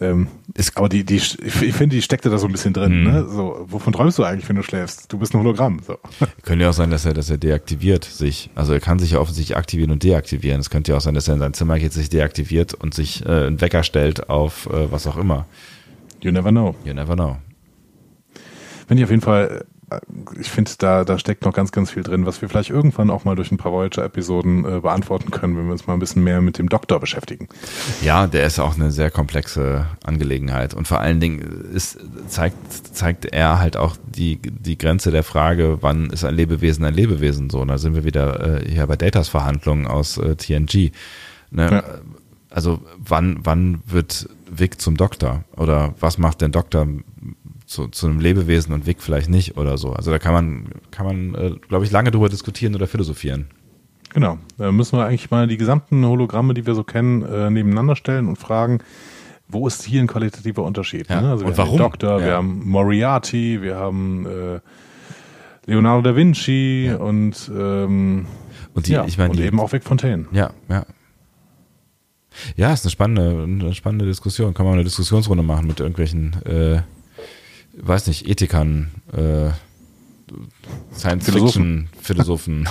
Ähm, ist, aber die, die, ich finde, die steckte da so ein bisschen drin, mhm. ne? So, wovon träumst du eigentlich, wenn du schläfst? Du bist ein Hologramm. So. Könnte ja auch sein, dass er, dass er deaktiviert sich. Also er kann sich ja offensichtlich aktivieren und deaktivieren. Es könnte ja auch sein, dass er in sein Zimmer geht, sich deaktiviert und sich äh, einen Wecker stellt auf äh, was auch immer. You never know. You never know. Finde ich auf jeden Fall ich finde, da, da steckt noch ganz, ganz viel drin, was wir vielleicht irgendwann auch mal durch ein paar Voyager-Episoden äh, beantworten können, wenn wir uns mal ein bisschen mehr mit dem Doktor beschäftigen. Ja, der ist auch eine sehr komplexe Angelegenheit. Und vor allen Dingen ist, zeigt, zeigt er halt auch die, die Grenze der Frage, wann ist ein Lebewesen ein Lebewesen so. Und da sind wir wieder äh, hier bei Datas Verhandlungen aus äh, TNG. Ne? Ja. Also wann, wann wird Vic zum Doktor? Oder was macht der Doktor zu, zu einem Lebewesen und Weg vielleicht nicht oder so. Also da kann man, kann man, äh, glaube ich, lange drüber diskutieren oder philosophieren. Genau. Da müssen wir eigentlich mal die gesamten Hologramme, die wir so kennen, äh, nebeneinander stellen und fragen, wo ist hier ein qualitativer Unterschied? Ja. Ne? Also und warum? Doktor, ja. wir haben Moriarty, wir haben äh, Leonardo da Vinci ja. und ähm, und die, ja, ich meine, und eben auch Vic Fontaine. Ja, ja. Ja, ist eine spannende, eine spannende Diskussion. Kann man eine Diskussionsrunde machen mit irgendwelchen äh, weiß nicht, Ethikern, äh, Science-Fiction-Philosophen.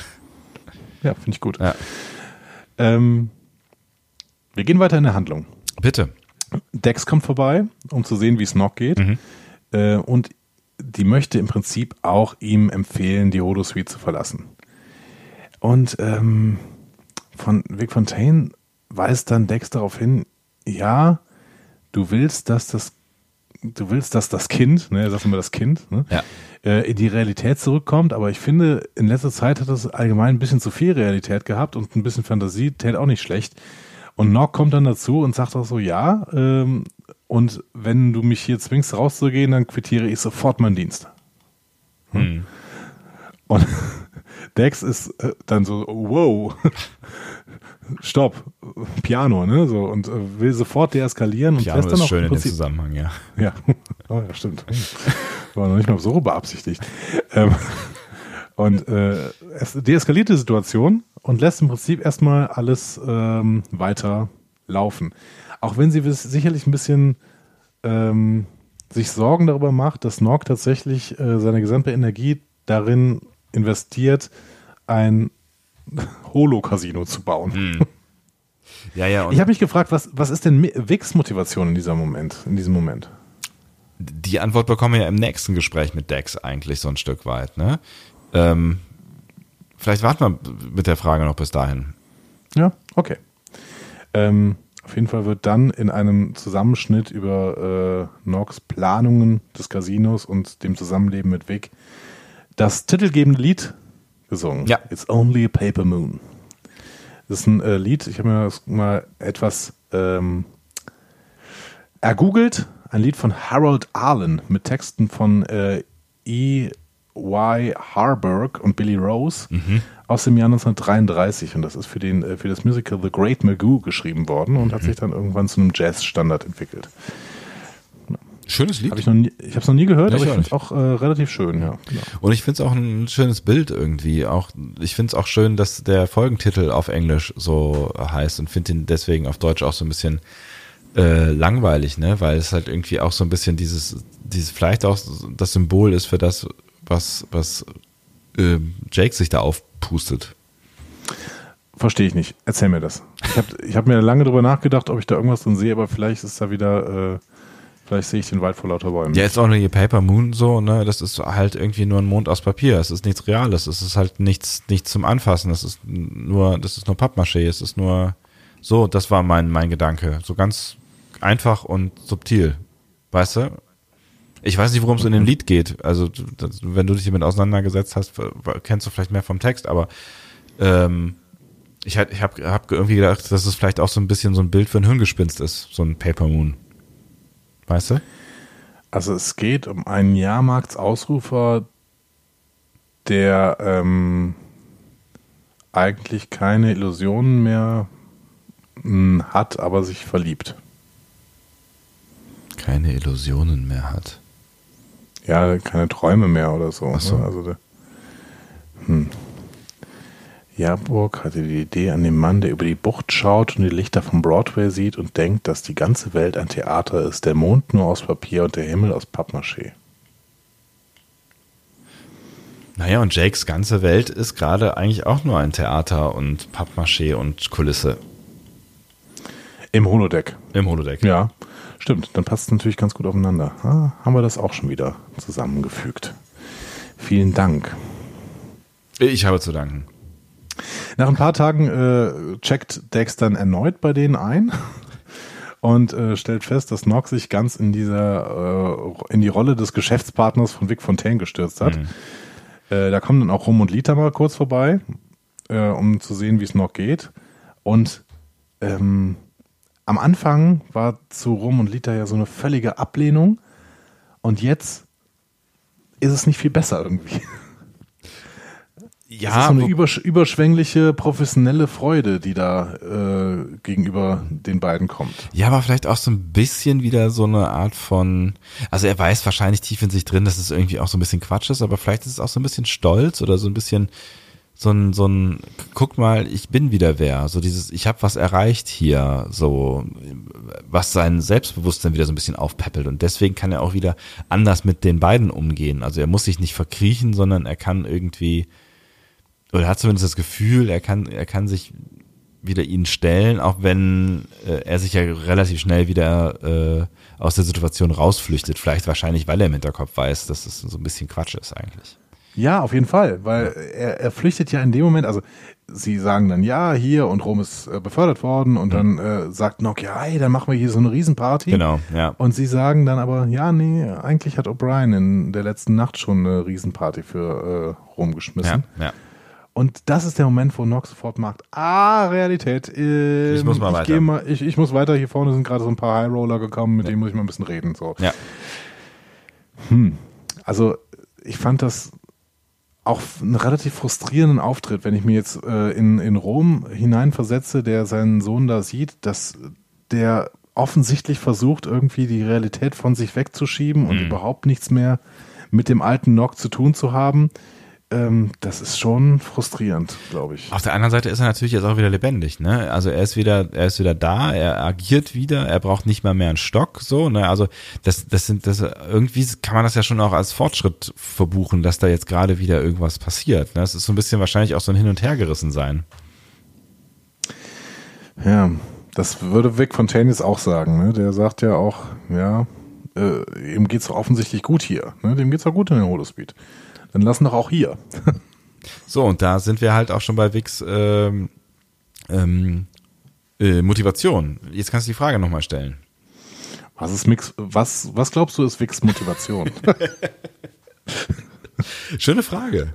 ja, finde ich gut. Ja. Ähm, wir gehen weiter in der Handlung. Bitte. Dex kommt vorbei, um zu sehen, wie es noch geht. Mhm. Äh, und die möchte im Prinzip auch ihm empfehlen, die Holosuite zu verlassen. Und ähm, von Vic Fontaine weist dann Dex darauf hin, ja, du willst, dass das du willst, dass das Kind, ne, sagst immer das Kind, ne, ja. äh, in die Realität zurückkommt, aber ich finde, in letzter Zeit hat das allgemein ein bisschen zu viel Realität gehabt und ein bisschen Fantasie täte auch nicht schlecht. Und Nock kommt dann dazu und sagt auch so, ja, ähm, und wenn du mich hier zwingst rauszugehen, dann quittiere ich sofort meinen Dienst. Hm. Hm. Und Dex ist äh, dann so, wow, stopp, Piano, ne? So und äh, will sofort deeskalieren Piano und dann ist schön in dem Zusammenhang, ja. Ja, oh, ja stimmt. War noch nicht mal so beabsichtigt. Ähm, und äh, es deeskaliert die Situation und lässt im Prinzip erstmal alles ähm, weiter laufen. Auch wenn sie sicherlich ein bisschen ähm, sich Sorgen darüber macht, dass Nog tatsächlich äh, seine gesamte Energie darin investiert, ein Holo-Casino zu bauen. Hm. Ja, ja. ich habe mich gefragt, was, was ist denn Wicks Motivation in dieser Moment, in diesem Moment? Die Antwort bekommen wir ja im nächsten Gespräch mit Dex eigentlich so ein Stück weit, ne? Ähm, vielleicht warten wir mit der Frage noch bis dahin. Ja, okay. Ähm, auf jeden Fall wird dann in einem Zusammenschnitt über äh, Nox Planungen des Casinos und dem Zusammenleben mit Vic das titelgebende Lied gesungen. Ja. It's Only a Paper Moon. Das ist ein äh, Lied, ich habe mir das mal etwas ähm, ergoogelt. Ein Lied von Harold Arlen mit Texten von äh, E. Y. Harburg und Billy Rose aus dem Jahr 1933 und das ist für, den, äh, für das Musical The Great Magoo geschrieben worden und hat sich dann irgendwann zu einem Jazz-Standard entwickelt. Schönes Lied. Hab ich noch nie, ich habe es noch nie gehört, Ja, aber ich finde es auch äh, relativ schön. Ja. Genau. Und ich finde es auch ein schönes Bild irgendwie. Auch ich finde es auch schön, dass der Folgentitel auf Englisch so heißt und finde ihn deswegen auf Deutsch auch so ein bisschen äh, langweilig, ne? Weil es halt irgendwie auch so ein bisschen dieses, dieses vielleicht auch das Symbol ist für das, was was äh, Jake sich da aufpustet. Verstehe ich nicht. Erzähl mir das. Ich habe ich hab mir lange drüber nachgedacht, ob ich da irgendwas drin sehe, aber vielleicht ist da wieder, äh, vielleicht sehe ich den Wald vor lauter Bäumen. Ja, ist auch nur hier Paper Moon so, ne? Das ist halt irgendwie nur ein Mond aus Papier. Es ist nichts Reales. Es ist halt nichts, nichts zum Anfassen. Das ist nur, das ist nur Pappmaché. Es ist nur so. Das war mein, mein Gedanke. So ganz einfach und subtil. Weißt du? Ich weiß nicht, worum es in dem Lied geht. Also, das, wenn du dich damit auseinandergesetzt hast, kennst du vielleicht mehr vom Text, aber ähm, ich, ich habe hab irgendwie gedacht, dass es vielleicht auch so ein bisschen so ein Bild für ein Hirngespinst ist, so ein Paper Moon. Weißt du? Also es geht um einen Jahrmarktsausrufer, der ähm, eigentlich keine Illusionen mehr mh, hat, aber sich verliebt. keine Illusionen mehr hat. Ja, keine Träume mehr oder so. Ach so. Ne? Also hm. Jaburg hatte die Idee an den Mann, der über die Bucht schaut und die Lichter vom Broadway sieht und denkt, dass die ganze Welt ein Theater ist, der Mond nur aus Papier und der Himmel aus Pappmaché. Naja, und Jakes ganze Welt ist gerade eigentlich auch nur ein Theater und Pappmaché und Kulisse Im Holodeck. im Holodeck. Ja, stimmt. Dann passt es natürlich ganz gut aufeinander. Ah, haben wir das auch schon wieder zusammengefügt. Vielen Dank. Ich habe zu danken. Nach ein paar Tagen äh, checkt Dex dann erneut bei denen ein und äh, stellt fest, dass Nock sich ganz in dieser äh, in die Rolle des Geschäftspartners von Vic Fontaine gestürzt hat. Äh, da kommen dann auch Rum und Lita mal kurz vorbei, äh, um zu sehen, wie es Nock geht. Und ähm, am Anfang war zu Rum und Lita ja so eine völlige Ablehnung und jetzt ist es nicht viel besser irgendwie. Das ist Ja, so eine übersch überschwängliche, professionelle Freude, die da äh, gegenüber den beiden kommt. ja, aber vielleicht auch so ein bisschen wieder so eine Art von, also er weiß wahrscheinlich tief in sich drin, dass es irgendwie auch so ein bisschen Quatsch ist, aber vielleicht ist es auch so ein bisschen Stolz oder so ein bisschen so ein, so ein, guck mal, ich bin wieder wer, so dieses, ich habe was erreicht hier, so, was sein Selbstbewusstsein wieder so ein bisschen aufpeppelt und deswegen kann er auch wieder anders mit den beiden umgehen. Also er muss sich nicht verkriechen, sondern er kann irgendwie, oder er hat zumindest das Gefühl, er kann, er kann sich wieder ihnen stellen, auch wenn äh, er sich ja relativ schnell wieder äh, aus der Situation rausflüchtet. Vielleicht wahrscheinlich, weil er im Hinterkopf weiß, dass es so ein bisschen Quatsch ist eigentlich. Ja, auf jeden Fall, weil er, er flüchtet ja in dem Moment, also sie sagen dann, ja, hier und Rom ist äh, befördert worden und dann äh, sagt Nock, ja, hey, dann machen wir hier so eine Riesenparty. Genau, ja. Und sie sagen dann aber, ja, nee, eigentlich hat O'Brien in der letzten Nacht schon eine Riesenparty für äh, Rom geschmissen. Ja, ja. Und das ist der Moment, wo Nock sofort macht, ah, Realität. ähm, Ich muss mal ich weiter. Mal, ich, ich muss weiter. Hier vorne sind gerade so ein paar High Roller gekommen, mit denen muss ich mal ein bisschen reden. So. Ja. Also ich fand das auch einen relativ frustrierenden Auftritt, wenn ich mir jetzt äh, in, in Rom hineinversetze, der seinen Sohn da sieht, dass der offensichtlich versucht, irgendwie die Realität von sich wegzuschieben und überhaupt nichts mehr mit dem alten Nock zu tun zu haben. Ähm, das ist schon frustrierend, glaube ich. Auf der anderen Seite ist er natürlich jetzt auch wieder lebendig, ne? Also er ist wieder, er ist wieder da, er agiert wieder, er braucht nicht mal mehr einen Stock, so, ne? Also das, das sind, das irgendwie kann man das ja schon auch als Fortschritt verbuchen, dass da jetzt gerade wieder irgendwas passiert. Ne? Das ist so ein bisschen wahrscheinlich auch so ein Hin und Hergerissen sein. Ja, das würde Vic Fontaines auch sagen. Ne? Der sagt ja auch, ja, äh, ihm geht's offensichtlich gut hier. Ne? Dem geht's doch gut in den Holospeed. Dann lassen doch auch hier. So, und da sind wir halt auch schon bei Wix ähm, ähm, äh, Motivation. Jetzt kannst du die Frage nochmal stellen. Was ist Mix, was, was glaubst du ist Vicks Motivation? Schöne Frage.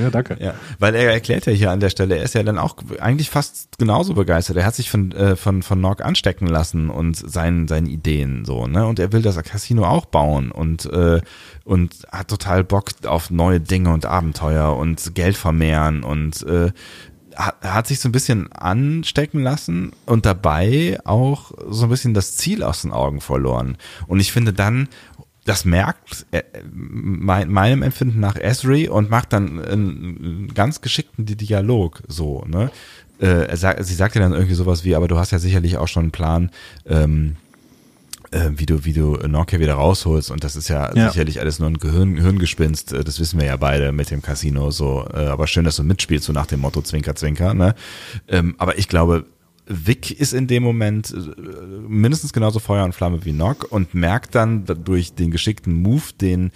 Ja, danke. Ja, weil er erklärt ja hier an der Stelle, er ist ja dann auch eigentlich fast genauso begeistert. Er hat sich von äh, von von Nock anstecken lassen und seinen seinen Ideen so, ne? Und er will das Casino auch bauen und äh, und hat total Bock auf neue Dinge und Abenteuer und Geld vermehren und äh, hat, hat sich so ein bisschen anstecken lassen und dabei auch so ein bisschen das Ziel aus den Augen verloren. Und ich finde dann, das merkt äh, mein, meinem Empfinden nach Esri und macht dann einen ganz geschickten Dialog so, ne? Äh, sagt, sie sagt ja dann irgendwie sowas wie, aber du hast ja sicherlich auch schon einen Plan, ähm, äh, wie du, wie du Nokia wieder rausholst und das ist ja, ja, sicherlich alles nur ein Gehirn, Gehirngespinst, äh, das wissen wir ja beide mit dem Casino so, äh, aber schön, dass du mitspielst, so nach dem Motto Zwinker, Zwinker, ne? Ähm, aber ich glaube, Vic ist in dem Moment äh, mindestens genauso Feuer und Flamme wie Nock und merkt dann durch den geschickten Move, den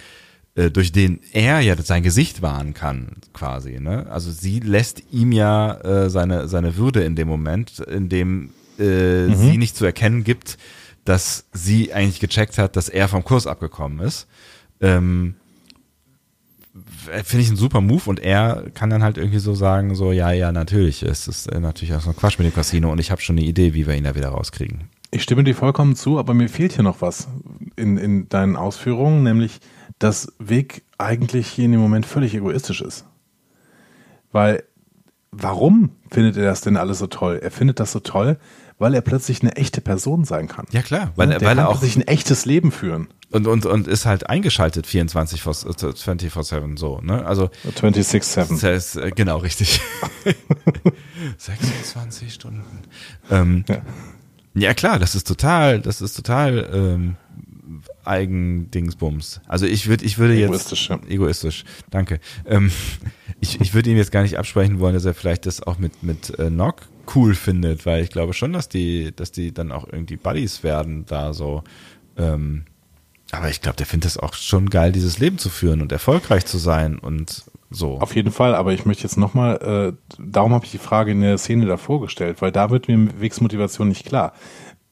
durch den er ja sein Gesicht wahren kann, quasi. Ne? Also sie lässt ihm ja äh, seine seine Würde in dem Moment, in dem äh, mhm. sie nicht zu erkennen gibt, dass sie eigentlich gecheckt hat, dass er vom Kurs abgekommen ist. Ähm, Finde ich ein super Move und er kann dann halt irgendwie so sagen, so, ja, ja, natürlich, es ist äh, natürlich auch so ein Quatsch mit dem Casino und ich habe schon eine Idee, wie wir ihn da wieder rauskriegen. Ich stimme dir vollkommen zu, aber mir fehlt hier noch was in, in deinen Ausführungen, nämlich, dass Weg eigentlich hier in dem Moment völlig egoistisch ist. Weil, warum findet er das denn alles so toll? Er findet das so toll, weil er plötzlich eine echte Person sein kann. Ja klar, weil, ja, weil er auch sich ein echtes Leben führen. Und, und, und ist halt eingeschaltet 24 24-7 so, ne? Also 26-7. Äh, genau, richtig. 26 Stunden. Ähm, ja. ja. klar, das ist total, das ist total ähm, Eigendingsbums. Also ich würde, ich würde egoistisch, jetzt ja. egoistisch, danke. Ähm, ich, ich würde ihm jetzt gar nicht absprechen wollen, dass er vielleicht das auch mit mit äh, Nock cool findet, weil ich glaube schon, dass die, dass die dann auch irgendwie Buddies werden da so. Ähm, aber ich glaube, der findet es auch schon geil, dieses Leben zu führen und erfolgreich zu sein und so. Auf jeden Fall, aber ich möchte jetzt nochmal, äh, darum habe ich die Frage in der Szene davor gestellt, weil da wird mir Wegsmotivation nicht klar.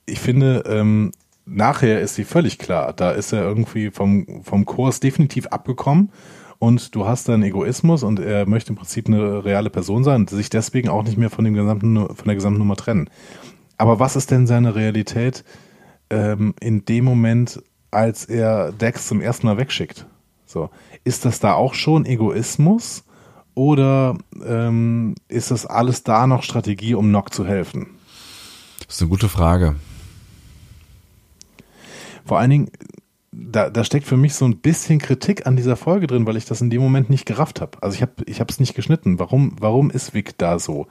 Ich finde, ähm, nachher ist sie völlig klar. Da ist er irgendwie vom, vom Kurs definitiv abgekommen und du hast dann Egoismus und er möchte im Prinzip eine reale Person sein und sich deswegen auch nicht mehr von dem gesamten, von der gesamten Nummer trennen. Aber was ist denn seine Realität ähm, in dem Moment, als er Dex zum ersten Mal wegschickt? So, ist das da auch schon Egoismus oder ähm, ist das alles da noch Strategie, um Nock zu helfen? Das ist eine gute Frage. Vor allen Dingen, da, da steckt für mich so ein bisschen Kritik an dieser Folge drin, weil ich das in dem Moment nicht gerafft habe. Also ich habe ich es nicht geschnitten. Warum, warum ist Vic da so?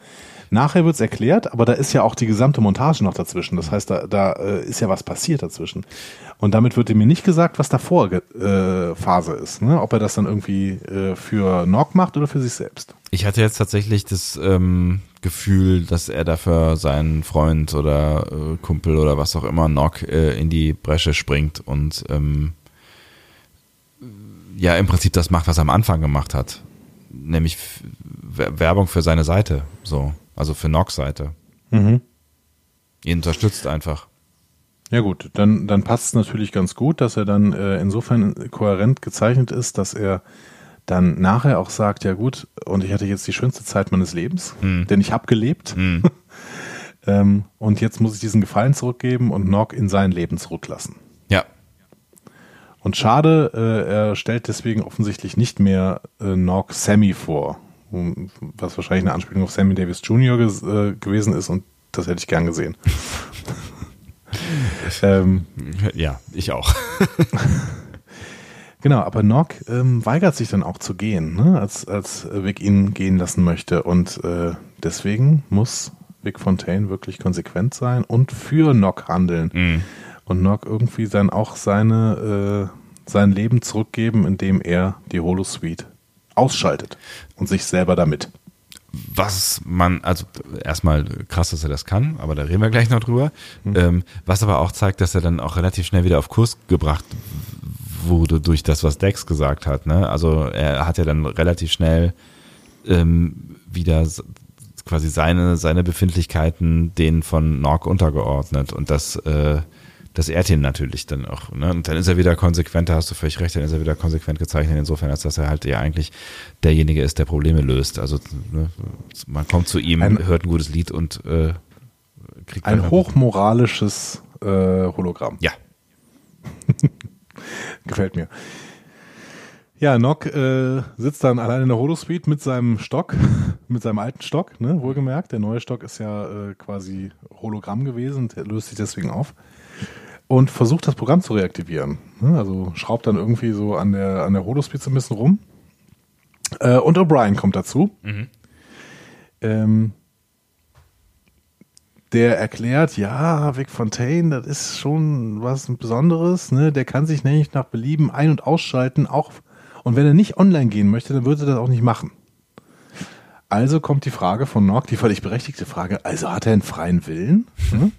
Nachher wird es erklärt, aber da ist ja auch die gesamte Montage noch dazwischen. Das heißt, da, da äh, ist ja was passiert dazwischen. Und damit wird mir nicht gesagt, was davor äh, Phase ist. Ne? Ob er das dann irgendwie äh, für Nock macht oder für sich selbst. Ich hatte jetzt tatsächlich das ähm, Gefühl, dass er dafür seinen Freund oder äh, Kumpel oder was auch immer Nock äh, in die Bresche springt und ähm, ja im Prinzip das macht, was er am Anfang gemacht hat. Nämlich Werbung für seine Seite. So. Also für Nocks Seite. Mhm. Ihn unterstützt einfach. Ja gut, dann, dann passt es natürlich ganz gut, dass er dann äh, insofern kohärent gezeichnet ist, dass er dann nachher auch sagt, ja gut, und ich hatte jetzt die schönste Zeit meines Lebens, mhm. denn ich habe gelebt. Mhm. ähm, und jetzt muss ich diesen Gefallen zurückgeben und Nock in sein Leben zurücklassen. Ja. Und schade, äh, er stellt deswegen offensichtlich nicht mehr äh, Nock Sammy vor, was wahrscheinlich eine Anspielung auf Sammy Davis Jr. Äh, gewesen ist und das hätte ich gern gesehen. ähm, ja, ich auch. Genau, aber Nock ähm, weigert sich dann auch zu gehen, ne? als, als Vic ihn gehen lassen möchte. Und äh, deswegen muss Vic Fontaine wirklich konsequent sein und für Nock handeln. Mhm. Und Nock irgendwie dann auch seine, äh, sein Leben zurückgeben, indem er die Holosuite ausschaltet und sich selber damit. Was man, also erstmal krass, dass er das kann, aber da reden wir gleich noch drüber. Mhm. Ähm, was aber auch zeigt, dass er dann auch relativ schnell wieder auf Kurs gebracht wurde durch das, was Dex gesagt hat. Ne? Also er hat ja dann relativ schnell ähm, wieder quasi seine, seine Befindlichkeiten denen von Nork untergeordnet. Und das, äh, das ehrt ihn natürlich dann auch. Ne? Und dann ist er wieder konsequent, da hast du völlig recht, dann ist er wieder konsequent gezeichnet, insofern, als dass er halt ja eigentlich derjenige ist, der Probleme löst. Also ne, man kommt zu ihm, ein, hört ein gutes Lied und äh, kriegt ein hochmoralisches äh, Hologramm. Ja. Gefällt mir. Ja, Nock äh, sitzt dann allein in der Holosuite mit seinem Stock, mit seinem alten Stock, ne, wohlgemerkt. Der neue Stock ist ja äh, quasi Hologramm gewesen, der löst sich deswegen auf. Und versucht das Programm zu reaktivieren. Ne? Also schraubt dann irgendwie so an der, an der Holosuite ein bisschen rum. Äh, und O'Brien kommt dazu. Mhm. Ähm, der erklärt, ja, Vic Fontaine, das ist schon was Besonderes, ne? Der kann sich nämlich nach Belieben ein- und ausschalten, auch und wenn er nicht online gehen möchte, dann würde er das auch nicht machen. Also kommt die Frage von Nock, die völlig berechtigte Frage, also hat er einen freien Willen? Hm?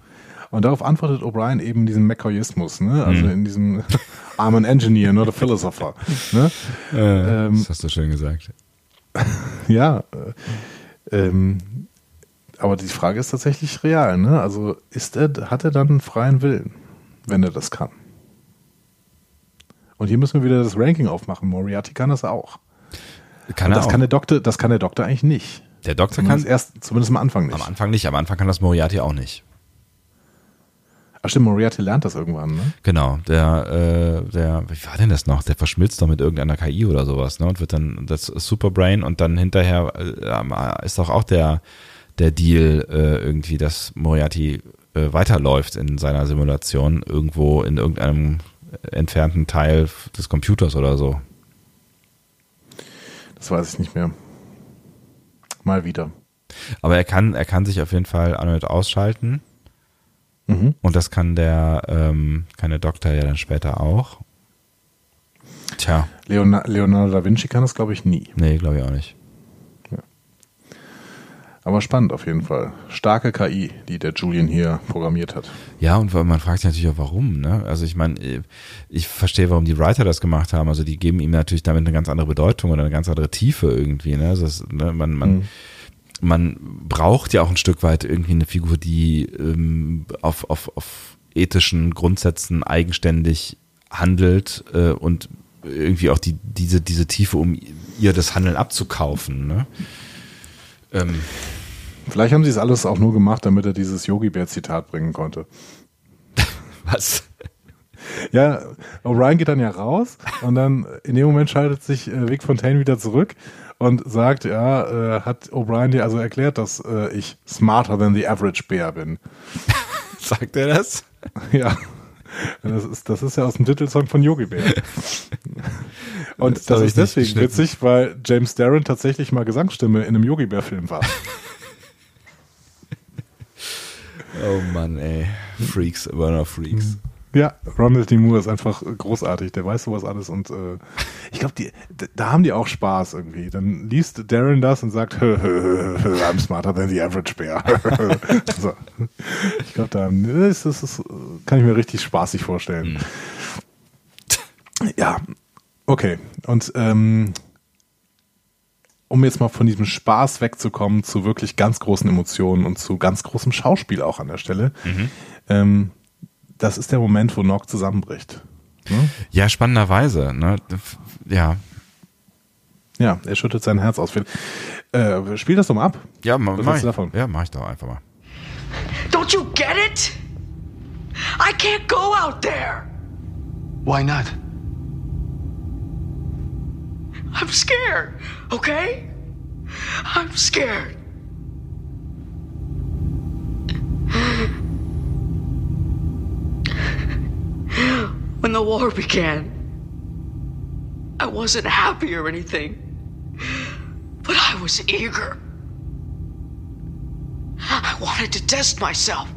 Und darauf antwortet O'Brien eben in diesem McCoyismus, ne? also mhm. in diesem I'm an engineer, not a philosopher. Ne? Äh, ähm, das hast du schön gesagt. ja, äh, ähm, aber die Frage ist tatsächlich real. Ne? Also ist er, hat er dann einen freien Willen, wenn er das kann? Und hier müssen wir wieder das Ranking aufmachen. Moriarty kann das auch. Kann das auch. kann der Doktor, das kann der Doktor eigentlich nicht. Der Doktor zumindest kann erst, zumindest am Anfang nicht. Am Anfang nicht, am Anfang kann das Moriarty auch nicht. Ach stimmt, Moriarty lernt das irgendwann, ne? Genau, der, äh, der, wie war denn das noch? Der verschmilzt doch mit irgendeiner KI oder sowas, ne? Und wird dann das Superbrain und dann hinterher äh, ist doch auch der, der Deal äh, irgendwie, dass Moriarty äh, weiterläuft in seiner Simulation irgendwo in irgendeinem entfernten Teil des Computers oder so. Das weiß ich nicht mehr. Mal wieder. Aber er kann, er kann sich auf jeden Fall an und ausschalten. Mhm. Und das kann der, ähm, kann der Doktor ja dann später auch. Tja. Leonardo da Vinci kann das, glaube ich, nie. Nee, glaube ich auch nicht. Aber spannend auf jeden Fall. Starke KI, die der Julian hier programmiert hat. Ja, und man fragt sich natürlich auch, warum. Ne? Also ich meine, ich verstehe, warum die Writer das gemacht haben. Also die geben ihm natürlich damit eine ganz andere Bedeutung oder eine ganz andere Tiefe irgendwie. Ne? Also das, ne, man, man, mhm. man braucht ja auch ein Stück weit irgendwie eine Figur, die ähm, auf, auf, auf ethischen Grundsätzen eigenständig handelt äh, und irgendwie auch die, diese, diese Tiefe, um ihr das Handeln abzukaufen. Ne? Ähm, Vielleicht haben sie es alles auch nur gemacht, damit er dieses Yogi-Bär-Zitat bringen konnte. Was? Ja, O'Brien geht dann ja raus und dann in dem Moment schaltet sich äh, Vic Fontaine wieder zurück und sagt, ja, äh, hat O'Brien dir also erklärt, dass äh, ich smarter than the average bear bin. sagt er das? Ja. Das ist, das ist ja aus dem Titelsong von Yogi Bär. Und das, das ist deswegen witzig, weil James Darren tatsächlich mal Gesangsstimme in einem Yogi Bär Film war. Oh Mann, ey. Freaks, noch Freaks. Ja, Ronald D. Moore ist einfach großartig. Der weiß sowas alles und äh, ich glaube, da haben die auch Spaß irgendwie. Dann liest Darren das und sagt, I'm smarter than the average bear. so. Ich glaube, da ist, das ist, kann ich mir richtig spaßig vorstellen. Mhm. Ja, okay. Und ähm, um jetzt mal von diesem Spaß wegzukommen zu wirklich ganz großen Emotionen und zu ganz großem Schauspiel auch an der Stelle. Mhm. Ähm, das ist der Moment, wo Nock zusammenbricht. Ne? Ja, spannenderweise. Ne? Ja. Ja, er schüttet sein Herz aus. Äh, spiel das doch mal ab. Ja, mach, mach ich, davon? ja, mach ich doch einfach mal. Don't you get it? I can't go out there. Why not? I'm scared, okay? I'm scared. when the war began, I wasn't happy or anything, but I was eager. I wanted to test myself.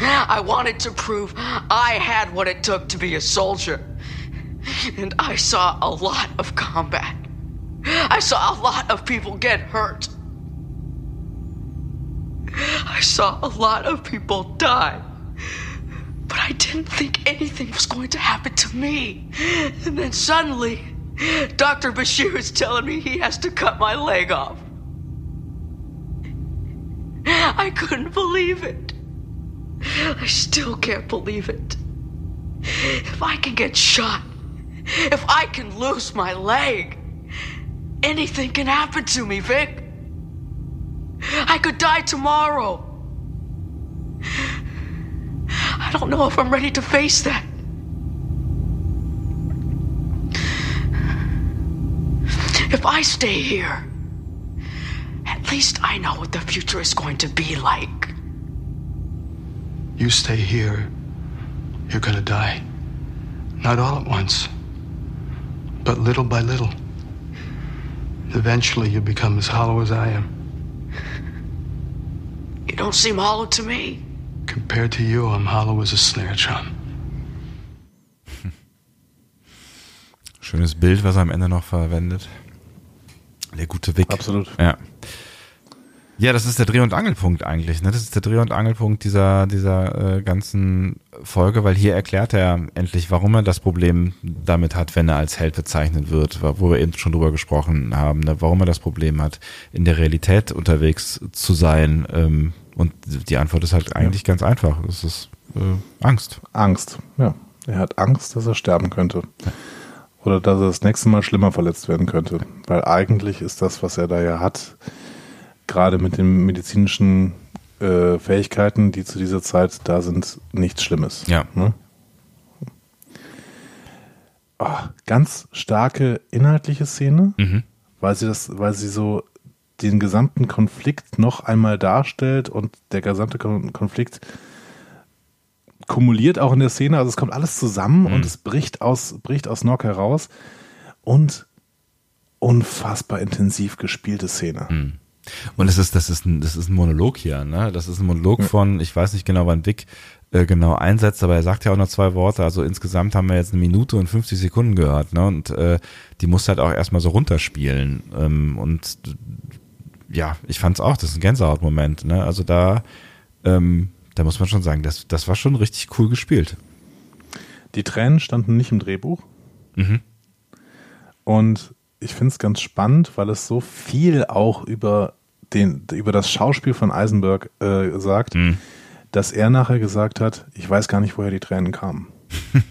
I wanted to prove I had what it took to be a soldier. And I saw a lot of combat. I saw a lot of people get hurt. I saw a lot of people die. But I didn't think anything was going to happen to me. And then suddenly, Dr. Bashir is telling me he has to cut my leg off. I couldn't believe it. I still can't believe it. If I can get shot, if I can lose my leg, anything can happen to me, Vic. I could die tomorrow. I don't know if I'm ready to face that. If I stay here, at least I know what the future is going to be like. You stay here, you're gonna die. Not all at once, but little by little. Eventually, you become as hollow as I am. You don't seem hollow to me. Compared to you, I'm hollow as a snare drum. Schönes Bild, was er am Ende noch verwendet. Der gute Wick. Absolut. Ja. Ja, das ist der Dreh- und Angelpunkt eigentlich. Ne? Das ist der Dreh- und Angelpunkt dieser, dieser äh, ganzen Folge, weil hier erklärt er endlich, warum er das Problem damit hat, wenn er als Held bezeichnet wird, wo wir eben schon drüber gesprochen haben, ne? warum er das Problem hat, in der Realität unterwegs zu sein. Ähm, und die Antwort ist halt eigentlich ja. ganz einfach. Es ist äh, Angst. Angst, ja. Er hat Angst, dass er sterben könnte. Oder dass er das nächste Mal schlimmer verletzt werden könnte. Weil eigentlich ist das, was er da ja hat, gerade mit den medizinischen äh, Fähigkeiten, die zu dieser Zeit da sind, nichts Schlimmes. Ja. Ne? Oh, ganz starke inhaltliche Szene, mhm. weil sie das, weil sie so den gesamten Konflikt noch einmal darstellt und der gesamte Konflikt kumuliert auch in der Szene, also es kommt alles zusammen mhm. und es bricht aus, bricht aus Nock heraus und unfassbar intensiv gespielte Szene. Mhm. Und es ist, das ist ein, das ist ein Monolog hier, ne? Das ist ein Monolog von, ich weiß nicht genau, wann Dick äh, genau einsetzt, aber er sagt ja auch noch zwei Worte. Also insgesamt haben wir jetzt eine Minute und 50 Sekunden gehört, ne? Und äh, die muss halt auch erstmal so runterspielen. Ähm, und ja, ich fand's auch, das ist ein Gänsehautmoment, ne? Also da, ähm, da muss man schon sagen, das, das war schon richtig cool gespielt. Die Tränen standen nicht im Drehbuch. Mhm. Und ich finde es ganz spannend, weil es so viel auch über, den, über das Schauspiel von Eisenberg äh, sagt, mhm. dass er nachher gesagt hat, ich weiß gar nicht, woher die Tränen kamen.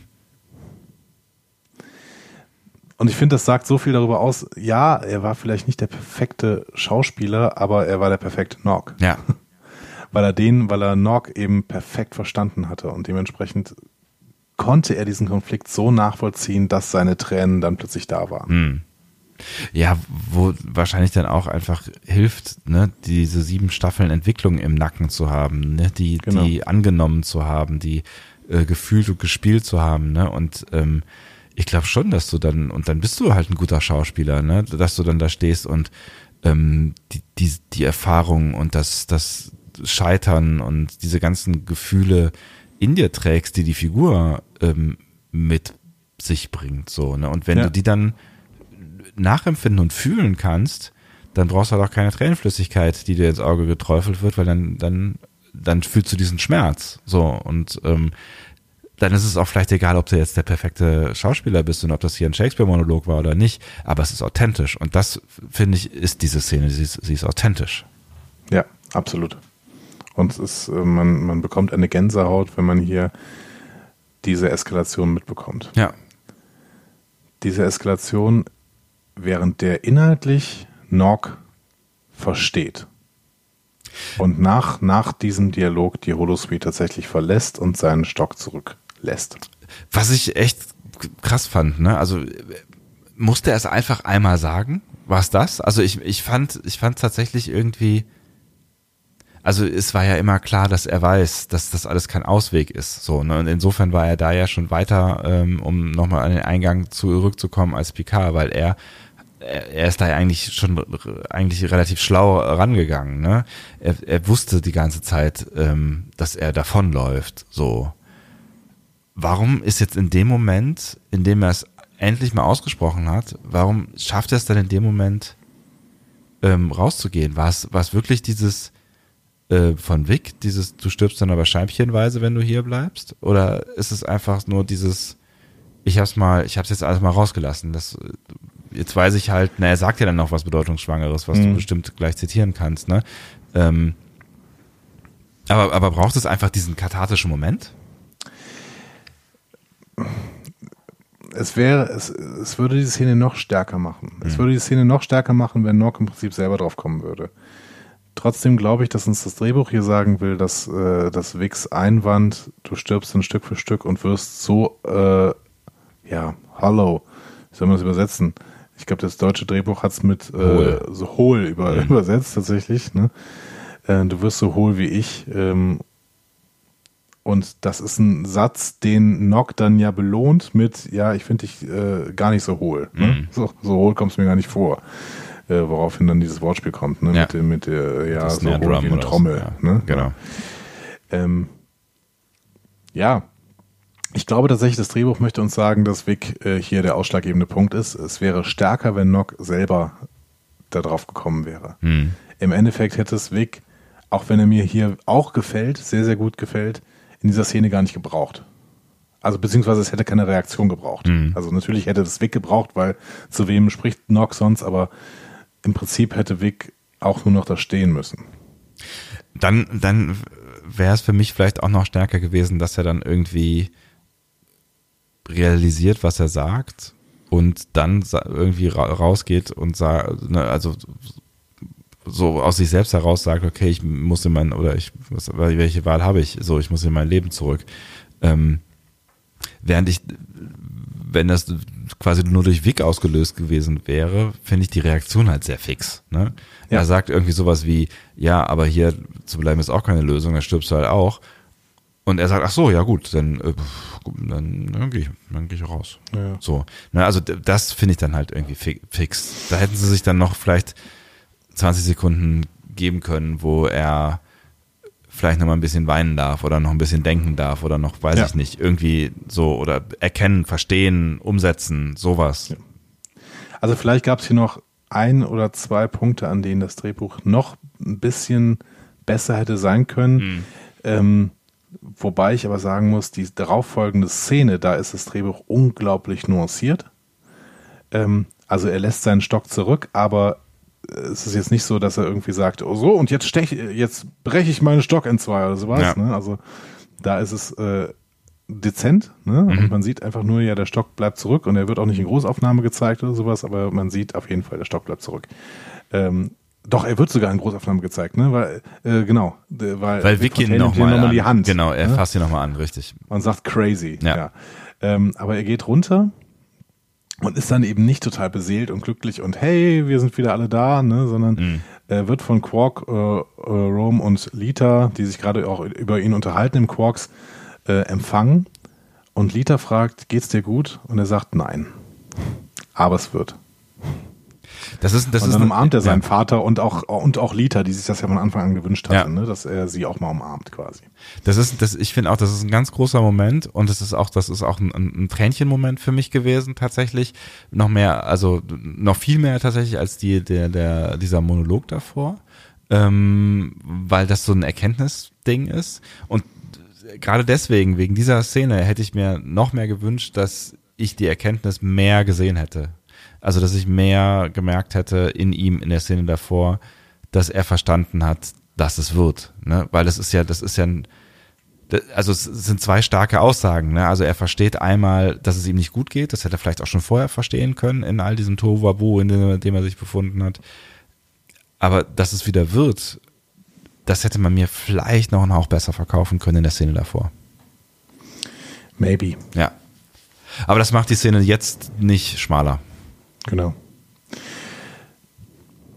Und ich finde, das sagt so viel darüber aus. Ja, er war vielleicht nicht der perfekte Schauspieler, aber er war der perfekte Nog. Ja. weil er den, weil er Nog eben perfekt verstanden hatte und dementsprechend konnte er diesen Konflikt so nachvollziehen, dass seine Tränen dann plötzlich da waren. Mhm. Ja, wo wahrscheinlich dann auch einfach hilft, ne, diese sieben Staffeln Entwicklung im Nacken zu haben, ne, die, genau. die angenommen zu haben, die äh, gefühlt und gespielt zu haben, ne, und ähm, ich glaube schon, dass du dann, und dann bist du halt ein guter Schauspieler, ne, dass du dann da stehst und ähm, die, die, die Erfahrung und das, das Scheitern und diese ganzen Gefühle in dir trägst, die die Figur ähm, mit sich bringt, so, ne, und wenn ja. du die dann nachempfinden und fühlen kannst, dann brauchst du halt auch keine Tränenflüssigkeit, die dir ins Auge geträufelt wird, weil dann, dann, dann fühlst du diesen Schmerz. So, und ähm, dann ist es auch vielleicht egal, ob du jetzt der perfekte Schauspieler bist und ob das hier ein Shakespeare-Monolog war oder nicht, aber es ist authentisch. Und das, finde ich, ist diese Szene, sie ist, sie ist authentisch. Ja, absolut. Und es ist, äh, man, man bekommt eine Gänsehaut, wenn man hier diese Eskalation mitbekommt. Ja. Diese Eskalation während der inhaltlich Nog versteht. Und nach, nach diesem Dialog die Holosuite tatsächlich verlässt und seinen Stock zurücklässt. Was ich echt krass fand, ne? Also musste er es einfach einmal sagen? War es das? Also ich, ich fand, ich fand tatsächlich irgendwie, also es war ja immer klar, dass er weiß, dass das alles kein Ausweg ist. So, ne? Und insofern war er da ja schon weiter, ähm, um nochmal an den Eingang zurückzukommen als Picard, weil er er ist da eigentlich schon eigentlich relativ schlau rangegangen. Ne? Er, er wusste die ganze Zeit, ähm, dass er davonläuft. So, warum ist jetzt in dem Moment, in dem er es endlich mal ausgesprochen hat, warum schafft er es dann in dem Moment ähm, rauszugehen? War es, wirklich dieses äh, von Vic, dieses du stirbst dann aber scheibchenweise, wenn du hier bleibst? Oder ist es einfach nur dieses ich hab's mal, ich hab's jetzt alles mal rausgelassen. Das jetzt weiß ich halt, na, er sagt ja dann noch was Bedeutungsschwangeres, was mhm. du bestimmt gleich zitieren kannst, ne? Ähm, Aber, aber braucht es einfach diesen kathartischen Moment? Es wäre, es, es würde die Szene noch stärker machen. Es Mhm. würde die Szene noch stärker machen, wenn Nock im Prinzip selber drauf kommen würde. Trotzdem glaube ich, dass uns das Drehbuch hier sagen will, dass äh, das Wix Einwand, du stirbst dann Stück für Stück und wirst so, äh, ja, hollow. Wie soll man das übersetzen? Ich glaube, das deutsche Drehbuch hat es mit äh, Hohl. so hohl über, Mhm. übersetzt tatsächlich. Ne? Äh, du wirst so hohl wie ich. Ähm, und das ist ein Satz, den Nock dann ja belohnt mit, ja, ich finde dich äh, gar nicht so hohl. Ne? Mhm. So, so hohl kommst du mir gar nicht vor. Äh, woraufhin dann dieses Wortspiel kommt, ne? Ja. Mit, dem- mit der, ja, so hohl Drum wie eine Trommel. ja. Ne? Genau. Ähm, ja, ich glaube tatsächlich, das Drehbuch möchte uns sagen, dass Vic äh, hier der ausschlaggebende Punkt ist. Es wäre stärker, wenn Nock selber da drauf gekommen wäre. Hm. Im Endeffekt hätte es Vic, auch wenn er mir hier auch gefällt, sehr, sehr gut gefällt, in dieser Szene gar nicht gebraucht. Also beziehungsweise es hätte keine Reaktion gebraucht. Mhm. Also natürlich hätte das Vic gebraucht, weil zu wem spricht Nock sonst, aber im Prinzip hätte Vic auch nur noch da stehen müssen. Dann, dann wäre es für mich vielleicht auch noch stärker gewesen, dass er dann irgendwie realisiert, was er sagt und dann irgendwie ra rausgeht und sagt, ne, also so aus sich selbst heraus sagt, okay, ich muss in mein, oder ich, was, welche Wahl habe ich? So, ich muss in mein Leben zurück. Ähm, während ich, wenn das quasi nur durch Vic ausgelöst gewesen wäre, finde ich die Reaktion halt sehr fix. Ne? Ja. Er sagt irgendwie sowas wie, ja, aber hier zu bleiben ist auch keine Lösung, dann stirbst du halt auch. Und er sagt, ach so, ja gut, dann, äh, dann, dann gehe ich, dann geh ich raus. Ja. So, ne, also das finde ich dann halt irgendwie fi- fix. Da hätten sie sich dann noch vielleicht 20 Sekunden geben können, wo er vielleicht noch mal ein bisschen weinen darf oder noch ein bisschen denken darf oder noch, weiß Ja. ich nicht, irgendwie so oder erkennen, verstehen, umsetzen, sowas. Also vielleicht gab es hier noch ein oder zwei Punkte, an denen das Drehbuch noch ein bisschen besser hätte sein können. Ähm, wobei ich aber sagen muss, die darauffolgende Szene, da ist das Drehbuch unglaublich nuanciert. Ähm, also er lässt seinen Stock zurück, aber es ist jetzt nicht so, dass er irgendwie sagt, oh so, und jetzt stech, jetzt breche ich meinen Stock in zwei oder sowas. Ja. Ne? Also da ist es äh, dezent, ne? Und man sieht einfach nur, ja, der Stock bleibt zurück und er wird auch nicht in Großaufnahme gezeigt oder sowas, aber man sieht auf jeden Fall, der Stock bleibt zurück. Ähm, doch, er wird sogar in Großaufnahme gezeigt, ne? Weil, äh, genau, weil, Weil nimmt ihm nochmal noch die Hand. Genau, er ne? fasst ihn nochmal an, richtig. Man sagt crazy. Ja. Ja. Ähm, aber er geht runter und ist dann eben nicht total beseelt und glücklich und hey, wir sind wieder alle da, ne, sondern Mhm. er wird von Quark, äh, äh, Rome und Lita, die sich gerade auch über ihn unterhalten im Quarks, äh, empfangen. Und Lita fragt, geht's dir gut? Und er sagt nein. Aber es wird. Das ist, das und ist dann ein- umarmt er seinen ja. Vater und auch, und auch Lita, die sich das ja von Anfang an gewünscht hatte, Ja. ne, dass er sie auch mal umarmt quasi. Das ist, das, ich finde auch, das ist ein ganz großer Moment und es ist auch, das ist auch ein, ein Tränchen-Moment für mich gewesen, tatsächlich. Noch mehr, also noch viel mehr tatsächlich als die, der, der, dieser Monolog davor, ähm, weil das so ein Erkenntnisding ist. Und gerade deswegen, wegen dieser Szene, hätte ich mir noch mehr gewünscht, dass ich die Erkenntnis mehr gesehen hätte. Also, dass ich mehr gemerkt hätte in ihm, in der Szene davor, dass er verstanden hat, dass es wird. Ne? Weil das ist ja, das ist ja ein, also es sind zwei starke Aussagen. Ne? Also er versteht einmal, dass es ihm nicht gut geht. Das hätte er vielleicht auch schon vorher verstehen können in all diesem Tohuwabohu, in dem, in dem er sich befunden hat. Aber dass es wieder wird, das hätte man mir vielleicht noch einen Hauch besser verkaufen können in der Szene davor. Maybe. Ja. Aber das macht die Szene jetzt nicht schmaler. Genau.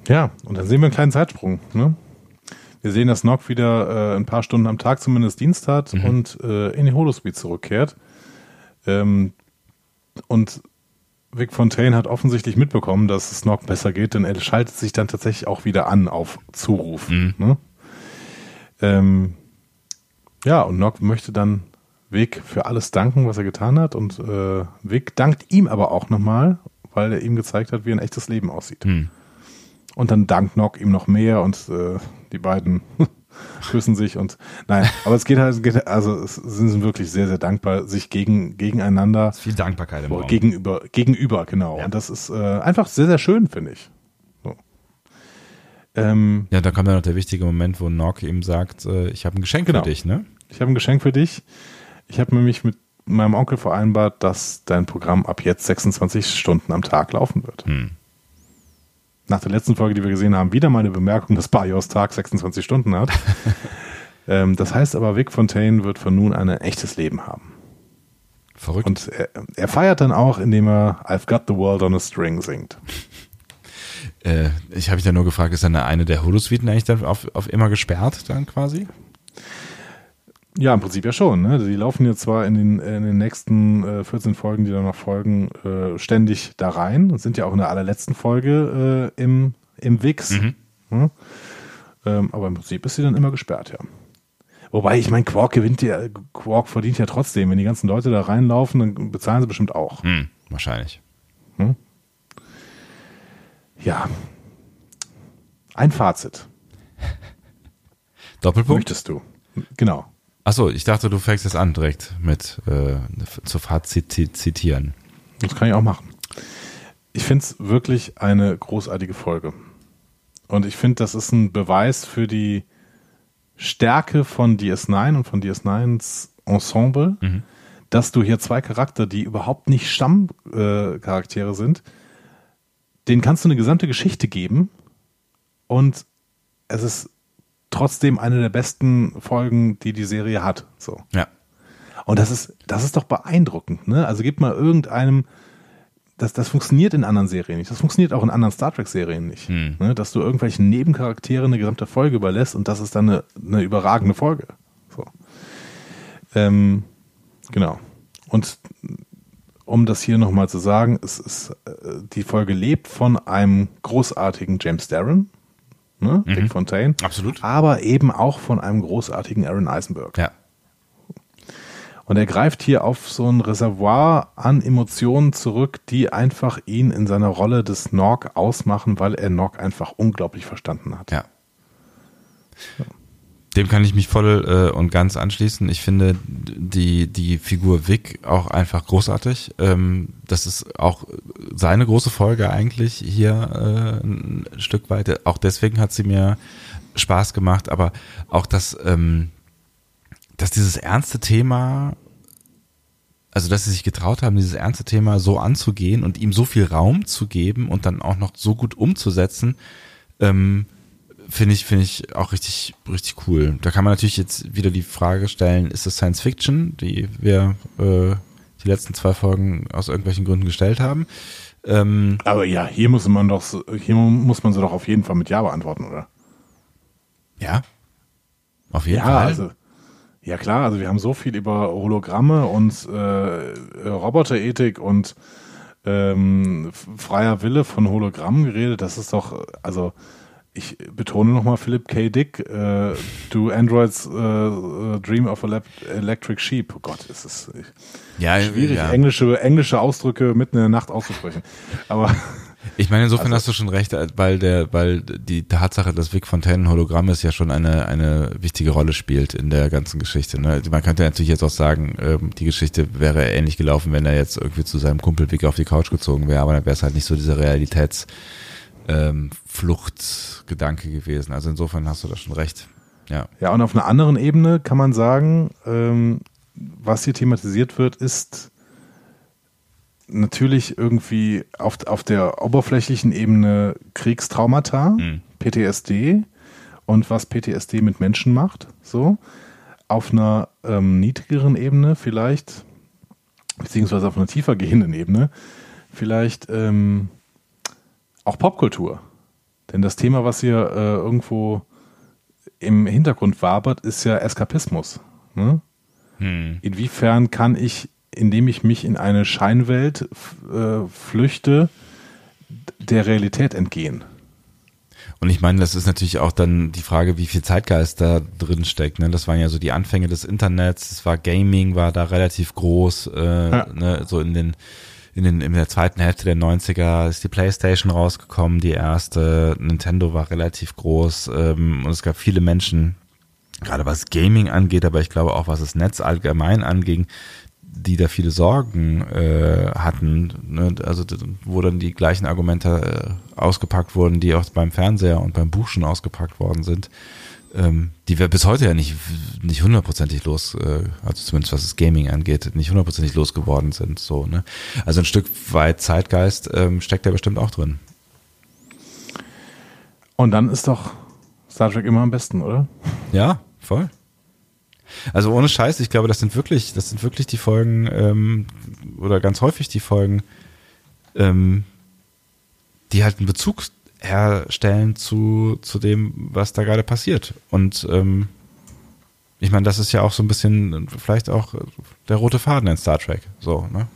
Ja, und dann sehen wir einen kleinen Zeitsprung. Ne? Wir sehen, dass Nock wieder äh, ein paar Stunden am Tag zumindest Dienst hat und äh, in die Holosuite zurückkehrt. Ähm, und Vic Fontaine hat offensichtlich mitbekommen, dass es Nock besser geht, denn er schaltet sich dann tatsächlich auch wieder an auf Zuruf. Ne? Ähm, ja, und Nock möchte dann Vic für alles danken, was er getan hat. Und äh, Vic dankt ihm aber auch nochmal, weil er ihm gezeigt hat, wie ein echtes Leben aussieht. Hm. Und dann dankt Nock ihm noch mehr und äh, die beiden küssen sich und nein, aber es geht halt, es geht, also es sind wirklich sehr, sehr dankbar, sich gegen, gegeneinander Viel Dankbarkeit im Raum. gegenüber, gegenüber, genau. Ja. Und das ist äh, einfach sehr, sehr schön, finde ich. So. Ähm, Ja, da kommt dann noch der wichtige Moment, wo Nock ihm sagt, äh, ich habe ein Geschenk Genau. für dich, ne? ich habe ein Geschenk für dich. Ich habe nämlich mit meinem Onkel vereinbart, dass dein Programm ab jetzt 26 Stunden am Tag laufen wird. Hm. Nach der letzten Folge, die wir gesehen haben, wieder mal eine Bemerkung, dass Barrios Tag 26 Stunden hat. ähm, das heißt aber, Vic Fontaine wird von nun an ein echtes Leben haben. Verrückt. Und er, er feiert dann auch, indem er I've Got the World on a String singt. äh, ich habe mich da nur gefragt, ist dann eine der Holosuiten eigentlich dann auf, auf immer gesperrt dann quasi? Ja, im Prinzip ja schon. Ne? Die laufen jetzt zwar in den, in den nächsten äh, 14 Folgen, die da noch folgen, äh, ständig da rein und sind ja auch in der allerletzten Folge äh, im, im Wix. Ne? Ähm, aber im Prinzip ist sie dann immer gesperrt, ja. Wobei, ich meine, Quark gewinnt ja, Quark verdient ja trotzdem. Wenn die ganzen Leute da reinlaufen, dann bezahlen sie bestimmt auch. Hm, wahrscheinlich. Ja. Ein Fazit. Doppelpunkt? Möchtest du? Genau. Achso, ich dachte, du fängst jetzt an direkt mit äh, zu Fazit zi- zitieren. Das kann ich auch machen. Ich finde es wirklich eine großartige Folge. Und ich finde, das ist ein Beweis für die Stärke von DS9 und von DS9s Ensemble, dass du hier zwei Charakter, die überhaupt nicht Stammcharaktere äh, sind, denen kannst du eine gesamte Geschichte geben und es ist trotzdem eine der besten Folgen, die die Serie hat. So. Ja. Und das ist, das ist doch beeindruckend, ne? Also gib mal irgendeinem, das, das funktioniert in anderen Serien nicht. Das funktioniert auch in anderen Star Trek-Serien nicht. Ne? Dass du irgendwelchen Nebencharakteren eine gesamte Folge überlässt und das ist dann eine, eine überragende Folge. So. Ähm, genau. Und um das hier nochmal zu sagen, es ist, äh, die Folge lebt von einem großartigen James Darren, ne? Dick Fontaine, Absolut. aber eben auch von einem großartigen Aaron Eisenberg. Ja. Und er greift hier auf so ein Reservoir an Emotionen zurück, die einfach ihn in seiner Rolle des Nork ausmachen, weil er Nork einfach unglaublich verstanden hat. Ja. Dem kann ich mich voll äh, und ganz anschließen. Ich finde die, die Figur Vic auch einfach großartig. Ähm, das ist auch seine große Folge eigentlich hier äh, ein Stück weit. Auch deswegen hat sie mir Spaß gemacht, aber auch das, ähm, dass dieses ernste Thema, also dass sie sich getraut haben, dieses ernste Thema so anzugehen und ihm so viel Raum zu geben und dann auch noch so gut umzusetzen, ähm, finde ich, finde ich auch richtig, richtig cool. Da kann man natürlich jetzt wieder die Frage stellen, ist das Science Fiction, die wir äh, die letzten zwei Folgen aus irgendwelchen Gründen gestellt haben? Ähm, Aber ja, hier muss man doch, hier muss man sie doch auf jeden Fall mit Ja beantworten, oder? ja. Auf jeden Ja, Fall. also, ja klar, also wir haben so viel über Hologramme und äh, Roboterethik und ähm, freier Wille von Hologrammen geredet. Das ist doch, also ich betone nochmal Philip K. Dick, äh, Do Androids äh, äh, Dream of Electric Sheep. Oh Gott, ist es ja, schwierig, ja. englische, englische Ausdrücke mitten in der Nacht auszusprechen. Aber Ich meine, insofern Also- hast du schon recht, äh, weil der, weil die Tatsache, dass Vic Fontaine ein Hologramm ist, ja schon eine, eine wichtige Rolle spielt in der ganzen Geschichte. Ne? Man könnte natürlich jetzt auch sagen, ähm, die Geschichte wäre ähnlich gelaufen, wenn er jetzt irgendwie zu seinem Kumpel Vic auf die Couch gezogen wäre, aber dann wäre es halt nicht so dieser Realitäts, ähm, Fluchtgedanke gewesen. Also insofern hast du da schon recht. Ja. Ja, und auf einer anderen Ebene kann man sagen, ähm, was hier thematisiert wird, ist natürlich irgendwie auf, auf der oberflächlichen Ebene Kriegstraumata, PTSD und was PTSD mit Menschen macht. So. Auf einer ähm, niedrigeren Ebene vielleicht, beziehungsweise auf einer tiefer gehenden Ebene, vielleicht ähm, auch Popkultur. Denn das Thema, was hier äh, irgendwo im Hintergrund wabert, ist ja Eskapismus. Ne? Inwiefern kann ich, indem ich mich in eine Scheinwelt äh, flüchte, der Realität entgehen? Und ich meine, das ist natürlich auch dann die Frage, wie viel Zeitgeist da drin steckt. Ne? Das waren ja so die Anfänge des Internets, es war Gaming, war da relativ groß, äh, Ja. ne? so in den in, den, in der zweiten Hälfte der 90er ist die Playstation rausgekommen, die erste, Nintendo war relativ groß ähm, und es gab viele Menschen, gerade was Gaming angeht, aber ich glaube auch was das Netz allgemein anging, die da viele Sorgen äh, hatten, ne? also wo dann die gleichen Argumente äh, ausgepackt wurden, die auch beim Fernseher und beim Buch schon ausgepackt worden sind, ähm, die wir bis heute ja nicht nicht hundertprozentig los, äh, also zumindest was das Gaming angeht, nicht hundertprozentig losgeworden sind. So, ne? Also ein Stück weit Zeitgeist ähm, steckt da bestimmt auch drin. Und dann ist doch Star Trek immer am besten, oder? Ja, voll. Also ohne Scheiß, ich glaube, das sind wirklich, das sind wirklich die Folgen ähm, oder ganz häufig die Folgen, ähm, die halt einen Bezug herstellen zu, zu dem, was da gerade passiert. Und ähm, ich meine, das ist ja auch so ein bisschen vielleicht auch der rote Faden in Star Trek. So, ne?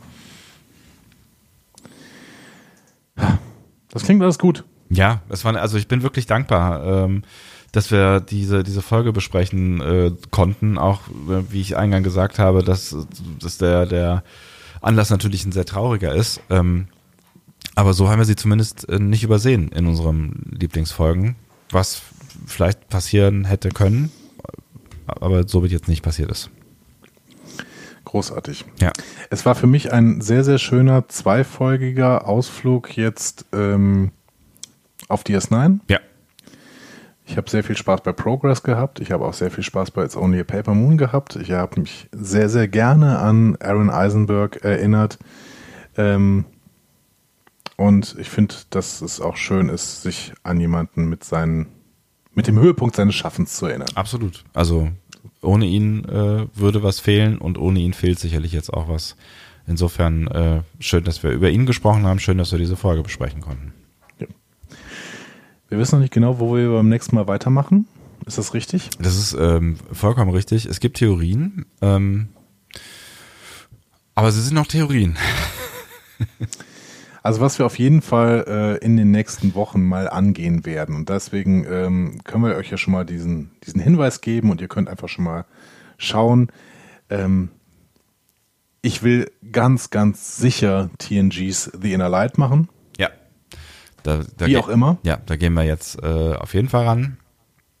Das klingt alles gut. Ja, es war, also ich bin wirklich dankbar, ähm, dass wir diese, diese Folge besprechen äh, konnten. Auch äh, wie ich eingangs gesagt habe, dass, dass der, der Anlass natürlich ein sehr trauriger ist. Ähm, aber so haben wir sie zumindest äh, nicht übersehen in unseren Lieblingsfolgen, was vielleicht passieren hätte können, aber so wird jetzt nicht passiert ist. Großartig. Ja. Es war für mich ein sehr, sehr schöner zweifolgiger Ausflug jetzt ähm, auf DS9. Ja. Ich habe sehr viel Spaß bei Progress gehabt. Ich habe auch sehr viel Spaß bei It's Only a Paper Moon gehabt. Ich habe mich sehr, sehr gerne an Aaron Eisenberg erinnert. Ähm, und ich finde, dass es auch schön ist, sich an jemanden mit seinen, mit dem Höhepunkt seines Schaffens zu erinnern. Absolut. Also ohne ihn äh, würde was fehlen und ohne ihn fehlt sicherlich jetzt auch was. Insofern äh, schön, dass wir über ihn gesprochen haben. Schön, dass wir diese Folge besprechen konnten. Ja. Wir wissen noch nicht genau, wo wir beim nächsten Mal weitermachen. Ist das richtig? Das ist ähm, vollkommen richtig. Es gibt Theorien, ähm, aber sie sind noch Theorien. Also was wir auf jeden Fall äh, in den nächsten Wochen mal angehen werden. Und deswegen ähm, können wir euch ja schon mal diesen, diesen Hinweis geben und ihr könnt einfach schon mal schauen. Ähm, ich will ganz, ganz sicher TNGs The Inner Light machen. Ja. Da, da Wie auch immer. Ja, da gehen wir jetzt äh, auf jeden Fall ran.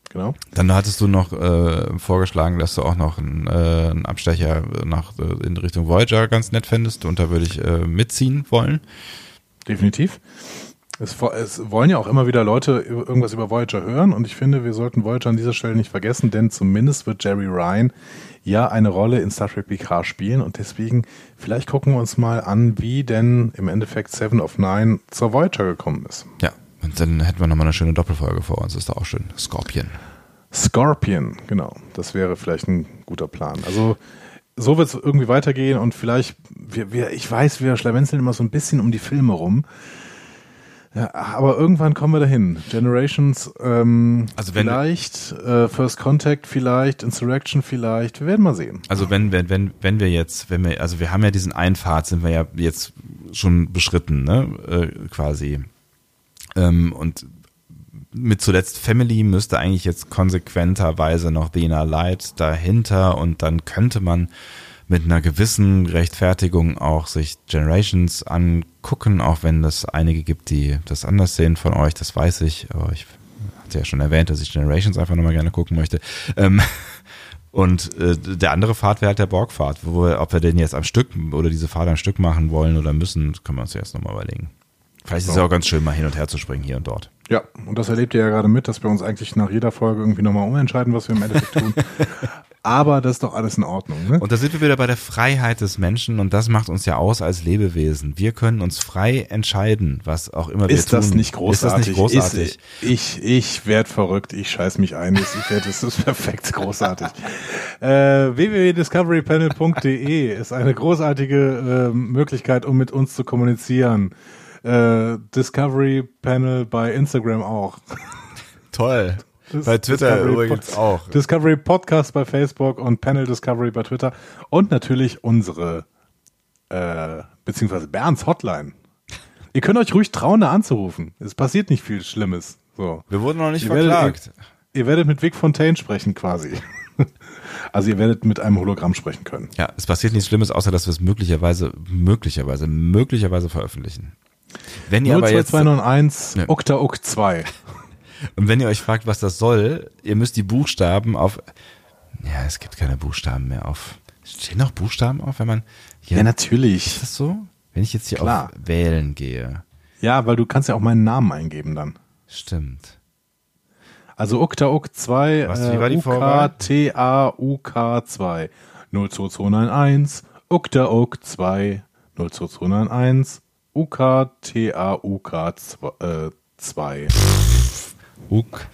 Genau. Dann hattest du noch äh, vorgeschlagen, dass du auch noch einen, äh, einen Abstecher nach, äh, in Richtung Voyager ganz nett fändest und da würde ich äh, mitziehen wollen definitiv. Es, es, wollen ja auch immer wieder Leute irgendwas über Voyager hören und ich finde, wir sollten Voyager an dieser Stelle nicht vergessen, denn zumindest wird Jerry Ryan ja eine Rolle in Star Trek Picard spielen und deswegen vielleicht gucken wir uns mal an, wie denn im Endeffekt Seven of Nine zur Voyager gekommen ist. Ja, und dann hätten wir nochmal eine schöne Doppelfolge vor uns, ist da auch schön. Scorpion. Scorpion, genau. Das wäre vielleicht ein guter Plan. Also so wird es irgendwie weitergehen und vielleicht, wir, wir, ich weiß, wir schlawenzeln immer so ein bisschen um die Filme rum. Ja, aber irgendwann kommen wir dahin. Generations, ähm, also wenn, vielleicht, äh, First Contact vielleicht, Insurrection vielleicht. Wir werden mal sehen. Also wenn, wenn, wenn, wenn wir jetzt, wenn wir, also wir haben ja diesen Einfahrt, sind wir ja jetzt schon beschritten, ne, äh, quasi. Ähm, und mit zuletzt Family müsste eigentlich jetzt konsequenterweise noch The Inner Light dahinter und dann könnte man mit einer gewissen Rechtfertigung auch sich Generations angucken, auch wenn das einige gibt, die das anders sehen von euch, das weiß ich, aber ich hatte ja schon erwähnt, dass ich Generations einfach nochmal gerne gucken möchte. Ähm, und äh, der andere Pfad wäre halt der Borgpfad, wo wir, ob wir den jetzt am Stück oder diese Fahrt am Stück machen wollen oder müssen, können wir uns jetzt nochmal überlegen. Vielleicht ist es ja auch ganz schön, mal hin und her zu springen hier und dort. Ja, und das erlebt ihr ja gerade mit, dass wir uns eigentlich nach jeder Folge irgendwie nochmal umentscheiden, was wir im Endeffekt tun. Aber das ist doch alles in Ordnung. Ne? Und da sind wir wieder bei der Freiheit des Menschen und das macht uns ja aus als Lebewesen. Wir können uns frei entscheiden, was auch immer wir ist tun. Das nicht großartig? Ist das nicht großartig? Ist, ich ich werde verrückt, ich scheiß mich ein, ich werde, das ist perfekt großartig. äh, www.discoverypanel.de ist eine großartige äh, Möglichkeit, um mit uns zu kommunizieren. Äh, Discovery Panel bei Instagram auch. Toll. Das bei Twitter Discovery übrigens Pod auch. Discovery Podcast bei Facebook und Panel Discovery bei Twitter. Und natürlich unsere, äh, beziehungsweise Bernds Hotline. Ihr könnt euch ruhig trauen, da anzurufen. Es passiert nicht viel Schlimmes. So. Wir wurden noch nicht ihr verklagt. Werdet, ihr, ihr werdet mit Vic Fontaine sprechen quasi. Also ihr werdet mit einem Hologramm sprechen können. Ja, es passiert nichts Schlimmes, außer dass wir es möglicherweise, möglicherweise, möglicherweise veröffentlichen. Wenn ihr 02201 aber jetzt, Okta Uk 2. Und wenn ihr euch fragt, was das soll, ihr müsst die Buchstaben auf, ja, es gibt keine Buchstaben mehr auf Stehen noch Buchstaben auf, wenn man hier, Ja, natürlich. Ist das so? Wenn ich jetzt hier Klar. auf Wählen gehe. Ja, weil du kannst ja auch meinen Namen eingeben dann. Stimmt. Also UKTAUK 2, Was, wie war die Vorwahl? UKTAUK2, 02291, UKTAUK 2, 02291, UKTAUK 2. Uk.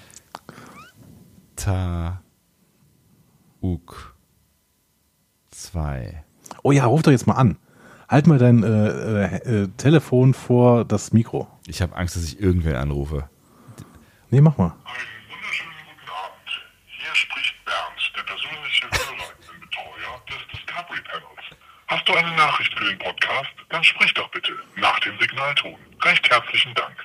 Ta. Uk. Zwei. Oh ja, ruf doch jetzt mal an. Halt mal dein äh, äh, äh, Telefon vor das Mikro. Ich habe Angst, dass ich irgendwen anrufe. Nee, mach mal. Einen wunderschönen guten Abend. Hier spricht Bernd, der persönliche Hast du eine Nachricht für den Podcast? Dann sprich doch bitte nach dem Signalton. Recht herzlichen Dank.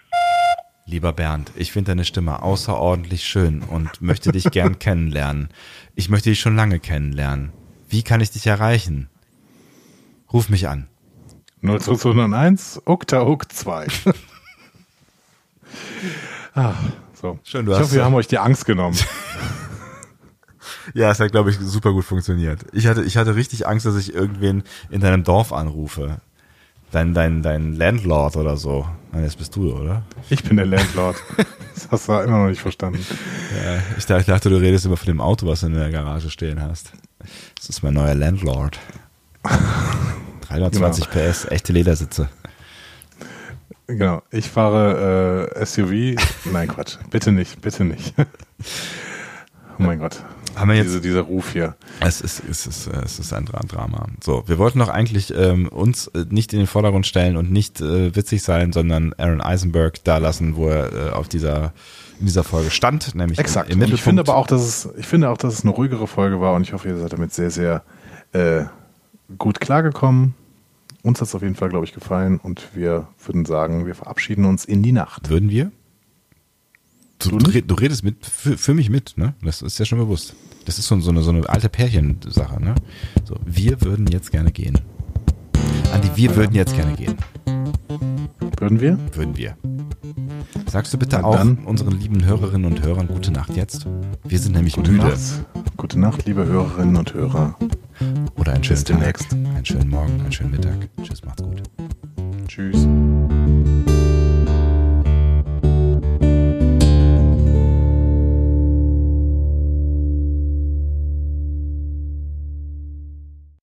Lieber Bernd, ich finde deine Stimme außerordentlich schön und möchte dich gern kennenlernen. Ich möchte dich schon lange kennenlernen. Wie kann ich dich erreichen? Ruf mich an. 02291, UKTAUK 2. ah, so. Schön, du ich hast- hoffe, wir haben euch die Angst genommen. Ja, es hat, glaube ich, super gut funktioniert. Ich hatte, ich hatte richtig Angst, dass ich irgendwen in deinem Dorf anrufe. Dein, dein, dein Landlord oder so. Nein, das bist du, oder? Ich bin der Landlord. Das hast du immer noch nicht verstanden. Ja, ich dachte, ich dachte, du redest immer von dem Auto, was du in der Garage stehen hast. Das ist mein neuer Landlord. 320 PS, echte Ledersitze. Genau. Ich fahre äh, SUV. Nein, Quatsch. Bitte nicht, bitte nicht. Oh mein Gott. Haben wir jetzt- Diese, dieser Ruf hier. Es ist, es ist, äh, es ist ein Dra- Drama. So, wir wollten doch eigentlich ähm, uns äh, nicht in den Vordergrund stellen und nicht äh, witzig sein, sondern Aaron Eisenberg da lassen, wo er äh, auf dieser in dieser Folge stand, nämlich Exakt. im, im und ich finde Mittelpunkt. aber auch, dass es, ich finde auch, dass es eine ruhigere Folge war und ich hoffe, ihr seid damit sehr, sehr äh, gut klargekommen. Uns hat es auf jeden Fall, glaube ich, gefallen und wir würden sagen, wir verabschieden uns in die Nacht. Würden wir? Du, Du du, redest mit für, für mich mit, ne? Das ist ja schon bewusst. Das ist so, so, eine, so eine alte Pärchensache, ne? So, wir würden jetzt gerne gehen. Andi, wir würden jetzt gerne gehen. Würden wir? Würden wir. Sagst du bitte Na auch dann. unseren lieben Hörerinnen und Hörern gute Nacht jetzt? Wir sind nämlich Gute müde. Nacht. Gute Nacht, liebe Hörerinnen und Hörer. Oder einen schönen Bis Tag, demnächst. einen schönen Morgen, einen schönen Mittag. Tschüss, macht's gut. Tschüss.